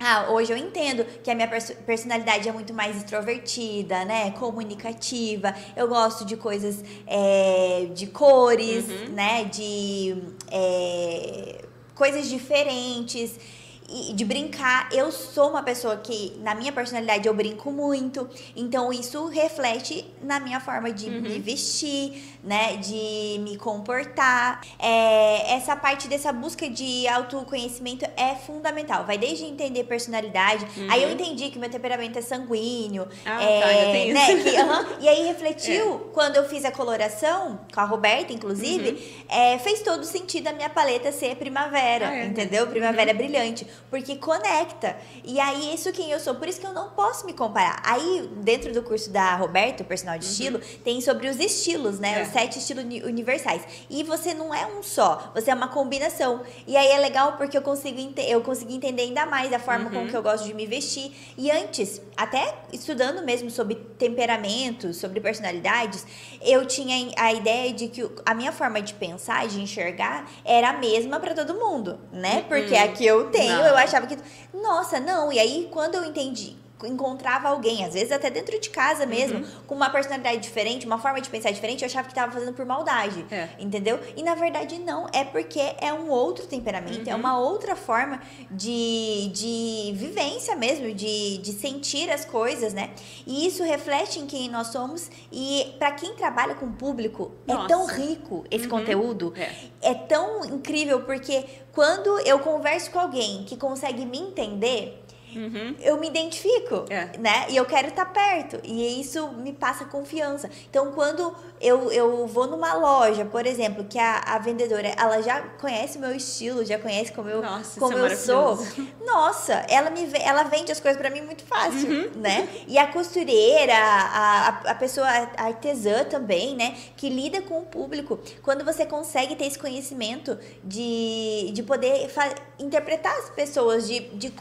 Speaker 1: ah, hoje eu entendo que a minha perso- personalidade é muito mais extrovertida, né? Comunicativa. Eu gosto de coisas é, de cores, né? De é, coisas diferentes. E de brincar, eu sou uma pessoa que, na minha personalidade, eu brinco muito. Então, isso reflete na minha forma de me vestir, né? De me comportar. É, essa parte dessa busca de autoconhecimento é fundamental. Vai desde entender personalidade. Aí eu entendi que meu temperamento é sanguíneo.
Speaker 2: Ah,
Speaker 1: é,
Speaker 2: tá, ainda tem
Speaker 1: né,
Speaker 2: isso.
Speaker 1: que-. E aí refletiu, quando eu fiz a coloração, com a Roberta, inclusive, é, fez todo sentido a minha paleta ser primavera,
Speaker 2: Ah, é?
Speaker 1: entendeu? Primavera brilhante. Porque conecta. E aí, isso quem eu sou. Por isso que eu não posso me comparar. Aí, dentro do curso da Roberta, o personal de estilo, tem sobre os estilos, né?
Speaker 2: É.
Speaker 1: Os sete estilos uni- universais. E você não é um só, você é uma combinação. E aí é legal porque eu consigo eu consegui entender ainda mais a forma como que eu gosto de me vestir. E antes, até estudando mesmo sobre temperamentos, sobre personalidades, eu tinha a ideia de que a minha forma de pensar, de enxergar, era a mesma para todo mundo, né? Porque a que eu tenho. Eu achava que. Nossa, não. E aí, quando eu entendi encontrava alguém, às vezes até dentro de casa mesmo,
Speaker 2: Uhum.
Speaker 1: com uma personalidade diferente, uma forma de pensar diferente, eu achava que tava fazendo por maldade.
Speaker 2: É.
Speaker 1: Entendeu? E na verdade não, é porque é um outro temperamento,
Speaker 2: Uhum.
Speaker 1: é uma outra forma de, de vivência mesmo, de, de sentir as coisas, né? E isso reflete em quem nós somos e para quem trabalha com público, é
Speaker 2: Nossa.
Speaker 1: tão rico esse
Speaker 2: Uhum.
Speaker 1: conteúdo,
Speaker 2: É.
Speaker 1: é tão incrível porque quando eu converso com alguém que consegue me entender,
Speaker 2: Uhum.
Speaker 1: eu me identifico,
Speaker 2: É.
Speaker 1: né? E eu quero estar perto. E isso me passa confiança. Então, quando eu, eu vou numa loja, por exemplo, que a, a vendedora, ela já conhece o meu estilo, já conhece como eu,
Speaker 2: Nossa,
Speaker 1: como
Speaker 2: é
Speaker 1: eu sou. Nossa, ela me ela vende as coisas pra mim muito fácil,
Speaker 2: Uhum.
Speaker 1: né? E a costureira, a, a, a pessoa artesã também, né? Que lida com o público. Quando você consegue ter esse conhecimento de, de poder interpretar as pessoas, de, de,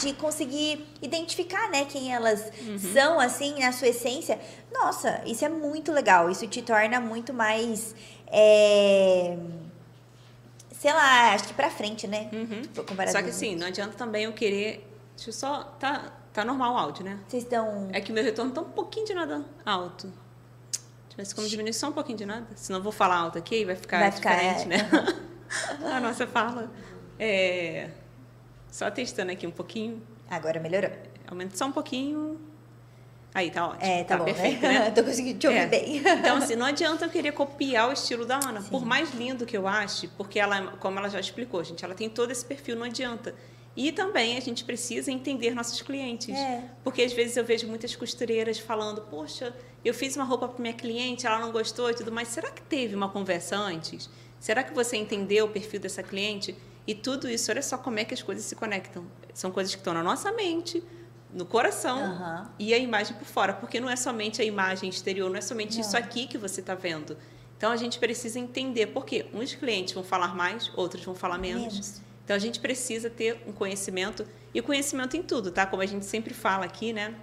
Speaker 1: de conseguir identificar, né? Quem elas
Speaker 2: Uhum.
Speaker 1: são, assim, na sua essência. Nossa, isso é muito legal. Isso te torna muito mais... é, Sei lá, acho que pra frente, né?
Speaker 2: Uhum.
Speaker 1: Tipo,
Speaker 2: Só que assim, não adianta também eu querer. Deixa eu só. Tá, tá normal o áudio, né?
Speaker 1: Vocês estão...
Speaker 2: É que meu retorno tá um pouquinho de nada alto. Deixa eu ver se como diminuir só um pouquinho de nada. Senão eu vou falar alto aqui e vai ficar
Speaker 1: Vai
Speaker 2: diferente,
Speaker 1: é.
Speaker 2: né? A nossa fala. É... Só testando aqui um pouquinho.
Speaker 1: Agora melhorou.
Speaker 2: Aumenta só um pouquinho. Aí, tá ótimo.
Speaker 1: É, tá, bom,
Speaker 2: perfeito,
Speaker 1: né?
Speaker 2: né?
Speaker 1: Tô conseguindo te ouvir
Speaker 2: É.
Speaker 1: bem.
Speaker 2: Então, assim, não adianta eu querer copiar o estilo da Ana. Por mais lindo que eu ache, porque ela, como ela já explicou, gente, ela tem todo esse perfil, não adianta. E também a gente precisa entender nossos clientes.
Speaker 1: É.
Speaker 2: Porque às vezes eu vejo muitas costureiras falando, poxa, eu fiz uma roupa para minha cliente, ela não gostou e tudo mais. Será que teve uma conversa antes? Será que você entendeu o perfil dessa cliente? E tudo isso, olha só como é que as coisas se conectam. São coisas que estão na nossa mente, no coração
Speaker 1: Aham.
Speaker 2: e a imagem por fora, porque não é somente a imagem exterior, não é somente
Speaker 1: Não.
Speaker 2: isso aqui que você está vendo. Então a gente precisa entender porque uns clientes vão falar mais, outros vão falar menos.
Speaker 1: Menos.
Speaker 2: Então a gente precisa ter um conhecimento e conhecimento em tudo, tá? Como a gente sempre fala aqui, né?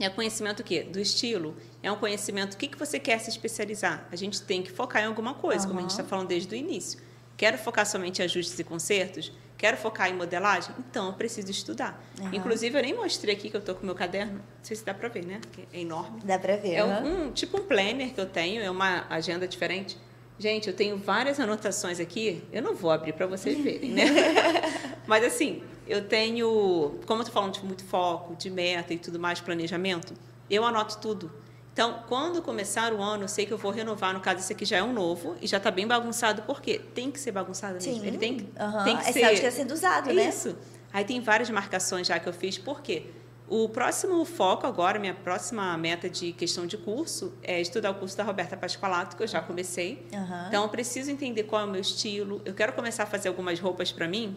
Speaker 2: É conhecimento o quê? Do estilo. É um conhecimento, o que, que você quer se especializar? A gente tem que focar em alguma coisa, como a gente está falando desde o início. Quero focar somente em ajustes e consertos? Quero focar em modelagem? Então, eu preciso estudar.
Speaker 1: Aham.
Speaker 2: Inclusive, eu nem mostrei aqui que eu tô com o meu caderno. Não sei se dá para ver, né? Que é enorme.
Speaker 1: Dá pra ver.
Speaker 2: É
Speaker 1: aham.
Speaker 2: um, um- tipo um planner que eu tenho, é uma agenda diferente. Gente, eu tenho várias anotações aqui. Eu não vou abrir para vocês verem, né? Mas assim, eu tenho, como eu tô falando de muito foco, de meta e tudo mais, planejamento, eu anoto tudo. Então, quando começar o ano, eu sei que eu vou renovar. No caso, esse aqui já é um novo e já está bem bagunçado. Por quê? Tem que ser bagunçado mesmo.
Speaker 1: Sim.
Speaker 2: Ele tem que,
Speaker 1: aham.
Speaker 2: tem que
Speaker 1: é
Speaker 2: ser.
Speaker 1: que está sendo usado,
Speaker 2: É
Speaker 1: né?
Speaker 2: isso. Aí tem várias marcações já que eu fiz. Por quê? O próximo foco agora, minha próxima meta de questão de curso é estudar o curso da Roberta Pasqualato, que eu já comecei.
Speaker 1: Aham.
Speaker 2: Então, eu preciso entender qual é o meu estilo. Eu quero começar a fazer algumas roupas para mim.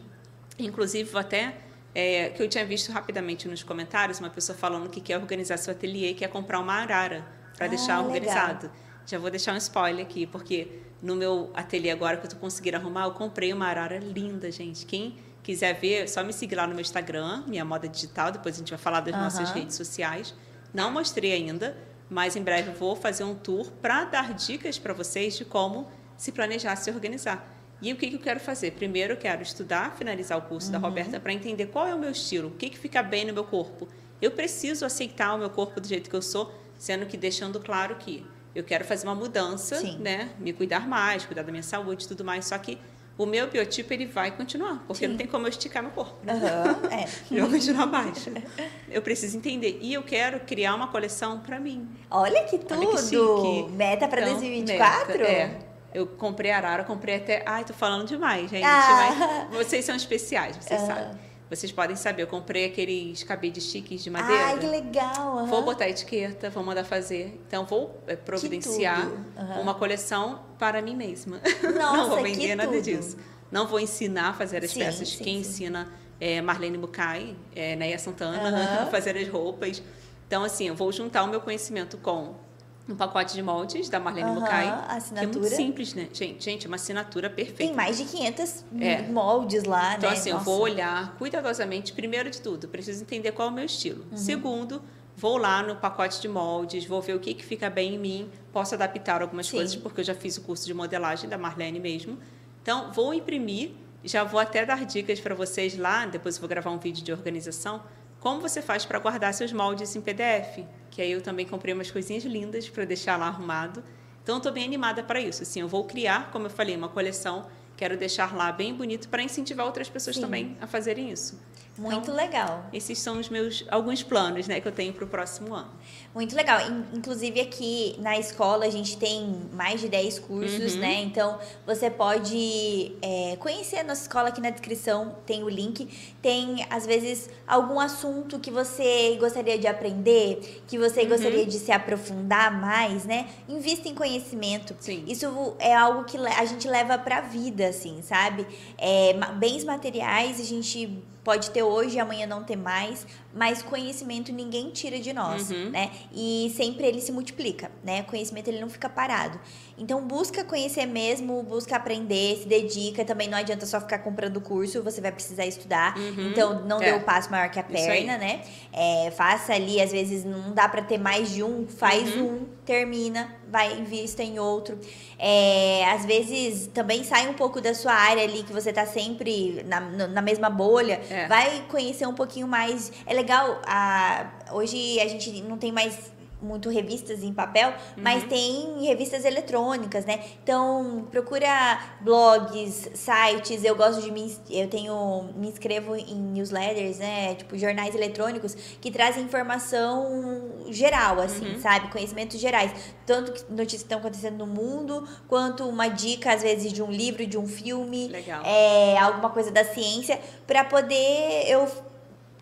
Speaker 2: Inclusive, vou até... é, que eu tinha visto rapidamente nos comentários, uma pessoa falando que quer organizar seu ateliê, quer comprar uma arara para
Speaker 1: Ah,
Speaker 2: deixar
Speaker 1: legal.
Speaker 2: organizado. Já vou deixar um spoiler aqui, porque no meu ateliê agora que eu estou conseguindo arrumar, eu comprei uma arara linda, gente. Quem Quiser ver, só me seguir lá no meu Instagram, minha moda digital. Depois a gente vai falar das
Speaker 1: Aham.
Speaker 2: nossas redes sociais. Não mostrei ainda, mas em breve vou fazer um tour para dar dicas para vocês de como se planejar, se organizar. E o que, que eu quero fazer? Primeiro, eu quero estudar, finalizar o curso da Roberta para entender qual é o meu estilo, o que, que fica bem no meu corpo. Eu preciso aceitar o meu corpo do jeito que eu sou, sendo que deixando claro que eu quero fazer uma mudança,
Speaker 1: Sim.
Speaker 2: né? Me cuidar mais, cuidar da minha saúde e tudo mais. Só que o meu biotipo ele vai continuar, porque
Speaker 1: Sim.
Speaker 2: não tem como eu esticar meu corpo. né?
Speaker 1: Aham, é.
Speaker 2: Ele vai continuar baixo. Eu preciso entender. E eu quero criar uma coleção para mim.
Speaker 1: Olha que tudo!
Speaker 2: Olha que.
Speaker 1: Meta pra
Speaker 2: Então,
Speaker 1: 2024?
Speaker 2: meta, é. Eu comprei arara, comprei até. Ai, tô falando demais, gente.
Speaker 1: Ah.
Speaker 2: Mas vocês são especiais, vocês
Speaker 1: Ah.
Speaker 2: sabem. Vocês podem saber. Eu comprei aqueles cabides chiques de madeira.
Speaker 1: Ai, que legal! aham.
Speaker 2: Vou botar a etiqueta, vou mandar fazer. Então, vou é, providenciar.
Speaker 1: Aham.
Speaker 2: uma coleção para mim mesma.
Speaker 1: Nossa,
Speaker 2: não vou vender nada
Speaker 1: tudo.
Speaker 2: disso. Não vou ensinar a fazer as
Speaker 1: Sim,
Speaker 2: peças.
Speaker 1: sim,
Speaker 2: Quem
Speaker 1: sim.
Speaker 2: ensina é Marlene Mukai, é Neia Santana,
Speaker 1: Aham.
Speaker 2: a fazer as roupas. Então, assim, eu vou juntar o meu conhecimento com um pacote de moldes da Marlene
Speaker 1: Aham,
Speaker 2: Mukai.
Speaker 1: a
Speaker 2: Que é
Speaker 1: assinatura.
Speaker 2: muito simples, né? Gente, gente, é uma assinatura perfeita.
Speaker 1: Tem mais de 500
Speaker 2: É.
Speaker 1: moldes lá,
Speaker 2: Então,
Speaker 1: né?
Speaker 2: assim, eu
Speaker 1: Nossa.
Speaker 2: vou olhar cuidadosamente, primeiro de tudo, preciso entender qual é o meu estilo.
Speaker 1: Uhum.
Speaker 2: Segundo, vou lá no pacote de moldes, vou ver o que, que fica bem em mim, posso adaptar algumas
Speaker 1: Sim.
Speaker 2: coisas, porque eu já fiz o curso de modelagem da Marlene mesmo. Então, vou imprimir, já vou até dar dicas para vocês lá, depois eu vou gravar um vídeo de organização, como você faz para guardar seus moldes em PDF. Que aí eu também comprei umas coisinhas lindas para deixar lá arrumado. Então, estou bem animada para isso. Assim, eu vou criar, como eu falei, uma coleção. Quero deixar lá bem bonito para incentivar outras pessoas
Speaker 1: Sim.
Speaker 2: também a fazerem isso.
Speaker 1: Muito
Speaker 2: Então,
Speaker 1: legal.
Speaker 2: Esses são os meus alguns planos, né, que eu tenho para o próximo ano.
Speaker 1: Muito legal. In- Inclusive aqui na escola a gente tem mais de 10 cursos,
Speaker 2: Uhum.
Speaker 1: né? Então você pode é, conhecer a nossa escola aqui na descrição, tem o link. Tem, às vezes, algum assunto que você gostaria de aprender, que você
Speaker 2: Uhum.
Speaker 1: gostaria de se aprofundar mais, né? Invista em conhecimento.
Speaker 2: Sim.
Speaker 1: Isso é algo que a gente leva pra vida, assim, sabe? É, bens materiais a gente pode ter hoje e amanhã não ter mais, mas conhecimento ninguém tira de nós,
Speaker 2: Uhum.
Speaker 1: né? E sempre ele se multiplica, né? Conhecimento ele não fica parado. Então busca conhecer mesmo, busca aprender, se dedica. Também não adianta só ficar comprando curso, você vai precisar estudar.
Speaker 2: Uhum.
Speaker 1: Então não
Speaker 2: É.
Speaker 1: dê o passo maior que a perna, né? É, faça ali, às vezes não dá pra ter mais de um, faz
Speaker 2: Uhum.
Speaker 1: um, termina, vai invista em outro. É, às vezes também sai um pouco da sua área ali que você tá sempre na, na mesma bolha,
Speaker 2: É.
Speaker 1: vai conhecer um pouquinho mais. É legal, a, hoje a gente não tem mais muito revistas em papel, mas
Speaker 2: Uhum.
Speaker 1: tem revistas eletrônicas, né? Então, procura blogs, sites, eu gosto de me, eu tenho, me inscrevo em newsletters, né? Tipo, jornais eletrônicos que trazem informação geral, assim,
Speaker 2: Uhum.
Speaker 1: sabe? Conhecimentos gerais. Tanto que notícias que estão acontecendo no mundo, quanto uma dica, às vezes, de um livro, de um filme,
Speaker 2: Legal.
Speaker 1: é, alguma coisa da ciência, para poder eu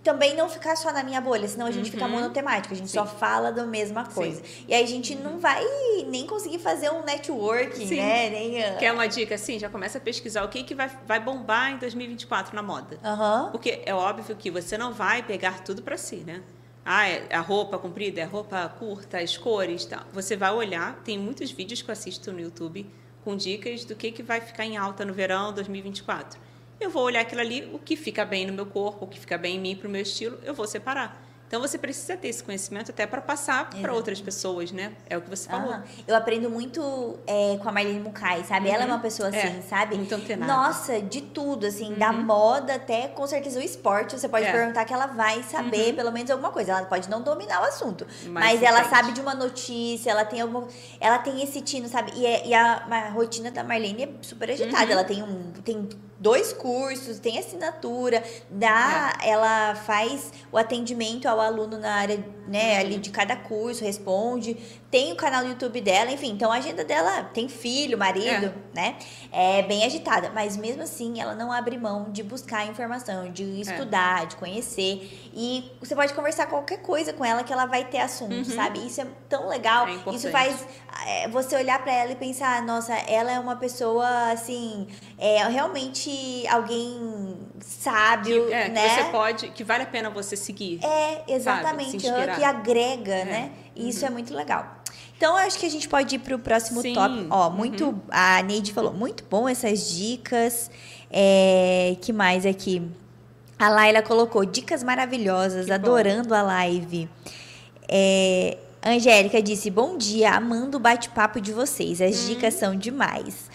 Speaker 1: também não ficar só na minha bolha, senão a gente fica
Speaker 2: Uhum.
Speaker 1: monotemático, a gente
Speaker 2: Sim.
Speaker 1: só fala da mesma coisa. E aí a gente não vai nem conseguir fazer um networking,
Speaker 2: Sim.
Speaker 1: né? Nem, ah,
Speaker 2: Quer uma dica assim? Já começa a pesquisar o que, que vai, vai bombar em 2024 na moda.
Speaker 1: Aham.
Speaker 2: Porque é óbvio que você não vai pegar tudo para si, né? Ah, é a roupa comprida, é a roupa curta, as cores, tá? Você vai olhar, tem muitos vídeos que eu assisto no YouTube com dicas do que, que vai ficar em alta no verão 2024. Eu vou olhar aquilo ali, o que fica bem no meu corpo, o que fica bem em mim, para o meu estilo, eu vou separar. Então você precisa ter esse conhecimento até para passar para outras pessoas, né? É o que você falou.
Speaker 1: Eu aprendo muito é, com a Marlene Mukai, sabe? Ela é uma pessoa assim,
Speaker 2: É,
Speaker 1: sabe?
Speaker 2: muito antenada.
Speaker 1: Nossa, de tudo, assim, da
Speaker 2: Uhum.
Speaker 1: moda até com certeza o esporte. Você pode
Speaker 2: É.
Speaker 1: perguntar que ela vai saber
Speaker 2: Uhum.
Speaker 1: pelo menos alguma coisa. Ela pode não dominar o assunto,
Speaker 2: Mas
Speaker 1: mas, ela sabe de uma notícia, ela tem alguma. Ela tem esse tino, sabe? E, é- e a, a rotina da Marlene é super agitada.
Speaker 2: Uhum.
Speaker 1: Ela tem um. Tem dois cursos, tem assinatura, dá,
Speaker 2: É.
Speaker 1: ela faz o atendimento ao aluno na área, né,
Speaker 2: Uhum.
Speaker 1: ali de cada curso, responde, tem o canal no YouTube dela, enfim, então a agenda dela tem filho, marido, né? É bem agitada, mas mesmo assim ela não abre mão de buscar informação, de
Speaker 2: É.
Speaker 1: estudar, de conhecer e você pode conversar qualquer coisa com ela que ela vai ter assunto,
Speaker 2: Uhum.
Speaker 1: sabe? Isso é tão legal.
Speaker 2: É.
Speaker 1: Isso faz é, você olhar pra ela e pensar, nossa, ela é uma pessoa assim, é realmente alguém sábio,
Speaker 2: Que, é,
Speaker 1: né?
Speaker 2: que você pode, que vale a pena você seguir.
Speaker 1: É, exatamente, aham,
Speaker 2: inspirar.
Speaker 1: que agrega,
Speaker 2: É.
Speaker 1: né? Isso é muito legal. Então, acho que a gente pode ir para o próximo
Speaker 2: Sim.
Speaker 1: tópico. Ó, muito.
Speaker 2: Uhum.
Speaker 1: A Neide falou, muito bom essas dicas. É, que mais aqui? A Laila colocou dicas maravilhosas,
Speaker 2: Que bom.
Speaker 1: adorando a live. É, Angélica disse: Bom dia, amando o bate-papo de vocês. As dicas são demais.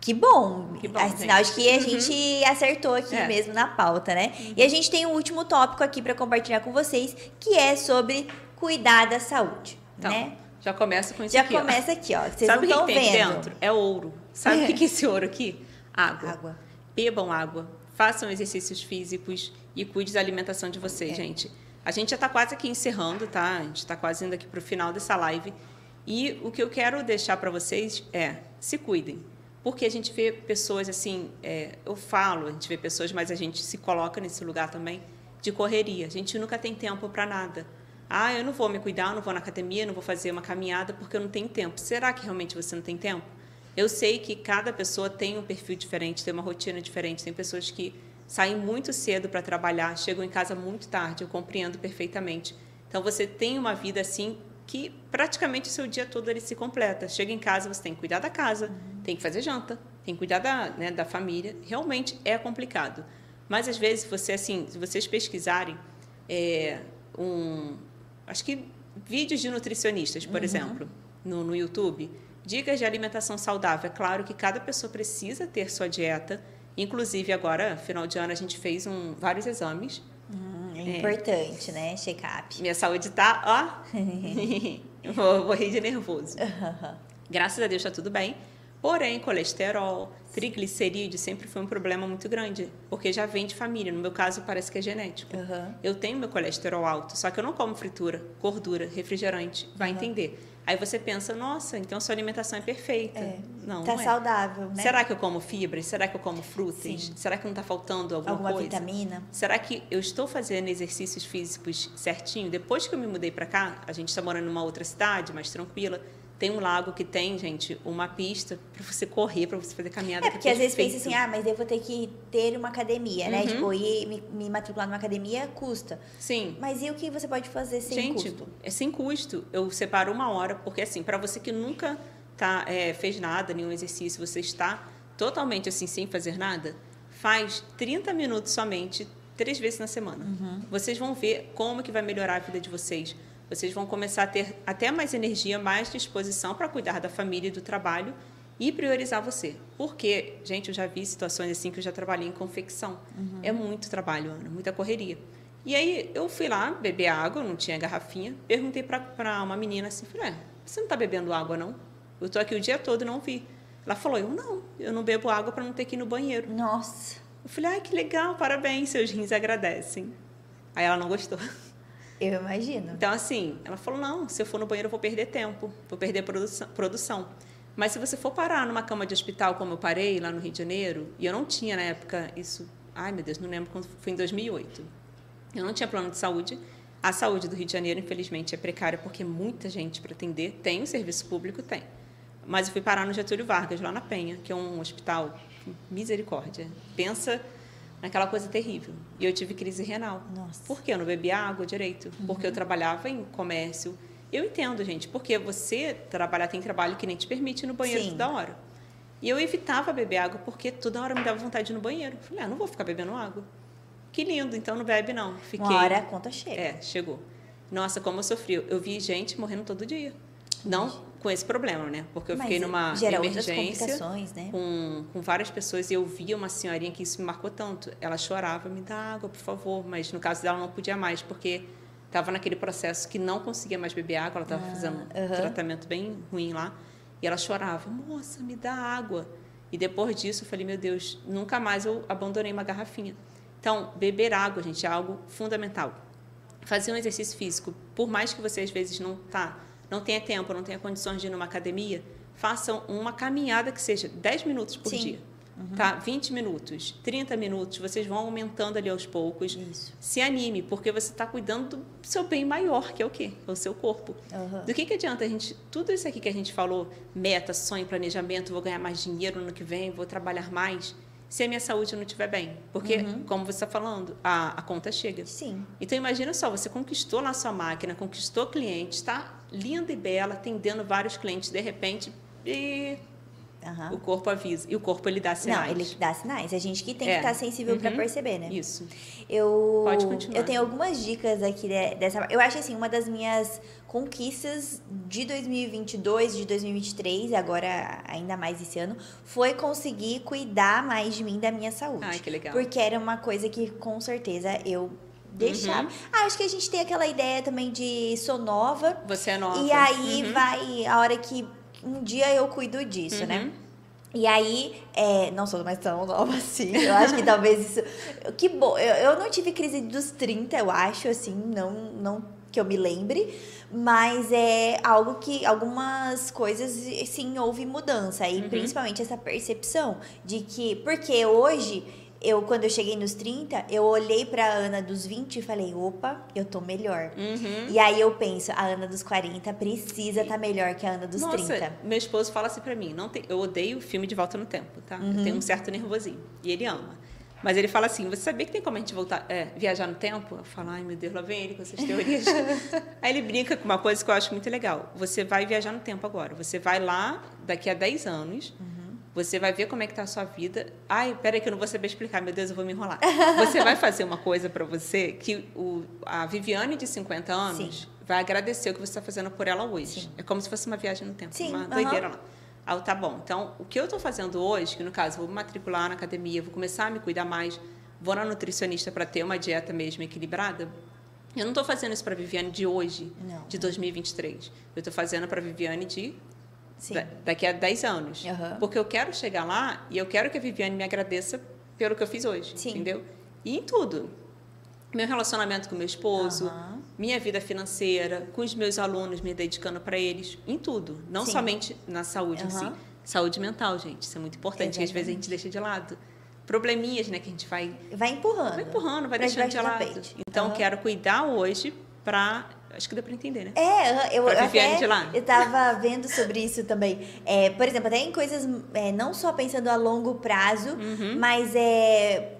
Speaker 1: Que bom.
Speaker 2: Hum. Que bom,
Speaker 1: sinal de
Speaker 2: gente.
Speaker 1: que a
Speaker 2: Uhum.
Speaker 1: gente acertou aqui
Speaker 2: É.
Speaker 1: mesmo na pauta, né? E a gente tem um último tópico aqui para compartilhar com vocês, que é sobre cuidar da saúde,
Speaker 2: Então,
Speaker 1: né?
Speaker 2: Já começa com isso
Speaker 1: Já
Speaker 2: aqui, ó.
Speaker 1: começa aqui, ó. Vocês
Speaker 2: Sabe o que tem
Speaker 1: vendo.
Speaker 2: aqui dentro? É ouro. Sabe o que que é esse ouro aqui? Água.
Speaker 1: Água.
Speaker 2: Bebam água, façam exercícios físicos e cuide da alimentação de vocês,
Speaker 1: É.
Speaker 2: gente. A gente já está quase aqui encerrando, tá? A gente está quase indo aqui para o final dessa live. E o que eu quero deixar para vocês é se cuidem. Porque a gente vê pessoas assim, é, eu falo, a gente vê pessoas, mas a gente se coloca nesse lugar também de correria. A gente nunca tem tempo para nada. Ah, eu não vou me cuidar, eu não vou na academia, não vou fazer uma caminhada porque eu não tenho tempo. Será que realmente você não tem tempo? Eu sei que cada pessoa tem um perfil diferente, tem uma rotina diferente. Tem pessoas que saem muito cedo para trabalhar, chegam em casa muito tarde, eu compreendo perfeitamente. Então você tem uma vida assim que praticamente o seu dia todo ele se completa. Chega em casa, você tem que cuidar da casa, tem que fazer janta, tem que cuidar da, né, da família. Realmente é complicado. Mas às vezes você assim, se vocês pesquisarem é, um, acho que vídeos de nutricionistas, por exemplo, no, no YouTube, dicas de alimentação saudável. É claro que cada pessoa precisa ter sua dieta. Inclusive agora, final de ano, a gente fez um, vários exames.
Speaker 1: Hum, é importante, né? Check-up.
Speaker 2: Minha saúde tá, ó. vou, vou rir de nervoso. Graças a Deus está tudo bem. Porém, colesterol, triglicerídeo sempre foi um problema muito grande, porque já vem de família. No meu caso, parece que é genético.
Speaker 1: Aham.
Speaker 2: Eu tenho meu colesterol alto, só que eu não como fritura, gordura, refrigerante. Vai entender. Aí você pensa, nossa, então sua alimentação é perfeita.
Speaker 1: É.
Speaker 2: Não,
Speaker 1: tá
Speaker 2: não é.
Speaker 1: saudável, né?
Speaker 2: Será que eu como fibras? Será que eu como frutas?
Speaker 1: Sim.
Speaker 2: Será que não está faltando alguma,
Speaker 1: Alguma
Speaker 2: coisa?
Speaker 1: vitamina?
Speaker 2: Será que eu estou fazendo exercícios físicos certinho? Depois que eu me mudei para cá, a gente está morando numa outra cidade, mais tranquila. Tem um lago que tem, gente, uma pista para você correr, para você fazer caminhada.
Speaker 1: É,
Speaker 2: que
Speaker 1: porque às vezes pensa assim, ah, mas eu vou ter que ter uma academia, né?
Speaker 2: Uhum.
Speaker 1: Tipo, ir me, me matricular numa academia custa.
Speaker 2: Sim.
Speaker 1: Mas e o que você pode fazer sem
Speaker 2: Gente,
Speaker 1: custo?
Speaker 2: é sem custo. Eu separo uma hora, porque assim, para você que nunca tá, é, fez nada, nenhum exercício, você está totalmente assim, sem fazer nada, faz 30 minutos somente, três vezes na semana.
Speaker 1: Uhum.
Speaker 2: Vocês vão ver como que vai melhorar a vida de vocês. Vocês vão começar a ter até mais energia, mais disposição para cuidar da família e do trabalho e priorizar você. Porque, gente, eu já vi situações assim que eu já trabalhei em confecção.
Speaker 1: Uhum.
Speaker 2: É muito trabalho, Ana, muita correria. E aí eu fui lá beber água, não tinha garrafinha. Perguntei para uma menina assim, falei, é, você não está bebendo água não? Eu estou aqui o dia todo e não vi. Ela falou, eu não, eu não bebo água para não ter que ir no banheiro.
Speaker 1: Nossa.
Speaker 2: Eu falei, ai, que legal, parabéns, seus rins agradecem. Aí ela não gostou.
Speaker 1: Eu imagino.
Speaker 2: Então, assim, ela falou: não, se eu for no banheiro, eu vou perder tempo, vou perder produção. Mas se você for parar numa cama de hospital, como eu parei lá no Rio de Janeiro, e eu não tinha na época isso, ai meu Deus, não lembro quando foi em 2008. Eu não tinha plano de saúde. A saúde do Rio de Janeiro, infelizmente, é precária porque muita gente para atender. Tem o serviço público? Tem. Mas eu fui parar no Getúlio Vargas, lá na Penha, que é um hospital, misericórdia. Pensa naquela coisa terrível. E eu tive crise renal.
Speaker 1: Nossa.
Speaker 2: Por quê? Eu não bebia água direito? Porque eu trabalhava em comércio. Eu entendo, gente, porque você trabalhar, tem trabalho que nem te permite ir no banheiro
Speaker 1: Sim.
Speaker 2: toda hora. E eu evitava beber água porque toda hora me dava vontade de ir no banheiro. Falei, ah, não vou ficar bebendo água. Que lindo, então não bebe não. Fiquei.
Speaker 1: Uma hora a conta chega.
Speaker 2: É, chegou. Nossa, como eu sofri. Eu vi gente morrendo todo dia. Não com esse problema, né? Porque eu
Speaker 1: Mas
Speaker 2: fiquei numa emergência
Speaker 1: né?
Speaker 2: com, com várias pessoas e eu via uma senhorinha que isso me marcou tanto. Ela chorava, me dá água, por favor. Mas no caso dela não podia mais, porque estava naquele processo que não conseguia mais beber água. Ela estava
Speaker 1: Ah,
Speaker 2: fazendo um
Speaker 1: aham.
Speaker 2: tratamento bem ruim lá. E ela chorava, moça, me dá água. E depois disso eu falei, meu Deus, nunca mais eu abandonei uma garrafinha. Então, beber água, gente, é algo fundamental. Fazer um exercício físico, por mais que você às vezes não tá, não tenha tempo, não tenha condições de ir numa academia, façam uma caminhada que seja 10 minutos por
Speaker 1: Sim.
Speaker 2: dia. Tá? 20 minutos, 30 minutos, vocês vão aumentando ali aos poucos.
Speaker 1: Isso.
Speaker 2: Se anime, porque você está cuidando do seu bem maior, que é o quê? É o seu corpo.
Speaker 1: Aham.
Speaker 2: Do que, que adianta a gente. Tudo isso aqui que a gente falou, meta, sonho, planejamento, vou ganhar mais dinheiro no ano que vem, vou trabalhar mais, se a minha saúde não estiver bem. Porque, como você está falando, a, a conta chega.
Speaker 1: Sim.
Speaker 2: Então imagina só, você conquistou lá sua máquina, conquistou cliente, está linda e bela, atendendo vários clientes, de repente, e
Speaker 1: Aham.
Speaker 2: o corpo avisa. E o corpo ele dá sinais.
Speaker 1: Não, ele dá sinais. A gente que tem
Speaker 2: É.
Speaker 1: que estar sensível pra
Speaker 2: Uhum.
Speaker 1: perceber, né?
Speaker 2: Isso.
Speaker 1: Eu,
Speaker 2: Pode continuar.
Speaker 1: eu tenho algumas dicas aqui de- dessa. Eu acho assim, uma das minhas conquistas de 2022, de 2023, agora ainda mais esse ano, foi conseguir cuidar mais de mim, da minha saúde.
Speaker 2: Ai, que legal.
Speaker 1: Porque era uma coisa que com certeza eu deixava.
Speaker 2: Uhum.
Speaker 1: Ah, acho que a gente tem aquela ideia também de sou nova.
Speaker 2: Você é nova.
Speaker 1: E aí
Speaker 2: Uhum.
Speaker 1: vai a hora que um dia eu cuido disso, né?
Speaker 2: Uhum.
Speaker 1: E aí, é, não sou mais tão nova assim. Eu acho que talvez isso. Que bom. Eu, eu não tive crise dos 30, eu acho, assim, não, não que eu me lembre. Mas é algo que algumas coisas sim houve mudança. E
Speaker 2: Uhum.
Speaker 1: principalmente essa percepção de que. Porque hoje. Eu, quando eu cheguei nos 30, eu olhei pra Ana dos 20 e falei, opa, eu tô melhor.
Speaker 2: Uhum.
Speaker 1: E aí eu penso, a Ana dos 40 precisa estar melhor que a Ana dos
Speaker 2: Nossa,
Speaker 1: 30.
Speaker 2: meu esposo fala assim pra mim, não tem, eu odeio filme de volta no tempo, tá?
Speaker 1: Uhum.
Speaker 2: Eu tenho um certo nervosinho. E ele ama. Mas ele fala assim, você sabia que tem como a gente voltar, é, viajar no tempo? Eu falo, ai meu Deus, lá vem ele com essas teorias. Aí ele brinca com uma coisa que eu acho muito legal. Você vai viajar no tempo agora. Você vai lá daqui a 10 anos, você vai ver como é que tá a sua vida. Ai, peraí que eu não vou saber explicar, meu Deus, eu vou me enrolar. Você vai fazer uma coisa pra você que o, a Viviane de 50 anos
Speaker 1: Sim.
Speaker 2: vai agradecer o que você está fazendo por ela hoje.
Speaker 1: Sim.
Speaker 2: É como se fosse uma viagem no tempo,
Speaker 1: Sim,
Speaker 2: uma
Speaker 1: aham.
Speaker 2: doideira lá. Ah, tá bom. Então, o que eu estou fazendo hoje, que no caso, vou me matricular na academia, vou começar a me cuidar mais, vou na nutricionista para ter uma dieta mesmo equilibrada, eu não estou fazendo isso para Viviane de hoje,
Speaker 1: Não.
Speaker 2: de 2023. Eu estou fazendo para Viviane de da- daqui a 10 anos.
Speaker 1: Aham.
Speaker 2: Porque eu quero chegar lá e eu quero que a Viviane me agradeça pelo que eu fiz hoje,
Speaker 1: Sim.
Speaker 2: entendeu? E em tudo. Meu relacionamento com meu esposo,
Speaker 1: Aham.
Speaker 2: Minha vida financeira, com os meus alunos, me dedicando para eles, em tudo. Não
Speaker 1: Sim.
Speaker 2: somente na saúde em si. Saúde mental, gente. Isso é muito importante, que às vezes a gente deixa de lado. Probleminhas, né, que a gente vai,
Speaker 1: Vai empurrando.
Speaker 2: vai empurrando, vai deixando de lado.
Speaker 1: tapete.
Speaker 2: Então,
Speaker 1: Aham.
Speaker 2: quero cuidar hoje para... Acho que dá para entender, né?
Speaker 1: É, eu,
Speaker 2: Pra
Speaker 1: eu
Speaker 2: Viviane
Speaker 1: até,
Speaker 2: de lá.
Speaker 1: eu tava vendo sobre isso também. É, por exemplo, até em coisas, é, não só pensando a longo prazo,
Speaker 2: Uhum.
Speaker 1: mas é.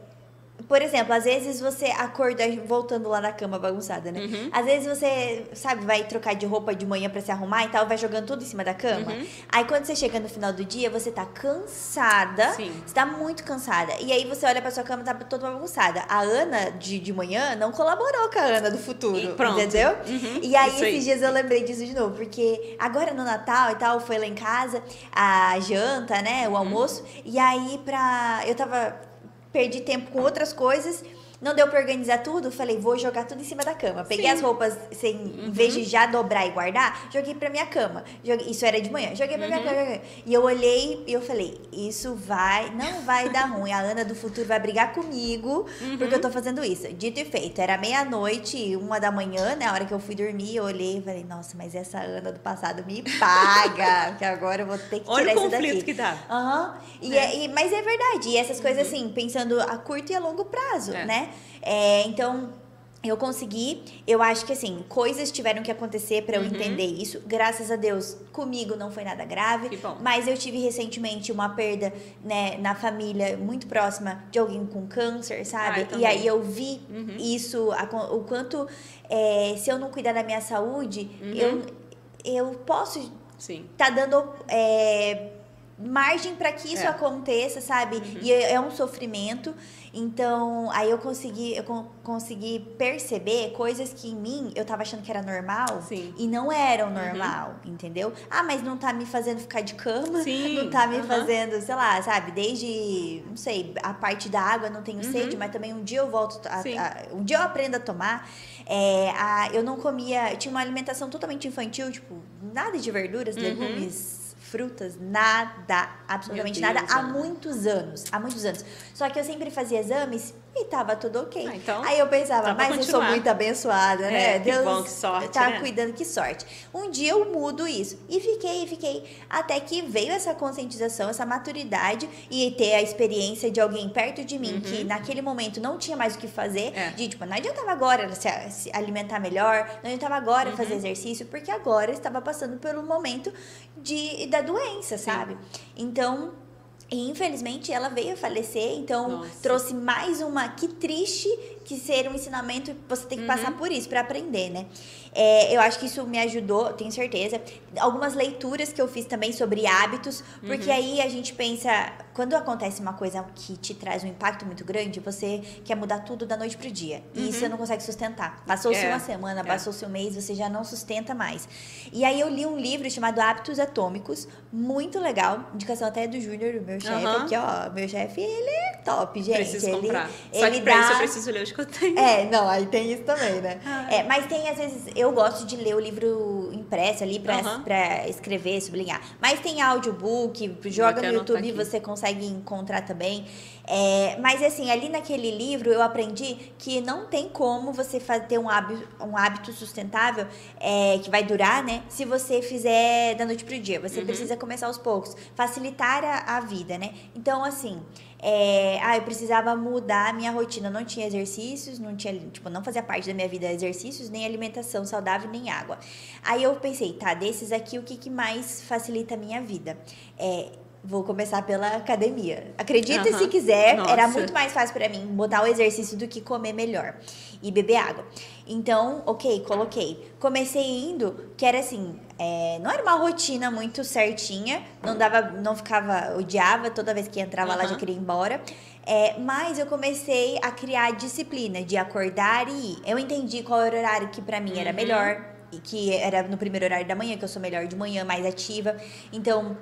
Speaker 1: Por exemplo, às vezes você acorda, voltando lá da cama bagunçada, né?
Speaker 2: Uhum.
Speaker 1: Às vezes você, sabe, vai trocar de roupa de manhã pra se arrumar e tal, vai jogando tudo em cima da cama.
Speaker 2: Uhum.
Speaker 1: Aí quando você chega no final do dia, você tá cansada.
Speaker 2: Sim.
Speaker 1: Você tá muito cansada. E aí você olha pra sua cama, tá toda bagunçada. A Ana de, de manhã não colaborou com a Ana do futuro.
Speaker 2: E pronto.
Speaker 1: Entendeu?
Speaker 2: Uhum,
Speaker 1: E aí,
Speaker 2: aí.
Speaker 1: esses dias eu lembrei disso de novo, porque agora no Natal e tal, foi lá em casa, a janta, né?
Speaker 2: Uhum.
Speaker 1: O almoço. E aí, pra. Eu tava. Perdi tempo com outras coisas. Não deu pra organizar tudo, falei, vou jogar tudo em cima da cama. Peguei
Speaker 2: Sim.
Speaker 1: as roupas, sem, em vez de já dobrar e guardar, joguei pra minha cama. Joguei- isso era de manhã, joguei pra minha
Speaker 2: Uhum.
Speaker 1: cama. joguei. E eu olhei e eu falei, isso vai, não vai dar ruim. A Ana do futuro vai brigar comigo, porque eu tô fazendo isso. Dito e feito, era meia-noite, uma da manhã, né? A hora que eu fui dormir, eu olhei e falei, nossa, mas essa Ana do passado me paga, que agora eu vou ter que tirar
Speaker 2: Olha o
Speaker 1: isso
Speaker 2: conflito
Speaker 1: daqui.
Speaker 2: que dá.
Speaker 1: Aham. E
Speaker 2: Né?
Speaker 1: é- e- mas é verdade. E essas coisas, assim, pensando a curto e a longo prazo,
Speaker 2: É.
Speaker 1: né? É, então, eu consegui. Eu acho que, assim, coisas tiveram que acontecer pra eu
Speaker 2: Uhum.
Speaker 1: entender isso. Graças a Deus, comigo não foi nada grave. Mas eu tive recentemente uma perda, né, na família muito próxima de alguém com câncer, sabe?
Speaker 2: Ah,
Speaker 1: e aí eu vi
Speaker 2: Uhum.
Speaker 1: isso, o quanto, é, se eu não cuidar da minha saúde,
Speaker 2: Uhum.
Speaker 1: eu, eu posso
Speaker 2: Sim.
Speaker 1: tá dando é, margem para que isso
Speaker 2: É.
Speaker 1: aconteça, sabe? E é é um sofrimento. Então, aí eu consegui, eu con- consegui perceber coisas que em mim eu tava achando que era normal
Speaker 2: Sim.
Speaker 1: e não eram normal, entendeu? Ah, mas não tá me fazendo ficar de cama,
Speaker 2: Sim,
Speaker 1: não tá me
Speaker 2: aham.
Speaker 1: fazendo, sei lá, sabe? Desde, não sei, a parte da água não tenho sede, mas também um dia eu volto, a-
Speaker 2: Uhum.
Speaker 1: A- um dia eu aprendo a tomar. É, a- eu não comia, eu tinha uma alimentação totalmente infantil, tipo, nada de verduras,
Speaker 2: Uhum.
Speaker 1: legumes, frutas, nada, absolutamente nada, há muitos anos, há muitos anos. Só que eu sempre fazia exames e tava tudo ok.
Speaker 2: Ah, então,
Speaker 1: Aí eu pensava, mas eu sou
Speaker 2: continuar.
Speaker 1: muito abençoada, né?
Speaker 2: É, que bom, que sorte,
Speaker 1: tá
Speaker 2: né?
Speaker 1: cuidando, que sorte. Um dia eu mudo isso. E fiquei, fiquei, até que veio essa conscientização, essa maturidade e ter a experiência de alguém perto de mim que naquele momento não tinha mais o que fazer.
Speaker 2: Uhum. É.
Speaker 1: De, tipo, não adiantava agora se, se alimentar melhor, não adiantava agora
Speaker 2: Uhum.
Speaker 1: fazer exercício, porque agora estava passando pelo momento de, da doença, sabe? Então, E infelizmente ela veio a falecer, então
Speaker 2: Nossa.
Speaker 1: trouxe mais uma. Que triste que ser um ensinamento, você tem que passar
Speaker 2: Uhum.
Speaker 1: por isso para aprender, né? É, eu acho que isso me ajudou, tenho certeza. Algumas leituras que eu fiz também sobre hábitos, porque
Speaker 2: Uhum.
Speaker 1: aí a gente pensa, quando acontece uma coisa que te traz um impacto muito grande, você quer mudar tudo da noite pro dia. E isso você não consegue sustentar. Passou-se
Speaker 2: Uhum. É,
Speaker 1: uma semana,
Speaker 2: é.
Speaker 1: passou-se um mês, você já não sustenta mais. E aí eu li um livro chamado Hábitos Atômicos, muito legal, indicação até do Júnior, o meu chefe
Speaker 2: Aham.
Speaker 1: aqui, ó. Meu chefe, ele é top, gente.
Speaker 2: preciso
Speaker 1: ele,
Speaker 2: comprar. Só
Speaker 1: ele
Speaker 2: que pra isso
Speaker 1: dá-
Speaker 2: eu preciso ler os que eu tenho.
Speaker 1: é, não, aí tem isso também, né?
Speaker 2: Ah.
Speaker 1: É, mas tem, às vezes, eu gosto de ler o livro impresso ali pra,
Speaker 2: Aham.
Speaker 1: pra escrever, sublinhar. Mas tem audiobook, joga no YouTube e você consegue encontrar também. É, mas assim, ali naquele livro eu aprendi que não tem como você ter um hábito, um hábito sustentável é, que vai durar, né? Se você fizer da noite pro dia.
Speaker 2: Uhum.
Speaker 1: Você precisa começar aos poucos. Facilitar a, a vida, né? Então, assim, é, ah, eu precisava mudar a minha rotina. Não tinha exercícios, não tinha, tipo, não fazia parte da minha vida exercícios, nem alimentação saudável, nem água. Aí eu pensei, tá, desses aqui, o que, que mais facilita a minha vida? É, vou começar pela academia. Acredite
Speaker 2: Aham.
Speaker 1: se quiser, era
Speaker 2: Nossa.
Speaker 1: muito mais fácil pra mim botar o exercício do que comer melhor e beber água. Então, ok, coloquei. Comecei indo, que era assim, é, não era uma rotina muito certinha, não dava, não ficava, odiava toda vez que entrava lá já queria ir embora. É, mas eu comecei a criar disciplina de acordar e ir. Eu entendi qual era o horário que pra mim era
Speaker 2: Uhum.
Speaker 1: melhor, e que era no primeiro horário da manhã, que eu sou melhor de manhã, mais ativa. Então,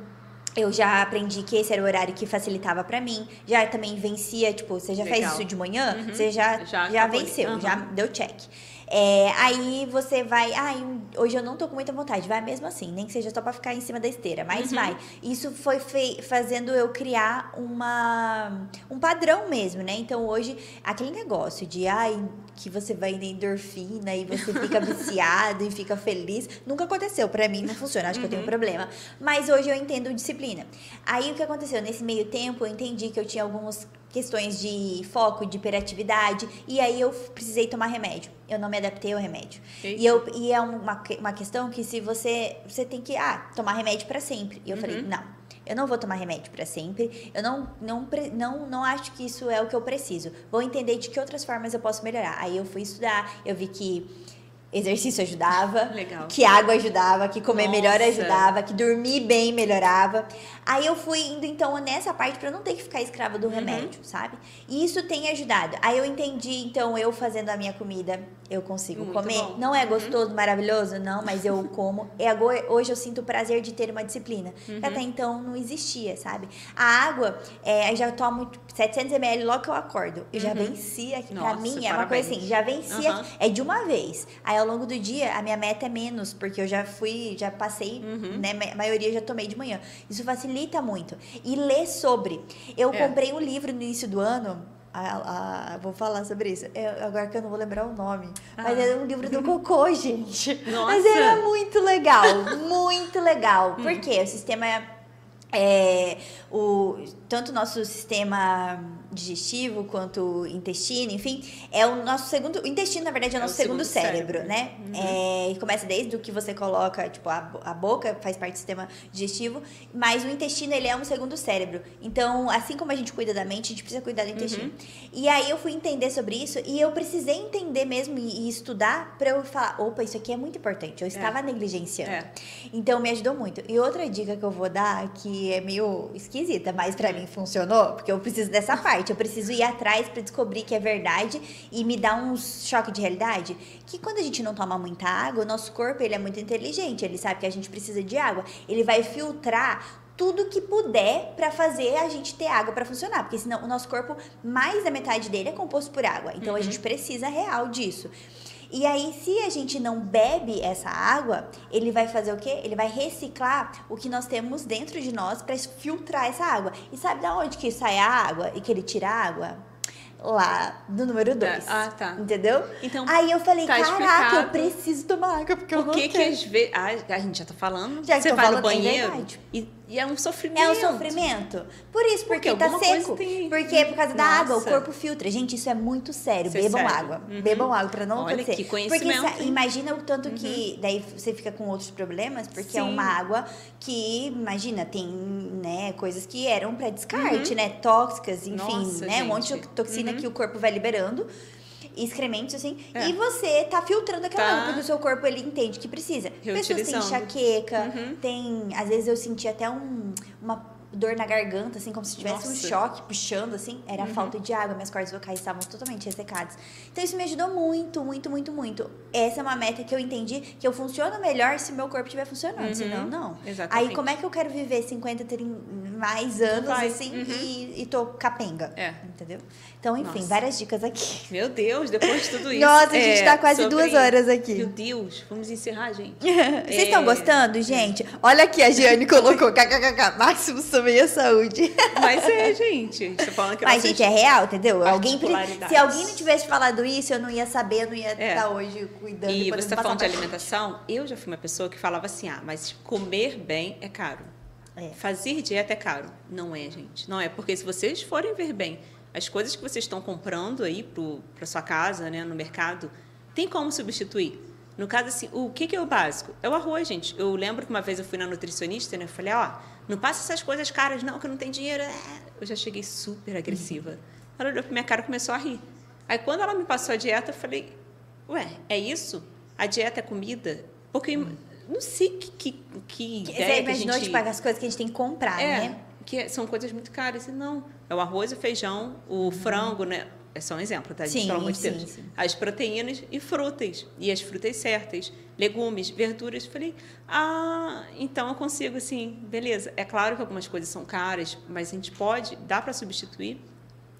Speaker 1: eu já aprendi que esse era o horário que facilitava pra mim. Já também vencia, tipo, você já fez
Speaker 2: Legal.
Speaker 1: isso de manhã,
Speaker 2: Uhum.
Speaker 1: você já,
Speaker 2: Já
Speaker 1: já, venceu,
Speaker 2: Aham.
Speaker 1: já deu check. É, aí você vai, ai, hoje eu não tô com muita vontade, vai mesmo assim, nem que seja só pra ficar em cima da esteira, mas
Speaker 2: Uhum.
Speaker 1: vai. Isso foi fazendo eu criar uma um padrão mesmo, né? Então hoje aquele negócio de ai que você vai na endorfina e você fica viciado e fica feliz, nunca aconteceu pra mim, não funciona, acho que eu tenho um problema. Mas hoje eu entendo disciplina. Aí o que aconteceu nesse meio tempo, eu entendi que eu tinha algumas questões de foco, de hiperatividade, e aí eu precisei tomar remédio. Eu não me adaptei ao remédio.
Speaker 2: Eita.
Speaker 1: E, eu, e é uma, uma questão que se você você tem que ah, tomar remédio pra sempre. E eu falei,
Speaker 2: Uhum.
Speaker 1: não. Eu não vou tomar remédio pra sempre. Eu não, não, não, não acho que isso é o que eu preciso. Vou entender de que outras formas eu posso melhorar. Aí eu fui estudar, eu vi que exercício ajudava,
Speaker 2: Legal.
Speaker 1: que água ajudava, que comer melhor
Speaker 2: Nossa.
Speaker 1: ajudava, que dormir bem melhorava. Aí eu fui indo então nessa parte pra eu não ter que ficar escrava
Speaker 2: Uhum.
Speaker 1: do remédio, sabe? E isso tem ajudado. Aí eu entendi, então eu fazendo a minha comida, eu consigo
Speaker 2: Muito
Speaker 1: comer.
Speaker 2: bom.
Speaker 1: Não é
Speaker 2: Uhum.
Speaker 1: gostoso, maravilhoso, não, mas eu como. E agora, hoje eu sinto o prazer de ter uma disciplina.
Speaker 2: Uhum.
Speaker 1: Que até então não existia, sabe? A água, é, eu já tomo 700 ml logo que eu acordo. Eu já venci aqui. pra
Speaker 2: Uhum. Nossa,
Speaker 1: mim é uma coisa assim, já venci aqui. É de uma vez. Aí ao longo do dia, a minha meta é menos, porque eu já fui, já passei,
Speaker 2: Uhum.
Speaker 1: né? A maioria já tomei de manhã. Isso facilita muito. E ler sobre. Eu
Speaker 2: É.
Speaker 1: comprei um livro no início do ano. A- a- vou falar sobre isso. Eu- agora que eu não vou lembrar o nome. Mas
Speaker 2: Ah.
Speaker 1: é um livro do Cocô, gente.
Speaker 2: Nossa.
Speaker 1: Mas era muito legal. Muito legal.
Speaker 2: Hum.
Speaker 1: Por quê? O sistema. É, o, tanto o nosso sistema digestivo quanto intestino, enfim, é o nosso segundo. O intestino, na verdade, é o
Speaker 2: É
Speaker 1: nosso
Speaker 2: o
Speaker 1: segundo,
Speaker 2: segundo
Speaker 1: cérebro,
Speaker 2: cérebro.
Speaker 1: né? É, e começa desde o que você coloca, tipo, a, a boca faz parte do sistema digestivo, mas o intestino, ele é um segundo cérebro. Então, assim como a gente cuida da mente, a gente precisa cuidar do intestino. E aí eu fui entender sobre isso e eu precisei entender mesmo e, e estudar pra eu falar, opa, isso aqui é muito importante. Eu estava negligenciando.
Speaker 2: É.
Speaker 1: Então me ajudou muito. E outra dica que eu vou dar, que é meio esquisita, mas pra mim funcionou, porque eu preciso dessa parte. Eu preciso ir atrás pra descobrir que é verdade e me dar um choque de realidade. Que quando a gente não toma muita água, o nosso corpo ele é muito inteligente, ele sabe que a gente precisa de água. Ele vai filtrar tudo que puder pra fazer a gente ter água pra funcionar, porque senão o nosso corpo, mais da metade dele é composto por água. Então a gente precisa real disso. E aí, se a gente não bebe essa água, ele vai fazer o quê? Ele vai reciclar o que nós temos dentro de nós para filtrar essa água. E sabe da onde que sai a água e que ele tira a água? Lá no número 2.
Speaker 2: Ah, tá.
Speaker 1: Entendeu?
Speaker 2: Então,
Speaker 1: aí eu falei,
Speaker 2: tá
Speaker 1: caraca, eu preciso tomar água porque eu
Speaker 2: Por que que às vezes... Ah, a gente já tá falando.
Speaker 1: Já
Speaker 2: você vai no
Speaker 1: é
Speaker 2: banheiro e E é um sofrimento.
Speaker 1: É um sofrimento. Por isso, porque,
Speaker 2: Porque
Speaker 1: tá seco.
Speaker 2: tem-
Speaker 1: Porque por causa da água, o
Speaker 2: Nossa.
Speaker 1: corpo filtra. Gente, isso é muito sério.
Speaker 2: É
Speaker 1: Bebam água.
Speaker 2: Uhum.
Speaker 1: Bebam água pra não
Speaker 2: Olha,
Speaker 1: acontecer.
Speaker 2: que
Speaker 1: porque
Speaker 2: conhecimento,
Speaker 1: sa-
Speaker 2: hein? Uhum.
Speaker 1: imagina o tanto que daí você fica com outros problemas, porque é
Speaker 2: Sim.
Speaker 1: uma água que, imagina, tem, né, coisas que eram pra descarte, né, tóxicas, enfim,
Speaker 2: Uhum. Nossa,
Speaker 1: né, um monte de
Speaker 2: gente.
Speaker 1: toxina
Speaker 2: Uhum.
Speaker 1: que o corpo vai liberando. Excrementos, assim,
Speaker 2: É.
Speaker 1: e você tá filtrando aquela
Speaker 2: Tá.
Speaker 1: água, porque o seu corpo ele entende que precisa. Pessoas têm enxaqueca,
Speaker 2: Uhum.
Speaker 1: tem. Às vezes eu senti até um, uma dor na garganta, assim, como se tivesse um
Speaker 2: Nossa.
Speaker 1: choque puxando, assim. Era
Speaker 2: Uhum.
Speaker 1: falta de água, minhas cordas vocais estavam totalmente ressecadas. Então isso me ajudou muito, muito, muito, muito. Essa é uma meta que eu entendi que eu funciono melhor se meu corpo estiver funcionando,
Speaker 2: Uhum.
Speaker 1: senão não.
Speaker 2: Exatamente.
Speaker 1: Aí como é que eu quero viver 50, 30 mais anos,
Speaker 2: vai.
Speaker 1: assim,
Speaker 2: Uhum.
Speaker 1: e, e tô capenga?
Speaker 2: É.
Speaker 1: Entendeu? Então, enfim,
Speaker 2: Nossa.
Speaker 1: várias dicas aqui.
Speaker 2: Meu Deus, depois de tudo isso.
Speaker 1: Nossa, a gente
Speaker 2: é,
Speaker 1: tá quase
Speaker 2: sobre-
Speaker 1: duas horas aqui.
Speaker 2: Meu Deus, vamos encerrar, gente.
Speaker 1: Vocês estão
Speaker 2: É.
Speaker 1: gostando, gente? Olha aqui, a Giane colocou kkkk, máximo sobre a saúde.
Speaker 2: Mas é, gente. A gente tá falando que
Speaker 1: Mas, gente, é real, entendeu? Alguém, se alguém não tivesse falado isso, eu não ia saber, eu não ia
Speaker 2: É.
Speaker 1: estar hoje cuidando.
Speaker 2: E você está falando de alimentação? Eu já fui uma pessoa que falava assim: ah, mas comer bem é caro.
Speaker 1: É.
Speaker 2: Fazer dieta é caro. Não é, gente. Não é. Porque se vocês forem ver bem as coisas que vocês estão comprando aí para sua casa, né, no mercado, tem como substituir. No caso, assim, o que, que é o básico? É o arroz, gente. Eu lembro que uma vez eu fui na nutricionista, né? Eu falei, ó, não passa essas coisas caras, não, que eu não tenho dinheiro. É. Eu já cheguei super agressiva. Ela olhou pra minha cara e começou a rir. Aí quando ela me passou a dieta, eu falei, ué, é isso? A dieta é comida? Porque eu não sei que, que, que
Speaker 1: Você
Speaker 2: ideia que a gente...
Speaker 1: tipo, as coisas que a gente tem que comprar,
Speaker 2: É,
Speaker 1: né?
Speaker 2: Que são coisas muito caras. E não, é o arroz, o feijão, o frango, né? É só um exemplo, tá? gente?
Speaker 1: Sim,
Speaker 2: Pelo amor de
Speaker 1: sim,
Speaker 2: Deus.
Speaker 1: sim.
Speaker 2: As proteínas e frutas. E as frutas certas. Legumes, verduras. Falei, ah, então eu consigo, assim, beleza. É claro que algumas coisas são caras, mas a gente pode, dá para substituir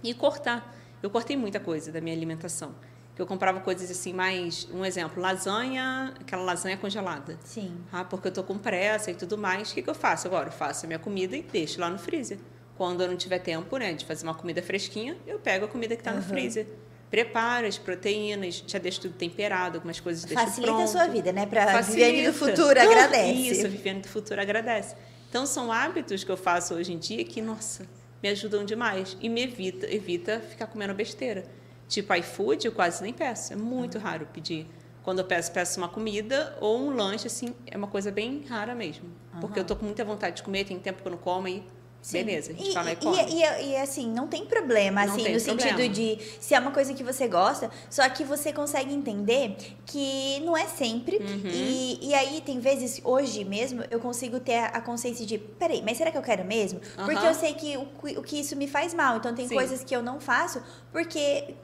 Speaker 2: e cortar. Eu cortei muita coisa da minha alimentação. Que eu comprava coisas assim, mais. Um exemplo, lasanha, aquela lasanha congelada.
Speaker 1: Sim.
Speaker 2: Ah, porque eu tô com pressa e tudo mais. O que, que eu faço agora? Eu faço a minha comida e deixo lá no freezer. Quando eu não tiver tempo, né, de fazer uma comida fresquinha, eu pego a comida que está no
Speaker 1: Uhum.
Speaker 2: freezer. Preparo as proteínas, já deixo tudo temperado, algumas coisas deixo
Speaker 1: Facilita
Speaker 2: pronto.
Speaker 1: a sua vida, né?
Speaker 2: Facilita.
Speaker 1: Viviane do futuro
Speaker 2: Ah,
Speaker 1: agradece.
Speaker 2: Isso, Viviane do futuro agradece. Então, são hábitos que eu faço hoje em dia que, nossa, me ajudam demais. E me evita, evita ficar comendo besteira. Tipo, iFood eu quase nem peço. É muito raro pedir. Quando eu peço, peço uma comida ou um lanche, assim, é uma coisa bem rara mesmo. Porque eu tô com muita vontade de comer, tem tempo que eu não como e
Speaker 1: Sim.
Speaker 2: beleza, a gente
Speaker 1: e,
Speaker 2: vai lá e come.
Speaker 1: e, e, e, assim, não tem problema,
Speaker 2: Não
Speaker 1: assim,
Speaker 2: tem
Speaker 1: no
Speaker 2: problema.
Speaker 1: sentido de se é uma coisa que você gosta, só que você consegue entender que não é sempre.
Speaker 2: Uhum.
Speaker 1: E, e aí, tem vezes, hoje mesmo, eu consigo ter a consciência de, peraí, mas será que eu quero mesmo? Porque
Speaker 2: Aham.
Speaker 1: eu sei que o, o que isso me faz mal. Então, tem
Speaker 2: Sim.
Speaker 1: coisas que eu não faço porque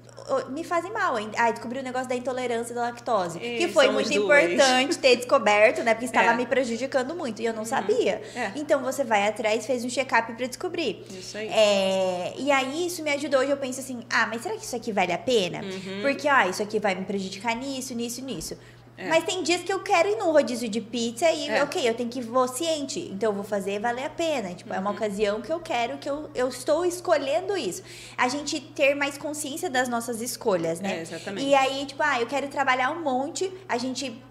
Speaker 1: me fazem mal. Ah, descobri o negócio da intolerância da lactose.
Speaker 2: Ih,
Speaker 1: que foi muito importante ter descoberto, né? Porque estava
Speaker 2: É. Uhum.
Speaker 1: me prejudicando muito e eu não sabia.
Speaker 2: É.
Speaker 1: Então você vai atrás, fez um check-up pra descobrir.
Speaker 2: Isso aí.
Speaker 1: É, e aí isso me ajudou. Hoje eu penso assim: ah, mas será que isso aqui vale a pena?
Speaker 2: Uhum.
Speaker 1: Porque, ah, isso aqui vai me prejudicar nisso, nisso, nisso.
Speaker 2: É.
Speaker 1: Mas tem dias que eu quero ir num rodízio de pizza e,
Speaker 2: É.
Speaker 1: ok, eu tenho que vou ciente. Então eu vou fazer valer a pena. Tipo, é
Speaker 2: Uhum.
Speaker 1: uma ocasião que eu quero, que eu, eu estou escolhendo isso. A gente ter mais consciência das nossas escolhas, né?
Speaker 2: É, exatamente.
Speaker 1: E aí, tipo, ah, eu quero trabalhar um monte, a gente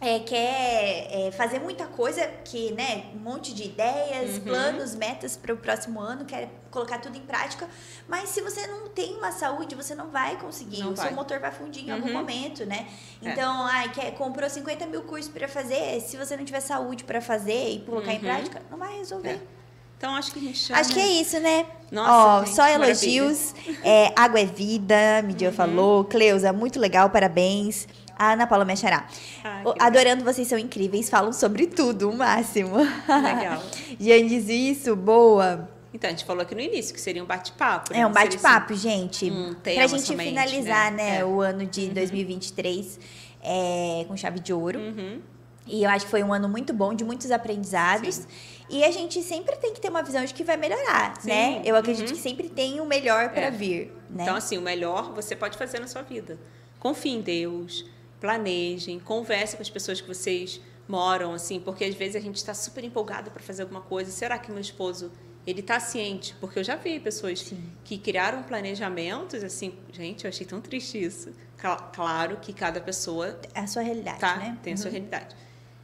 Speaker 1: é, quer é, fazer muita coisa, que, né, um monte de ideias,
Speaker 2: Uhum.
Speaker 1: planos, metas para o próximo ano, quer colocar tudo em prática, mas se você não tem uma saúde, você não vai conseguir,
Speaker 2: Não
Speaker 1: o
Speaker 2: vai.
Speaker 1: seu motor vai fundir em algum
Speaker 2: Uhum.
Speaker 1: momento, né?
Speaker 2: É.
Speaker 1: Então, ai, quer, comprou 50 mil cursos para fazer, se você não tiver saúde para fazer e colocar em
Speaker 2: Uhum.
Speaker 1: prática, não vai resolver.
Speaker 2: É. Então, acho que a gente já...
Speaker 1: Acho que é isso, né?
Speaker 2: Nossa,
Speaker 1: Ó,
Speaker 2: gente,
Speaker 1: só elogios. É, água é vida, Midia falou. Cleusa, muito legal, parabéns. A Ana Paula Mechará. O-
Speaker 2: que
Speaker 1: Adorando, vocês são incríveis, falam sobre tudo, o máximo.
Speaker 2: Legal.
Speaker 1: Jean diz isso, boa.
Speaker 2: Então, a gente falou aqui no início que seria um bate-papo. né?
Speaker 1: É um bate-papo, gente.
Speaker 2: um
Speaker 1: pra gente
Speaker 2: somente,
Speaker 1: finalizar, né,
Speaker 2: né? É.
Speaker 1: o ano de 2023 é, com chave de ouro.
Speaker 2: Uhum.
Speaker 1: E eu acho que foi um ano muito bom, de muitos aprendizados. E a gente sempre tem que ter uma visão de que vai melhorar,
Speaker 2: Sim.
Speaker 1: né? Eu acredito
Speaker 2: Uhum.
Speaker 1: que sempre tem o melhor para
Speaker 2: É.
Speaker 1: vir, né?
Speaker 2: Então, assim, o melhor você pode fazer na sua vida. Confie em Deus, planejem, converse com as pessoas que vocês moram, assim, porque às vezes a gente está super empolgado para fazer alguma coisa. Será que meu esposo ele está ciente? Porque eu já vi pessoas
Speaker 1: Sim.
Speaker 2: que criaram planejamentos, assim, gente, eu achei tão triste isso. Cla- Claro que cada pessoa
Speaker 1: É a sua realidade,
Speaker 2: tá,
Speaker 1: né?
Speaker 2: tem a sua
Speaker 1: Uhum.
Speaker 2: realidade.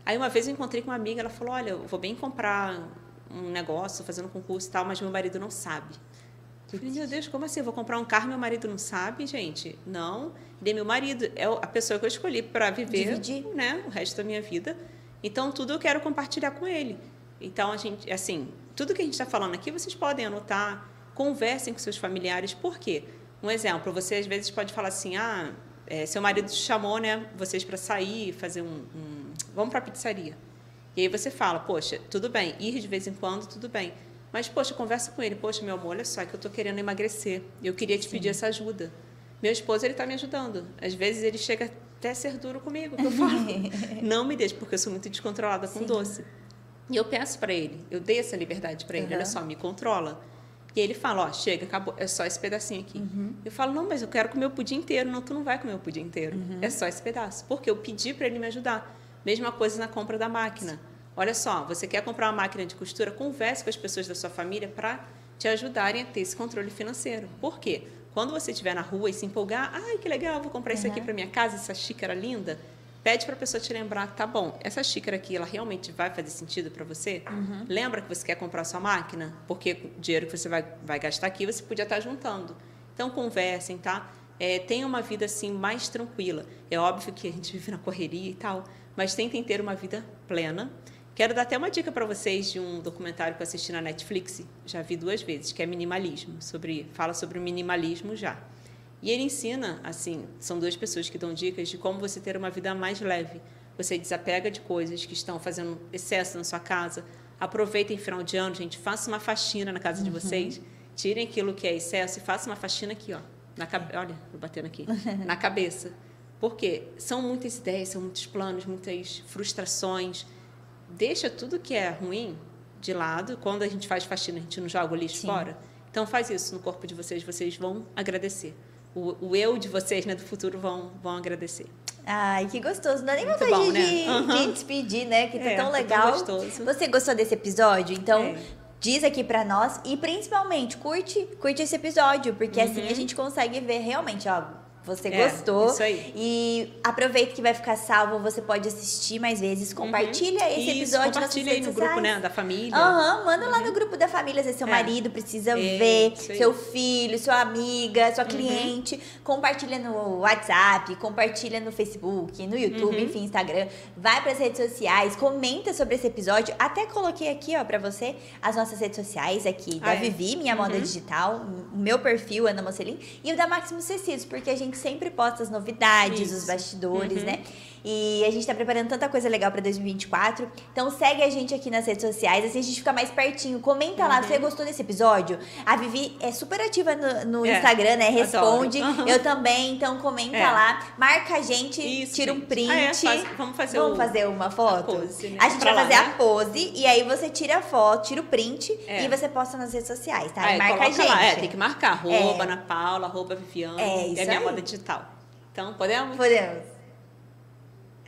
Speaker 2: Aí uma vez eu encontrei com uma amiga, ela falou: Olha, eu vou bem comprar um negócio, fazendo concurso e tal, mas meu marido não sabe. Falei, meu Deus, como assim? Eu vou comprar um carro meu marido não sabe, gente? Não. Ele é meu marido, é a pessoa que eu escolhi para viver né, o resto da minha vida. Então, tudo eu quero compartilhar com ele. Então, a gente, assim, tudo que a gente está falando aqui, vocês podem anotar, conversem com seus familiares. Por quê? Um exemplo, você às vezes pode falar assim, ah, é, seu marido chamou, né, vocês para sair, fazer um, um vamos para a pizzaria. E aí você fala, poxa, tudo bem, ir de vez em quando, tudo bem. Mas, poxa, conversa com ele. Poxa, meu amor, olha só que eu estou querendo emagrecer. Eu queria te Sim. pedir essa ajuda. Meu esposo, ele está me ajudando. Às vezes, ele chega até a ser duro comigo. Eu falo, não me deixe, porque eu sou muito descontrolada com Sim. doce. E eu peço para ele, eu dei essa liberdade para ele. Uhum. Olha só, me controla. E ele fala, ó, chega, acabou, é só esse pedacinho aqui. Uhum. Eu falo, não, mas eu quero comer o pudim inteiro. Não, tu não vai comer o pudim inteiro. Uhum. É só esse pedaço. Porque eu pedi para ele me ajudar. Mesma coisa na compra da máquina. Olha só, você quer comprar uma máquina de costura, converse com as pessoas da sua família para te ajudarem a ter esse controle financeiro. Por quê? Quando você estiver na rua e se empolgar, ai, que legal, vou comprar uhum. isso aqui para minha casa, essa xícara linda, pede para a pessoa te lembrar, tá bom, essa xícara aqui, ela realmente vai fazer sentido para você? Uhum. Lembra que você quer comprar sua máquina? Porque o dinheiro que você vai, vai gastar aqui, você podia estar tá juntando. Então, conversem, tá? É, tenha uma vida, assim, mais tranquila. É óbvio que a gente vive na correria e tal, mas tentem ter uma vida plena, Quero dar até uma dica para vocês de um documentário que eu assisti na Netflix, já vi duas vezes, que é minimalismo, sobre fala sobre o minimalismo já. E ele ensina, assim, são duas pessoas que dão dicas de como você ter uma vida mais leve. Você desapega de coisas que estão fazendo excesso na sua casa. Aproveitem final de ano, gente, faça uma faxina na casa uhum. de vocês. Tirem aquilo que é excesso e faça uma faxina aqui, ó, na cabe... olha, vou batendo aqui, na cabeça. Porque são muitas ideias, são muitos planos, muitas frustrações deixa tudo que é ruim de lado. Quando a gente faz faxina, a gente não joga o lixo Sim. fora. Então faz isso no corpo de vocês, vocês vão agradecer. O, o eu de vocês, né, do futuro, vão, vão agradecer.
Speaker 1: Ai, que gostoso. Não dá nem vontade bom, de, né? uhum. de despedir, né? Que tá é, tão legal. Tão gostoso. Você gostou desse episódio? Então, é. diz aqui pra nós e principalmente curte, curte esse episódio, porque uhum. assim a gente consegue ver realmente, ó, você é, gostou. Isso aí. E aproveita que vai ficar salvo, você pode assistir mais vezes. Uhum. Compartilha uhum. esse isso, episódio
Speaker 2: compartilha aí no grupo, né, da família.
Speaker 1: Aham, uhum, manda uhum. lá no grupo da família, se seu é. marido precisa é, ver, seu filho, sua amiga, sua uhum. cliente. Compartilha no WhatsApp, compartilha no Facebook, no YouTube, uhum. enfim, Instagram. Vai para as redes sociais, comenta sobre esse episódio. Até coloquei aqui, ó, para você as nossas redes sociais aqui da ah, é? Vivi, minha moda digital, o meu perfil Ana Mocelin e o da Maximus Tecidos, porque a gente sempre posta as novidades, Isso. os bastidores, uhum. né? E a gente tá preparando tanta coisa legal para 2024. Então segue a gente aqui nas redes sociais, assim a gente fica mais pertinho. Comenta uhum. lá, você gostou desse episódio? A Vivi é super ativa no, no é, Instagram, né? Responde. Uhum. Eu também, então comenta é. lá. Marca a gente, Isso, tira um print. Ah, é,
Speaker 2: faz, vamos fazer,
Speaker 1: vamos
Speaker 2: o,
Speaker 1: fazer uma foto? A, pose, né? a gente vai fazer né? a pose e aí você tira a foto, tira o print é. e você posta nas redes sociais, tá?
Speaker 2: Ah,
Speaker 1: marca a gente.
Speaker 2: Lá. É, tem que marcar. Arroba é. Ana Paula, arroba Viviane. É, isso é minha moda digital. Então, podemos?
Speaker 1: Podemos.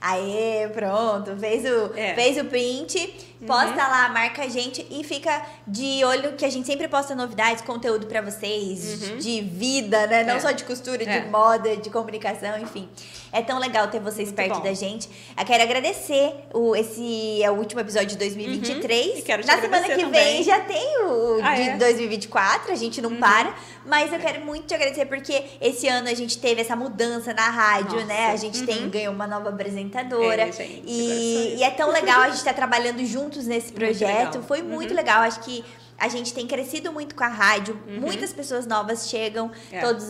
Speaker 1: Aê, pronto, fez o, é. fez o print Posta uhum. lá, marca a gente e fica de olho que a gente sempre posta novidades, conteúdo para vocês, uhum. de vida, né? Não é. só de costura, é. de moda, de comunicação, enfim. É tão legal ter vocês Muito perto bom. da gente. Eu quero agradecer. O, esse é o último episódio de 2023. Uhum. E quero te Na semana que também. vem já tem o ah, de é? 2024, a gente não uhum. para. Mas eu quero muito te agradecer porque esse ano a gente teve essa mudança na rádio, Nossa. né? A gente tem, uhum. ganhou uma nova apresentadora. É, gente, e, e é tão legal a gente estar tá trabalhando junto juntos nesse projeto. Muito Foi muito uhum. legal. Acho que a gente tem crescido muito com a rádio. Uhum. Muitas pessoas novas chegam é. todos,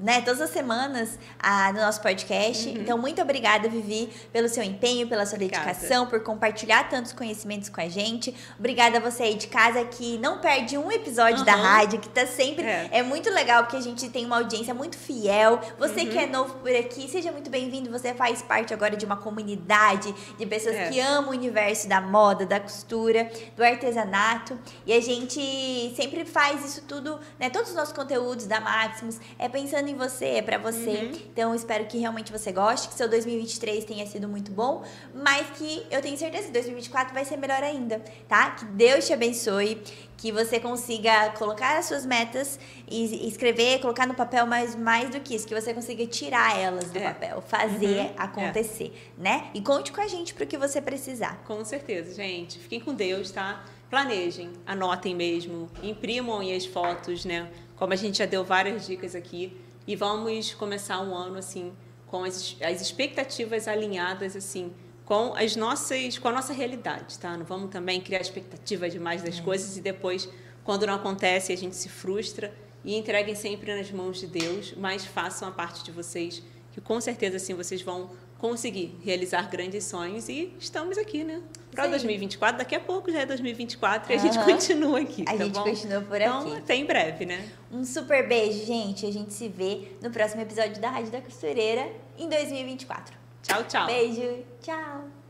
Speaker 1: né, todas as semanas ah, no nosso podcast. Uhum. Então, muito obrigada, Vivi, pelo seu empenho, pela sua obrigada. dedicação, por compartilhar tantos conhecimentos com a gente. Obrigada a você aí de casa que não perde um episódio uhum. da rádio, que tá sempre. É. é. muito legal porque a gente tem uma audiência muito fiel. Você que é uhum. novo por aqui, seja muito bem-vindo. Você faz parte agora de uma comunidade de pessoas é. que amam o universo da moda, da costura, do artesanato. E a gente gente sempre faz isso tudo, né? Todos os nossos conteúdos da Maximus é pensando em você, é para você. Uhum. Então, espero que realmente você goste, que seu 2023 tenha sido muito bom, mas que eu tenho certeza que 2024 vai ser melhor ainda, tá? Que Deus te abençoe, que você consiga colocar as suas metas e escrever, colocar no papel, mas mais do que isso, que você consiga tirar elas do é. papel, fazer uhum. acontecer, é. né? E conte com a gente pro que você precisar.
Speaker 2: Com certeza, gente. Fiquem com Deus, tá? Planejem, anotem mesmo, imprimam as fotos, né? Como a gente já deu várias dicas aqui. E vamos começar um ano assim, com as, as expectativas alinhadas, assim, com as nossas, com a nossa realidade, tá? Não vamos também criar expectativa demais das é. coisas e depois, quando não acontece, a gente se frustra. E entreguem sempre nas mãos de Deus, mas façam a parte de vocês, que com certeza assim vocês vão conseguir realizar grandes sonhos e estamos aqui, né? Para 2024, daqui a pouco já é 2024 e a gente continua aqui.
Speaker 1: A
Speaker 2: tá
Speaker 1: gente
Speaker 2: bom?
Speaker 1: continua por
Speaker 2: então,
Speaker 1: aqui.
Speaker 2: Até em breve, né?
Speaker 1: Um super beijo, gente. A gente se vê no próximo episódio da Rádio da Costureira em 2024.
Speaker 2: Tchau, tchau.
Speaker 1: Beijo. Tchau.